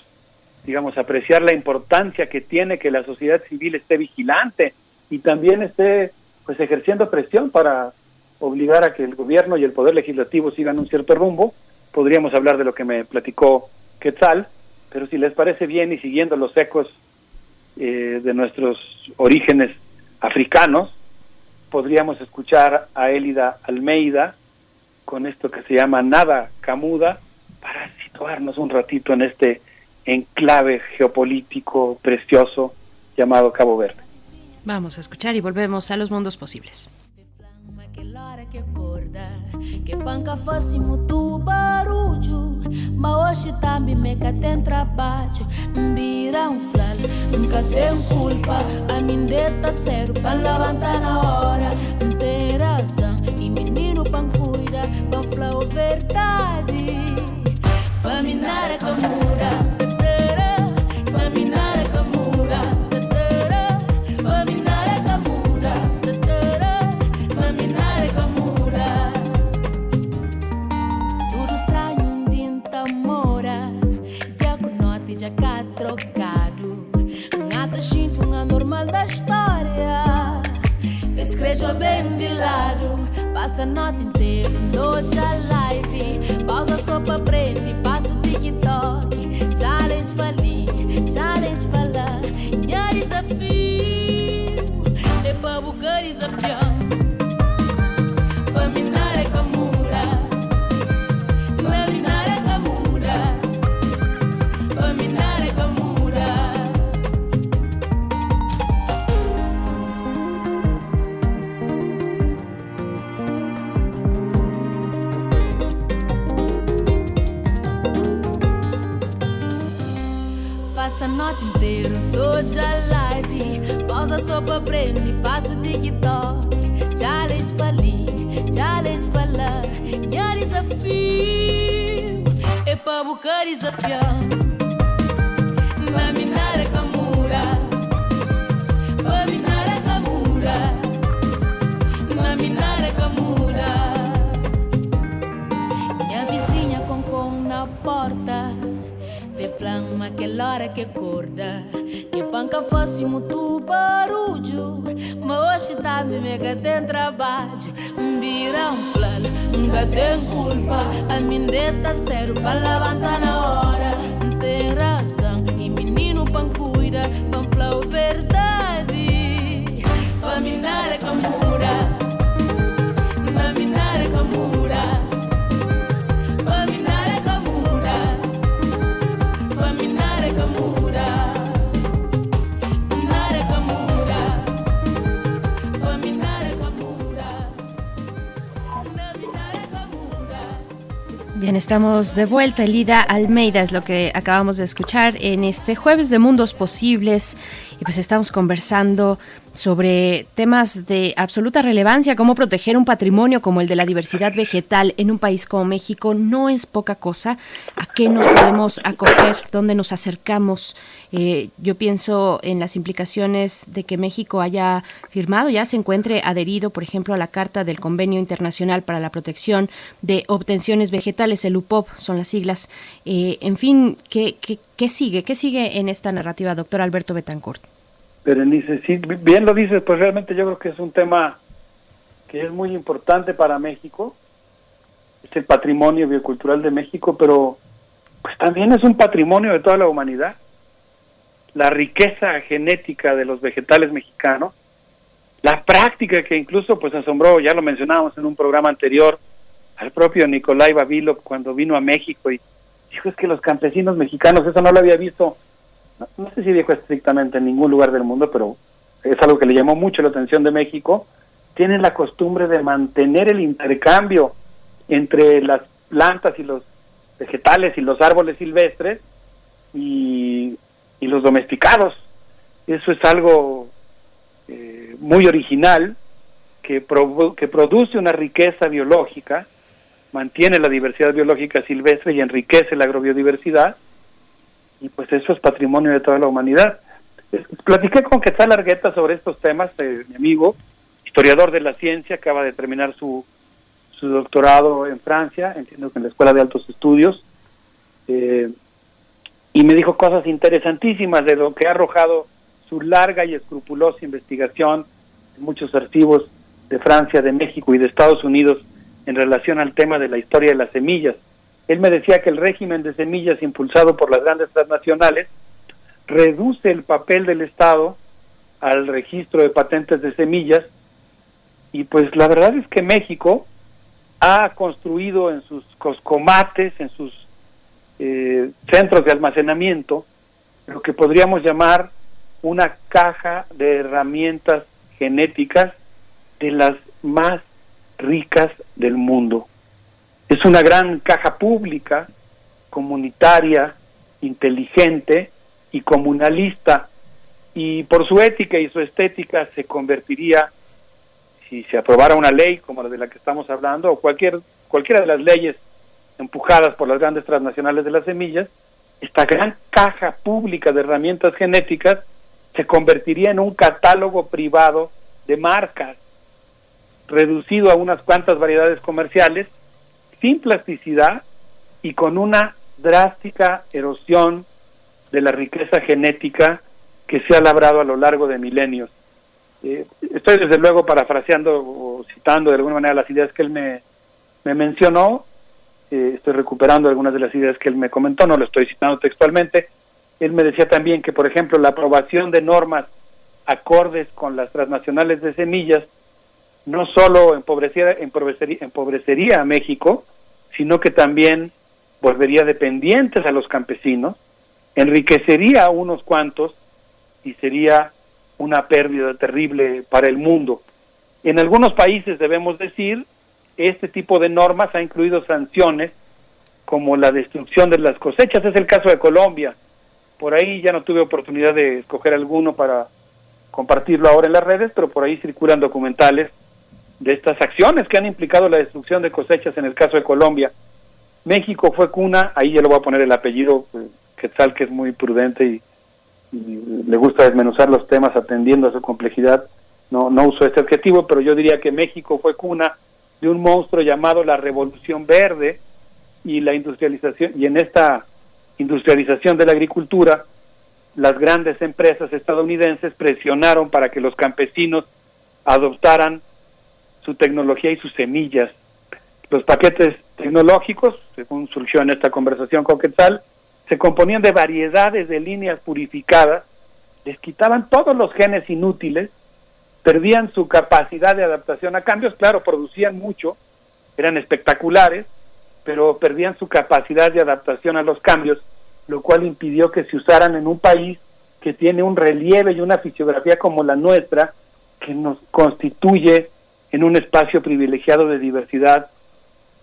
digamos, apreciar la importancia que tiene que la sociedad civil esté vigilante y también esté pues ejerciendo presión para obligar a que el gobierno y el poder legislativo sigan un cierto rumbo. Podríamos hablar de lo que me platicó Quetzal, pero si les parece bien y siguiendo los ecos eh, de nuestros orígenes africanos, podríamos escuchar a Élida Almeida con esto que se llama Nada Camuda para situarnos un ratito en este enclave geopolítico precioso llamado Cabo Verde. Vamos a escuchar y volvemos a los mundos posibles. que panca fácimo tu barulho Mas hoje também me tem trabalho Vira um flal, nunca tem culpa A mim deta zero pra levantar na hora Tem razão menino pan vão falar a verdade. Caminhar a camura. sinto uma normal da história. Escrevo bem de lado. Passa a noite inteira, noite a live. Pausa só pra aprender, passo TikTok. Challenge pra ali, challenge pra lá Minha desafio. É pra buscar desafiar Passa a noite inteira, toda live Pausa só pra aprender, passo TikTok Challenge pra ali, challenge pra lá Minha desafio é pra buscar desafiar aquela hora que acorda Que panca fosse muito barulho Mas hoje tá me mega tem trabalho Vira um flala, nunca tem culpa A mim deta zero pra levantar na hora Tem razão E menino pan cuida Pan falar a verdade Pra minar a camura Estamos de vuelta. Elida Almeida es lo que acabamos de escuchar en este jueves de Mundos Posibles. Y pues estamos conversando sobre temas de absoluta relevancia, cómo proteger un patrimonio como el de la diversidad vegetal en un país como México no es poca cosa. ¿A qué nos podemos acoger? ¿Dónde nos acercamos? Eh, yo pienso en las implicaciones de que México haya firmado, ya se encuentre adherido, por ejemplo, a la Carta del Convenio Internacional para la Protección de Obtenciones Vegetales, el UPOP son las siglas. Eh, en fin, ¿qué, qué, sigue? ¿Qué sigue en esta narrativa, doctor Alberto Betancourt? Berenice, sí, bien lo dices, pues realmente yo creo que es un tema que es muy importante para México, es el patrimonio biocultural de México, pero pues también es un patrimonio de toda la humanidad. La riqueza genética de los vegetales mexicanos, la práctica que incluso pues asombró, ya lo mencionábamos en un programa anterior, al propio Nicolai Babilov cuando vino a México y dijo es que los campesinos mexicanos, eso no lo había visto no, sé si dijo estrictamente en ningún lugar del mundo, pero es algo que le llamó mucho la atención de México, tienen la costumbre de mantener el intercambio entre las plantas y los vegetales y los árboles silvestres y, los domesticados. Eso es algo eh, muy original que, que produce una riqueza biológica, mantiene la diversidad biológica silvestre y enriquece la agrobiodiversidad y pues eso es patrimonio de toda la humanidad. Platiqué con Quetzal Argueta sobre estos temas, eh, mi amigo, historiador de la ciencia, acaba de terminar su, su doctorado en Francia, entiendo que en la Escuela de Altos Estudios, eh, y me dijo cosas interesantísimas de lo que ha arrojado su larga y escrupulosa investigación en muchos archivos de Francia, de México y de Estados Unidos en relación al tema de la historia de las semillas. Él me decía que el régimen de semillas impulsado por las grandes transnacionales reduce el papel del Estado al registro de patentes de semillas y pues la verdad es que México ha construido en sus coscomates, en sus eh, centros de almacenamiento, lo que podríamos llamar una caja de herramientas genéticas de las más ricas del mundo. Es una gran caja pública, comunitaria, inteligente y comunalista, y por su ética y su estética se convertiría, si se aprobara una ley como la de la que estamos hablando, o cualquier, cualquiera de las leyes empujadas por las grandes transnacionales de las semillas, esta gran caja pública de herramientas genéticas se convertiría en un catálogo privado de marcas, reducido a unas cuantas variedades comerciales, sin plasticidad y con una drástica erosión de la riqueza genética que se ha labrado a lo largo de milenios. Eh, estoy desde luego parafraseando o citando de alguna manera las ideas que él me, me mencionó, eh, estoy recuperando algunas de las ideas que él me comentó, no lo estoy citando textualmente. Él me decía también que, por ejemplo, la aprobación de normas acordes con las transnacionales de semillas no solo empobrecería, empobrecería, a México, sino que también volvería dependientes a los campesinos, enriquecería a unos cuantos y sería una pérdida terrible para el mundo. En algunos países, debemos decir, este tipo de normas ha incluido sanciones como la destrucción de las cosechas. Es el caso de Colombia. Por ahí ya no tuve oportunidad de escoger alguno para compartirlo ahora en las redes, pero por ahí circulan documentales de estas acciones que han implicado la destrucción de cosechas en el caso de Colombia. México fue cuna, ahí ya lo voy a poner el apellido pues, Quetzal, que es muy prudente y, le gusta desmenuzar los temas atendiendo a su complejidad. No, no uso este adjetivo, pero yo diría que México fue cuna de un monstruo llamado la Revolución Verde y la industrialización, y en esta industrialización de la agricultura, las grandes empresas estadounidenses presionaron para que los campesinos adoptaran su tecnología y sus semillas. Los paquetes tecnológicos, según surgió en esta conversación con Quetzal, se componían de variedades de líneas purificadas, les quitaban todos los genes inútiles, perdían su capacidad de adaptación a cambios, claro, producían mucho, eran espectaculares, pero perdían su capacidad de adaptación a los cambios, lo cual impidió que se usaran en un país que tiene un relieve y una fisiografía como la nuestra, que nos constituye en un espacio privilegiado de diversidad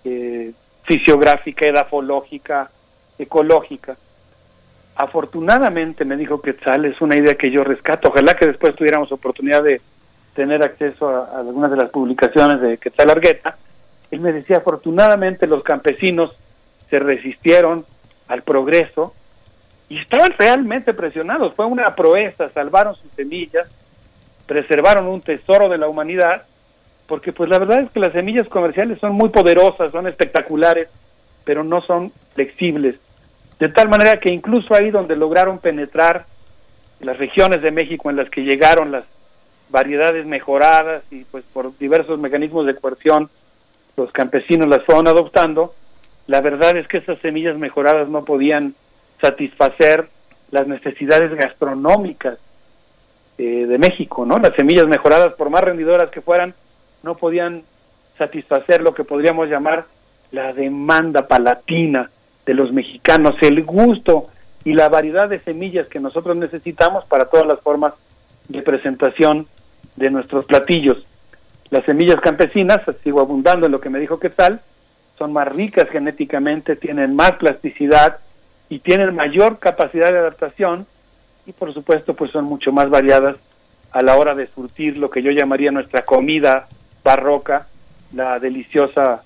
eh, fisiográfica, edafológica, ecológica. Afortunadamente, me dijo Quetzal, es una idea que yo rescato. Ojalá que después tuviéramos oportunidad de tener acceso a, a algunas de las publicaciones de Quetzal Argueta. Él me decía, afortunadamente los campesinos se resistieron al progreso y estaban realmente presionados. Fue una proeza, salvaron sus semillas, preservaron un tesoro de la humanidad, porque pues la verdad es que las semillas comerciales son muy poderosas, son espectaculares, pero no son flexibles. De tal manera que incluso ahí donde lograron penetrar las regiones de México en las que llegaron las variedades mejoradas y pues por diversos mecanismos de coerción los campesinos las fueron adoptando, la verdad es que esas semillas mejoradas no podían satisfacer las necesidades gastronómicas eh, de México, ¿no? Las semillas mejoradas, por más rendidoras que fueran, no podían satisfacer lo que podríamos llamar la demanda palatina de los mexicanos, el gusto y la variedad de semillas que nosotros necesitamos para todas las formas de presentación de nuestros platillos. Las semillas campesinas, sigo abundando en lo que me dijo Quetzal, son más ricas genéticamente, tienen más plasticidad y tienen mayor capacidad de adaptación y por supuesto pues son mucho más variadas a la hora de surtir lo que yo llamaría nuestra comida barroca, la deliciosa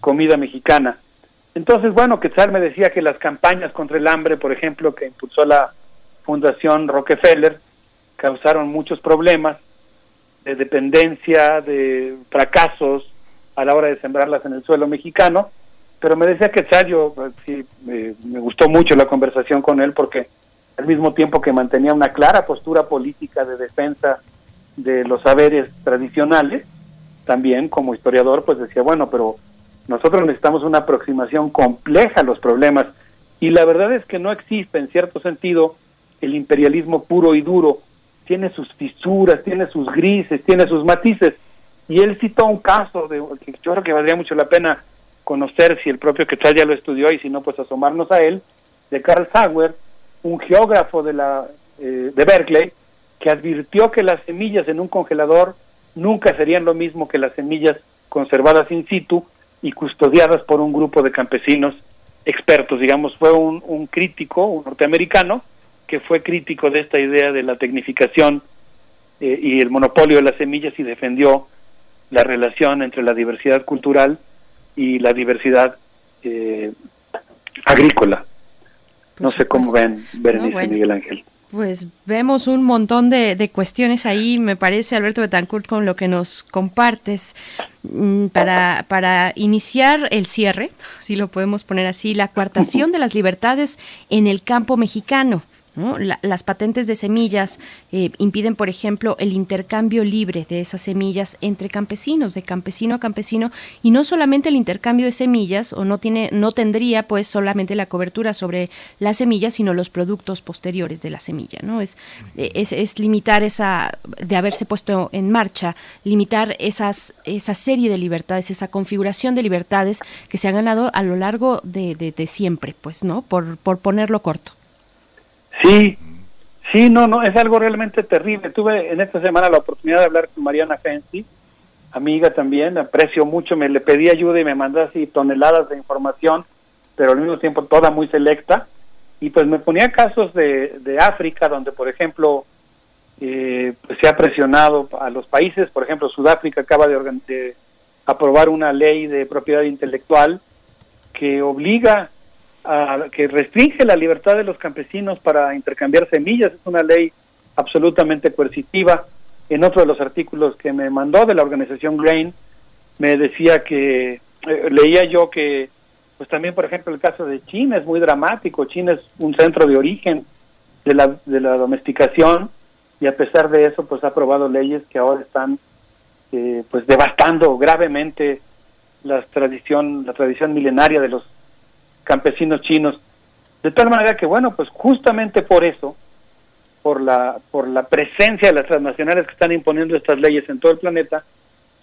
comida mexicana. Entonces, bueno, Quetzal me decía que las campañas contra el hambre, por ejemplo, que impulsó la Fundación Rockefeller, causaron muchos problemas de dependencia, de fracasos a la hora de sembrarlas en el suelo mexicano, pero me decía Quetzal, yo eh, sí, me gustó mucho la conversación con él porque al mismo tiempo que mantenía una clara postura política de defensa de los saberes tradicionales, también como historiador pues decía, bueno, pero nosotros necesitamos una aproximación compleja a los problemas y la verdad es que no existe en cierto sentido el imperialismo puro y duro, tiene sus fisuras, tiene sus grises, tiene sus matices. Y él citó un caso de que yo creo que valdría mucho la pena conocer si el propio Quetzal ya lo estudió y si no pues asomarnos a él de Carl Sauer, un geógrafo de la eh, de Berkeley que advirtió que las semillas en un congelador nunca serían lo mismo que las semillas conservadas in situ y custodiadas por un grupo de campesinos expertos, digamos, fue un, un crítico, un norteamericano, que fue crítico de esta idea de la tecnificación eh, y el monopolio de las semillas y defendió la relación entre la diversidad cultural y la diversidad eh, agrícola. No sé cómo ven, Berenice No, bueno. Miguel Ángel. Pues vemos un montón de, cuestiones ahí, me parece, Alberto Betancourt, con lo que nos compartes. Mm, Para, para iniciar el cierre, si lo podemos poner así, la coartación de las libertades en el campo mexicano. ¿No? La- las patentes de semillas eh, impiden, por ejemplo, el intercambio libre de esas semillas entre campesinos, de campesino a campesino, y no solamente el intercambio de semillas, o no tiene, no tendría pues solamente la cobertura sobre la semilla, sino los productos posteriores de la semilla, ¿no? Es, eh, es, es limitar esa, de haberse puesto en marcha, limitar esas, esa serie de libertades, esa configuración de libertades que se han ganado a lo largo de, de- de siempre, pues, ¿no? Por, por ponerlo corto. Sí, sí, no, no, es algo realmente terrible. Tuve en esta semana la oportunidad de hablar con Mariana Fensi, amiga también, aprecio mucho, me le pedí ayuda y me mandó así toneladas de información, pero al mismo tiempo toda muy selecta. Y pues me ponía casos de, de África, donde por ejemplo eh, pues se ha presionado a los países, por ejemplo Sudáfrica acaba de, de aprobar una ley de propiedad intelectual que obliga a, que restringe la libertad de los campesinos para intercambiar semillas, es una ley absolutamente coercitiva. En otro de los artículos que me mandó de la organización Grain, me decía que, eh, leía yo que, pues también, por ejemplo, el caso de China es muy dramático. China es un centro de origen de la, de la domesticación y a pesar de eso, pues ha aprobado leyes que ahora están, eh, pues, devastando gravemente la tradición, la tradición milenaria de los campesinos chinos. De tal manera que, bueno, pues justamente por eso, por la, por la presencia de las transnacionales que están imponiendo estas leyes en todo el planeta,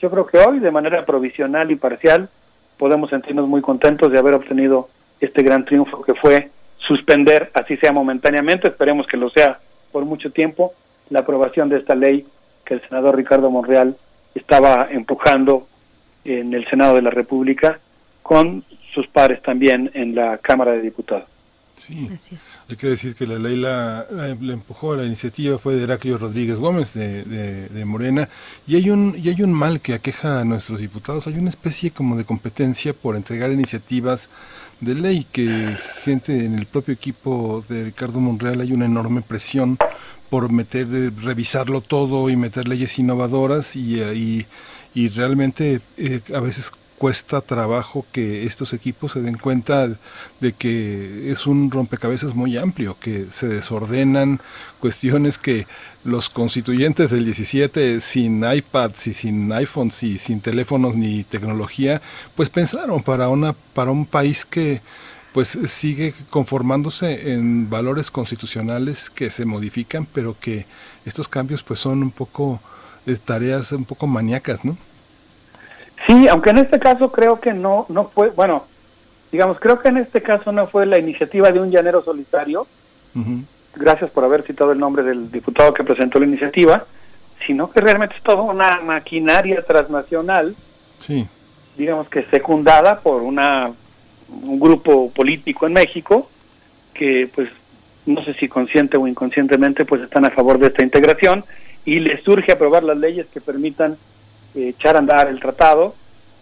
yo creo que hoy, de manera provisional y parcial, podemos sentirnos muy contentos de haber obtenido este gran triunfo que fue suspender, así sea momentáneamente, esperemos que lo sea por mucho tiempo, la aprobación de esta ley que el senador Ricardo Monreal estaba empujando en el Senado de la República con sus pares también en la Cámara de Diputados. Sí, hay que decir que la ley la, la- la empujó, la iniciativa fue de Heraclio Rodríguez Gómez de, de- de Morena y hay, un, y hay un mal que aqueja a nuestros diputados, hay una especie como de competencia por entregar iniciativas de ley que gente en el propio equipo de Ricardo Monreal hay una enorme presión por meter, revisarlo todo y meter leyes innovadoras y, y, y realmente eh, a veces cuesta trabajo que estos equipos se den cuenta de que es un rompecabezas muy amplio, que se desordenan cuestiones que los constituyentes del 17 sin iPads y sin iPhones y sin teléfonos ni tecnología, pues pensaron para una para un país que pues sigue conformándose en valores constitucionales que se modifican, pero que estos cambios pues son un poco eh, tareas un poco maníacas, ¿no? Sí, aunque en este caso creo que no, no fue, bueno, digamos, creo que en este caso no fue la iniciativa de un llanero solitario, gracias por haber citado el nombre del diputado que presentó la iniciativa, sino que realmente es toda una maquinaria transnacional, Sí. digamos que secundada por una un grupo político en México que pues no sé si consciente o inconscientemente pues están a favor de esta integración y les surge aprobar las leyes que permitan eh, echar a andar el tratado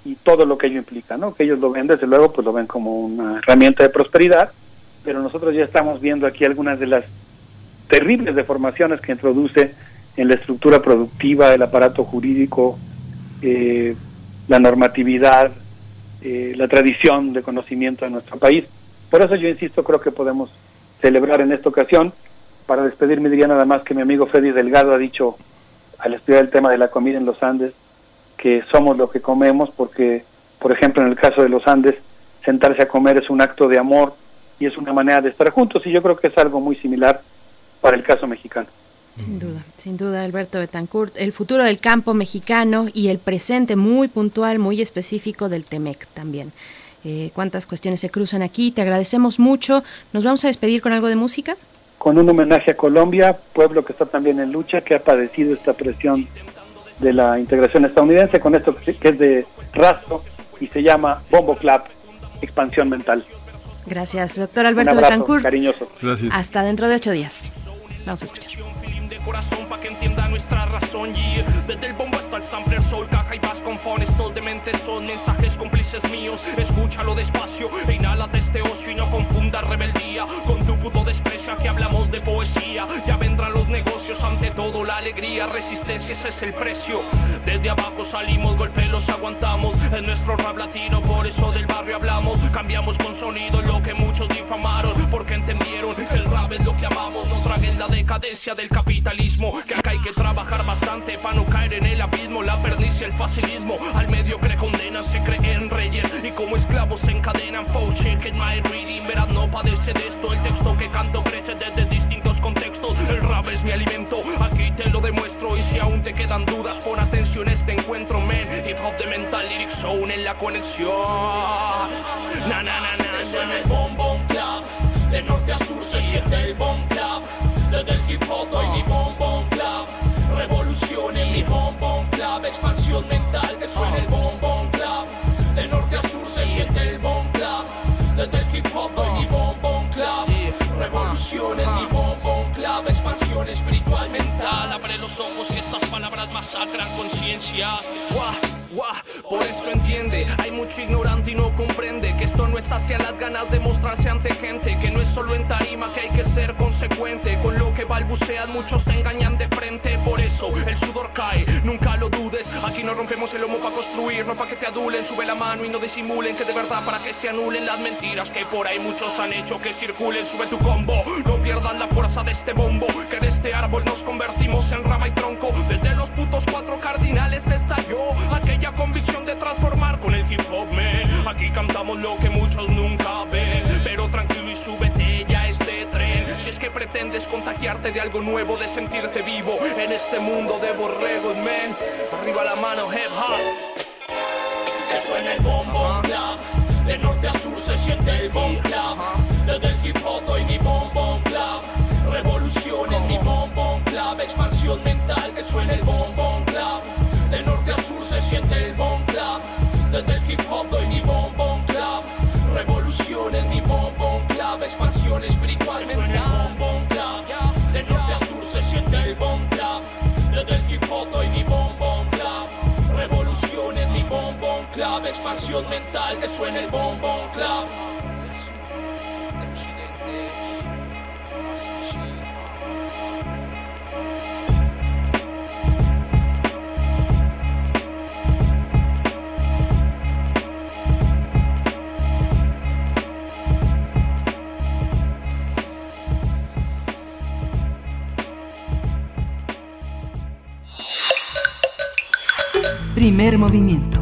y todo lo que ello implica, ¿no? Que ellos lo ven desde luego pues lo ven como una herramienta de prosperidad, pero nosotros ya estamos viendo aquí algunas de las terribles deformaciones que introduce en la estructura productiva, el aparato jurídico, eh, la normatividad, eh, la tradición de conocimiento de nuestro país. Por eso yo insisto, creo que podemos celebrar en esta ocasión. Para despedirme diría nada más que mi amigo Freddy Delgado ha dicho al estudiar el tema de la comida en los Andes que somos lo que comemos porque, por ejemplo, en el caso de los Andes, sentarse a comer es un acto de amor y es una manera de estar juntos y yo creo que es algo muy similar para el caso mexicano. Sin duda, sin duda, Alberto Betancourt. El futuro del campo mexicano y el presente muy puntual, muy específico del TEMEC también. Eh, cuántas cuestiones se cruzan aquí. Te agradecemos mucho. Nos vamos a despedir con algo de música. con un homenaje a Colombia, pueblo que está también en lucha, que ha padecido esta presión de la integración estadounidense, con esto que es de rastro y se llama Bombo Club, expansión mental. Gracias, doctor Alberto Un abrazo Betancourt. cariñoso. Gracias. Hasta dentro de ocho días. Vamos a escuchar. Que el sampler soul caja y bass con fones. Todos de mente son mensajes cómplices míos. Escúchalo despacio e inhálate este ocio y no confunda rebeldía con tu puto desprecio. Que hablamos de poesía. Ya vendrán los negocios ante todo la alegría. Resistencia ese es el precio. Desde abajo salimos golpe los aguantamos. En nuestro rap latino por eso del barrio hablamos. Cambiamos con sonido lo que muchos difamaron porque entendieron el rap es lo que amamos. No traguen la decadencia del capitalismo que acá hay que trabajar bastante para no caer en el abismo la perdicia el facilismo. Al mediocre condenan se creen reyes. Y como esclavos se encadenan faux check in my reading. Verás no padece de esto el texto que canto crece desde distintos contextos. El rap es mi alimento aquí te lo demuestro. Y si aún te quedan dudas pon atención a este encuentro men. Hip hop de mental lyric zone en la conexión. Na na na na en el Bom Bom Club De norte a sur se siente el Bom Club Desde el hip hop doy mi Revolución en mi Bom Bom Club Expansión mental que suena el Bom Bom Club. De norte a sur se siente el Bom Club. Desde el hip hop doy mi Bom Bom Club. Revolución en mi Bom Bom Club Expansión espiritual mental. Abre los ojos que estas palabras masacran conciencia Por eso entiende. Hay mucho ignorante y no comprende que esto no es hacia las ganas de mostrarse ante gente que no es solo en tarima que hay que ser consecuente. Con lo que balbucean muchos te engañan de frente. Por eso el sudor cae nunca lo dudes. Aquí no rompemos el lomo para construir no para que te adulen. Sube la mano y no disimulen que de verdad para que se anulen las mentiras que por ahí muchos han hecho que circulen. Sube tu combo no pierdas la fuerza de este bombo que de este árbol nos convertimos en rama y tronco. Desde los putos cuatro cardinales estalló aquella convicción de transformar con el hip hop man aquí cantamos lo que muchos nunca ven pero tranquilo y súbete ya este tren. Si es que pretendes contagiarte de algo nuevo de sentirte vivo en este mundo de borregos man arriba la mano hip hop. Eso en el Bom Bom Club De norte a sur se siente el Bom Club Desde el hip hop doy mi Bom Bom Club Revolución en mi Bom Bom Club Expansión mental que suena el Bom expansión mental que suene el bombón club. Primer movimiento.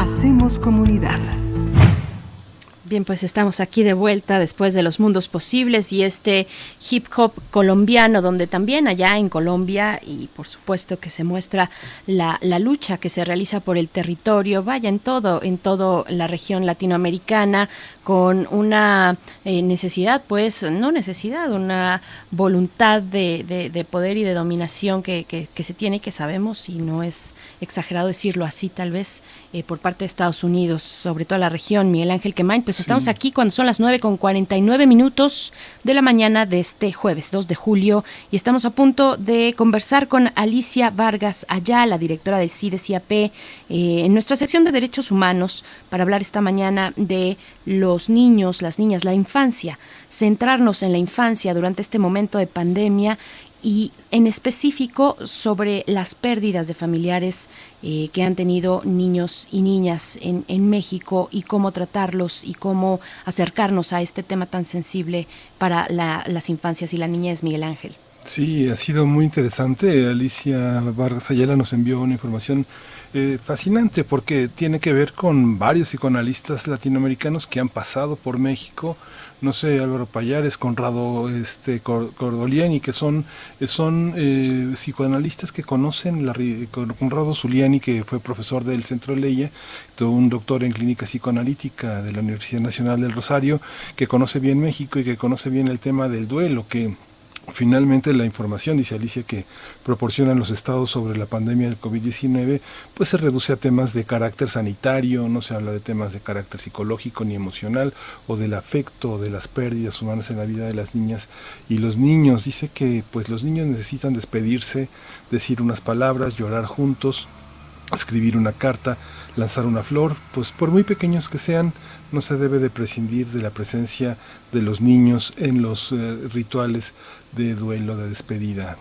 Hacemos comunidad. Bien, pues estamos aquí de vuelta después de los mundos posibles y este hip hop colombiano, donde también allá en Colombia y por supuesto que se muestra la, la lucha que se realiza por el territorio, vaya en todo, en toda la región latinoamericana, con una eh, necesidad, pues no necesidad, una voluntad de, de- de poder y de dominación que, que- que se tiene, que sabemos, y no es exagerado decirlo así tal vez, eh, por parte de Estados Unidos, sobre toda la región, Miguel Ángel Quemain, pues estamos aquí cuando son las 9 con 49 minutos de la mañana de este jueves 2 de julio y estamos a punto de conversar con Alicia Vargas Ayala, directora del CIDES-IAP, eh, en nuestra sección de Derechos Humanos para hablar esta mañana de los niños, las niñas, la infancia, centrarnos en la infancia durante este momento de pandemia y en específico sobre las pérdidas de familiares eh, que han tenido niños y niñas en, en México y cómo tratarlos y cómo acercarnos a este tema tan sensible para la- las infancias y la niñez, Miguel Ángel. Sí, ha sido muy interesante. Alicia Vargas Ayala nos envió una información eh, fascinante porque tiene que ver con varios psicoanalistas latinoamericanos que han pasado por México. No sé, Álvaro Payares, Conrado este, Cor- Cordoliani, que son, eh, son eh, psicoanalistas que conocen, la, Conrado Zuliani, que fue profesor del Centro Leia, todo un doctor en clínica psicoanalítica de la Universidad Nacional del Rosario, que conoce bien México y que conoce bien el tema del duelo, que Finalmente, la información, dice Alicia, que proporcionan los estados sobre la pandemia del COVID-19, pues se reduce a temas de carácter sanitario, no se habla de temas de carácter psicológico ni emocional, o del afecto, o de las pérdidas humanas en la vida de las niñas y los niños. Dice que pues los niños necesitan despedirse, decir unas palabras, llorar juntos, escribir una carta, lanzar una flor, pues por muy pequeños que sean, no se debe de prescindir de la presencia de los niños en los eh, rituales de duelo, de despedida.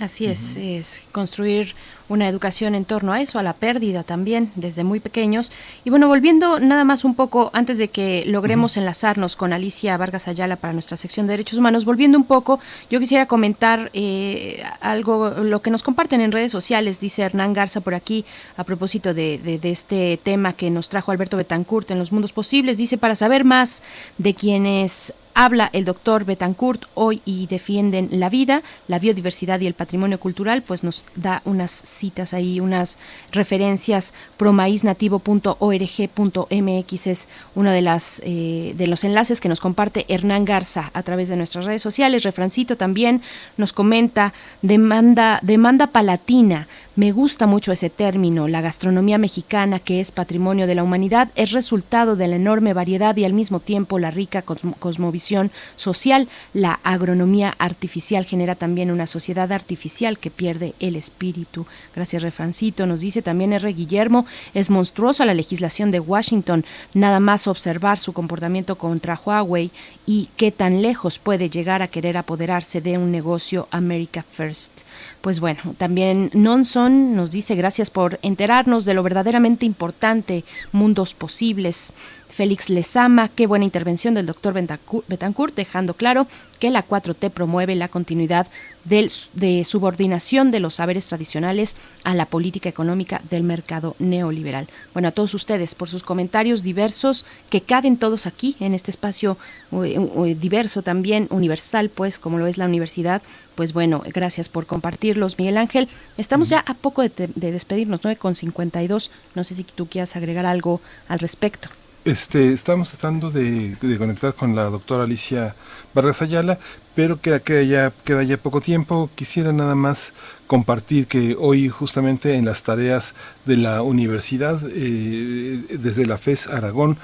Así es, es construir una educación en torno a eso, a la pérdida también, desde muy pequeños. Y bueno, volviendo nada más un poco, antes de que logremos enlazarnos con Alicia Vargas Ayala para nuestra sección de Derechos Humanos, volviendo un poco, yo quisiera comentar eh, algo, lo que nos comparten en redes sociales, dice Hernán Garza por aquí, a propósito de, de- de este tema que nos trajo Alberto Betancourt en Los Mundos Posibles, dice, para saber más de quienes Habla el doctor Betancourt hoy y defienden la vida, la biodiversidad y el patrimonio cultural, pues nos da unas citas ahí, unas referencias promaísnativo.org.mx es uno de las eh, de los enlaces que nos comparte Hernán Garza a través de nuestras redes sociales. Refrancito también nos comenta demanda demanda palatina. Me gusta mucho ese término. La gastronomía mexicana, que es patrimonio de la humanidad, es resultado de la enorme variedad y al mismo tiempo la rica cosmo- cosmovisión social. La agronomía artificial genera también una sociedad artificial que pierde el espíritu. Gracias, Refrancito. Nos dice también R. Guillermo, es monstruosa la legislación de Washington. Nada más observar su comportamiento contra Huawei y qué tan lejos puede llegar a querer apoderarse de un negocio America First. Pues bueno, también Nonson nos dice gracias por enterarnos de lo verdaderamente importante, mundos posibles. Félix Lezama, qué buena intervención del doctor Betancourt, dejando claro que la 4T promueve la continuidad del- de subordinación de los saberes tradicionales a la política económica del mercado neoliberal. Bueno, a todos ustedes por sus comentarios diversos que caben todos aquí en este espacio eh, diverso también, universal, pues como lo es la universidad. Pues bueno, gracias por compartirlos, Miguel Ángel. Estamos ya a poco de, de despedirnos, 9 con 52. No sé si tú quieras agregar algo al respecto. Este, estamos tratando de, conectar con la doctora Alicia Vargas Ayala, pero queda, ya, queda ya poco tiempo. Quisiera nada más compartir que hoy justamente en las tareas de la universidad, eh, desde la FES Aragón,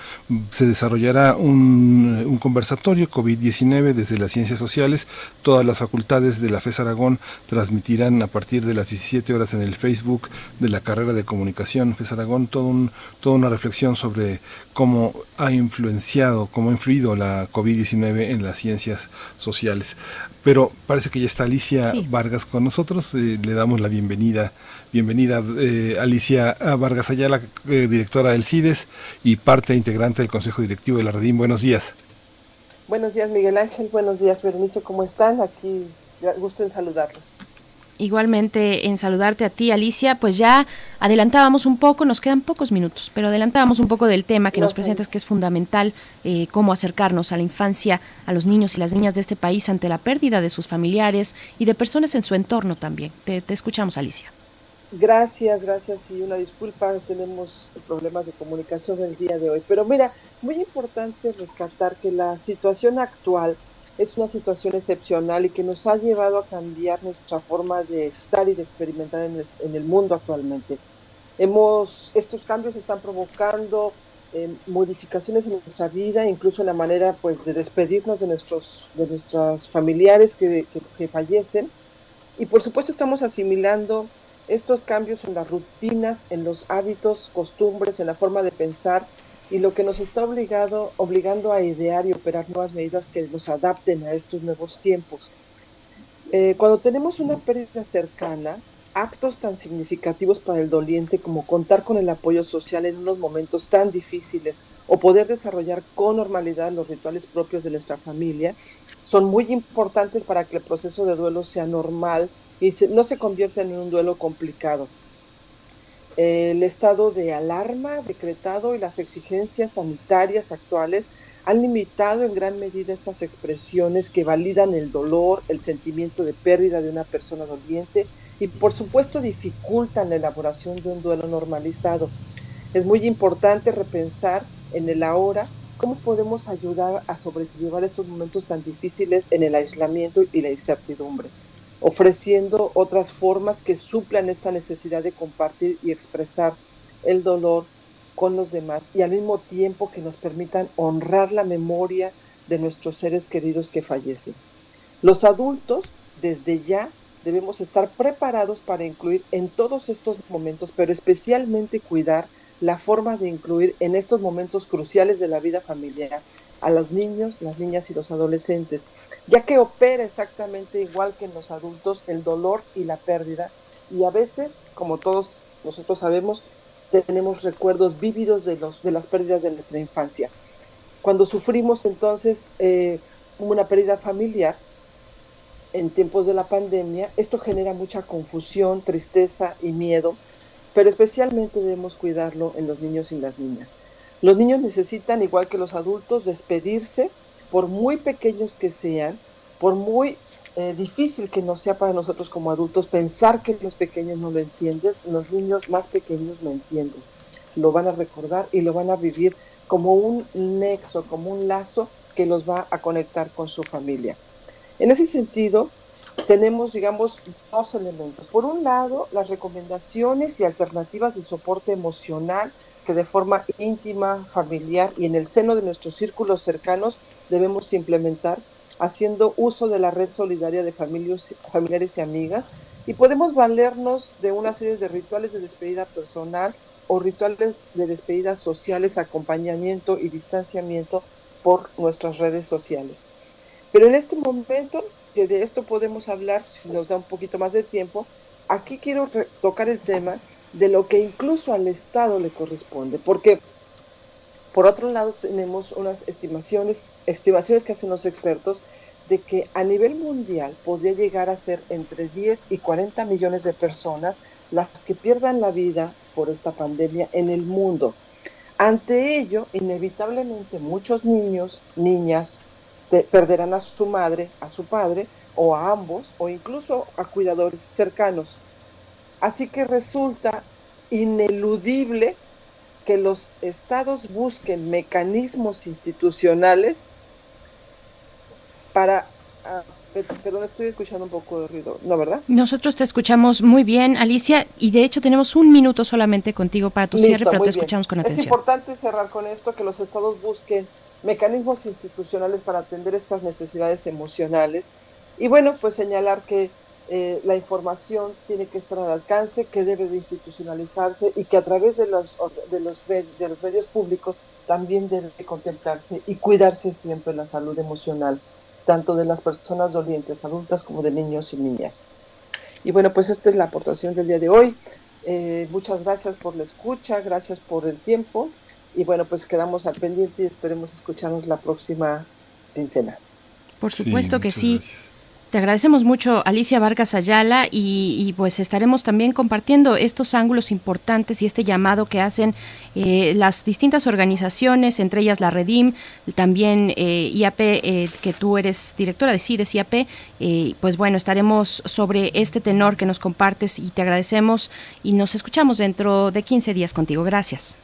se desarrollará un, conversatorio COVID-19 desde las ciencias sociales. Todas las facultades de la FES Aragón transmitirán a partir de las 17 horas en el Facebook de la carrera de comunicación FES Aragón toda una reflexión sobre cómo ha influenciado, cómo ha influido la COVID-19 en las ciencias sociales. Pero parece que ya está Alicia Sí. Vargas con nosotros. eh, le damos la bienvenida. Bienvenida, eh, Alicia Vargas Ayala, eh, directora del CIDES y parte integrante del Consejo Directivo de la Redim. Buenos días. Buenos días, Miguel Ángel. Buenos días, Berenice. ¿Cómo están? Aquí, gusto en saludarlos. Igualmente en saludarte a ti, Alicia, pues ya adelantábamos un poco, nos quedan pocos minutos, pero adelantábamos un poco del tema que No nos sé. presentas, que es fundamental, eh, cómo acercarnos a la infancia, a los niños y las niñas de este país ante la pérdida de sus familiares y de personas en su entorno también. Te, te escuchamos, Alicia. Gracias, gracias y una disculpa, tenemos problemas de comunicación el día de hoy. Pero mira, muy importante rescatar que la situación actual es una situación excepcional y que nos ha llevado a cambiar nuestra forma de estar y de experimentar en el, mundo actualmente. Hemos, estos cambios están provocando eh, modificaciones en nuestra vida, incluso en la manera pues de despedirnos de nuestros, de familiares que, que, que fallecen. Y por supuesto estamos asimilando estos cambios en las rutinas, en los hábitos, costumbres, en la forma de pensar y lo que nos está obligado, obligando a idear y operar nuevas medidas que nos adapten a estos nuevos tiempos. Eh, cuando tenemos una pérdida cercana, actos tan significativos para el doliente como contar con el apoyo social en unos momentos tan difíciles o poder desarrollar con normalidad los rituales propios de nuestra familia son muy importantes para que el proceso de duelo sea normal y no se convierta en un duelo complicado. El estado de alarma decretado y las exigencias sanitarias actuales han limitado en gran medida estas expresiones que validan el dolor, el sentimiento de pérdida de una persona doliente y por supuesto dificultan la elaboración de un duelo normalizado. Es muy importante repensar en el ahora cómo podemos ayudar a sobrellevar estos momentos tan difíciles en el aislamiento y la incertidumbre, ofreciendo otras formas que suplan esta necesidad de compartir y expresar el dolor con los demás y al mismo tiempo que nos permitan honrar la memoria de nuestros seres queridos que fallecen. Los adultos, desde ya, debemos estar preparados para incluir en todos estos momentos, pero especialmente cuidar la forma de incluir en estos momentos cruciales de la vida familiar a los niños, las niñas y los adolescentes, ya que opera exactamente igual que en los adultos el dolor y la pérdida, y a veces, como todos nosotros sabemos, tenemos recuerdos vívidos de, los, de las pérdidas de nuestra infancia. Cuando sufrimos entonces eh, una pérdida familiar, en tiempos de la pandemia, esto genera mucha confusión, tristeza y miedo, pero especialmente debemos cuidarlo en los niños y las niñas. Los niños necesitan, igual que los adultos, despedirse, por muy pequeños que sean, por muy eh, difícil que nos sea para nosotros como adultos pensar que los pequeños no lo entienden, los niños más pequeños lo entienden, lo van a recordar y lo van a vivir como un nexo, como un lazo que los va a conectar con su familia. En ese sentido, tenemos, digamos, dos elementos. Por un lado, las recomendaciones y alternativas de soporte emocional que de forma íntima, familiar y en el seno de nuestros círculos cercanos debemos implementar, haciendo uso de la red solidaria de familiares y amigas. Y podemos valernos de una serie de rituales de despedida personal o rituales de despedidas sociales, acompañamiento y distanciamiento por nuestras redes sociales. Pero en este momento, que de esto podemos hablar, si nos da un poquito más de tiempo, aquí quiero tocar el tema de lo que incluso al Estado le corresponde, porque por otro lado tenemos unas estimaciones, estimaciones que hacen los expertos de que a nivel mundial podría llegar a ser entre 10 y 40 millones de personas las que pierdan la vida por esta pandemia en el mundo. Ante ello, inevitablemente muchos niños, niñas, perderán a su madre, a su padre, o a ambos, o incluso a cuidadores cercanos. Así que resulta ineludible que los estados busquen mecanismos institucionales para uh, Perdón, estoy escuchando un poco de ruido. ¿No, verdad? Nosotros te escuchamos muy bien, Alicia, y de hecho tenemos un minuto solamente contigo para tu cierre, pero te escuchamos con atención. Es importante cerrar con esto, que los estados busquen mecanismos institucionales para atender estas necesidades emocionales. Y bueno, pues señalar que eh, la información tiene que estar al alcance, que debe de institucionalizarse y que a través de los, de los, de los medios públicos también debe contemplarse y cuidarse siempre la salud emocional tanto de las personas dolientes adultas como de niños y niñas. Y bueno, pues esta es la aportación del día de hoy. Eh, muchas gracias por la escucha, gracias por el tiempo y bueno, pues quedamos al pendiente y esperemos escucharnos la próxima quincena. Por supuesto que sí. Te agradecemos mucho, Alicia Vargas Ayala, y, pues estaremos también compartiendo estos ángulos importantes y este llamado que hacen eh, las distintas organizaciones, entre ellas la Redim, también eh, IAP, eh, que tú eres directora de CIDES IAP. pues bueno, estaremos sobre este tenor que nos compartes y te agradecemos y nos escuchamos dentro de 15 días contigo. Gracias.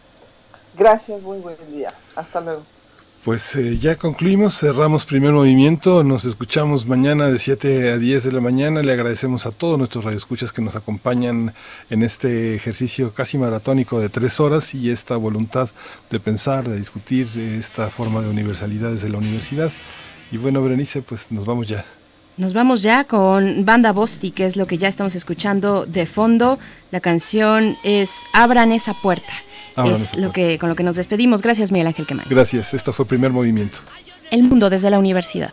Gracias, muy buen día. Hasta luego. Pues eh, ya concluimos, cerramos primer movimiento, nos escuchamos mañana de 7 a 10 de la mañana, le agradecemos a todos nuestros radioescuchas que nos acompañan en este ejercicio casi maratónico de tres horas y esta voluntad de pensar, de discutir esta forma de universalidad desde la universidad. Y bueno, Berenice, pues nos vamos ya. Nos vamos ya con Banda Bosti, que es lo que ya estamos escuchando de fondo. La canción es Abran esa puerta es lo que, con lo que nos despedimos. Gracias, Miguel Ángel Quemán. Gracias, esto fue Primer Movimiento. El mundo desde la universidad.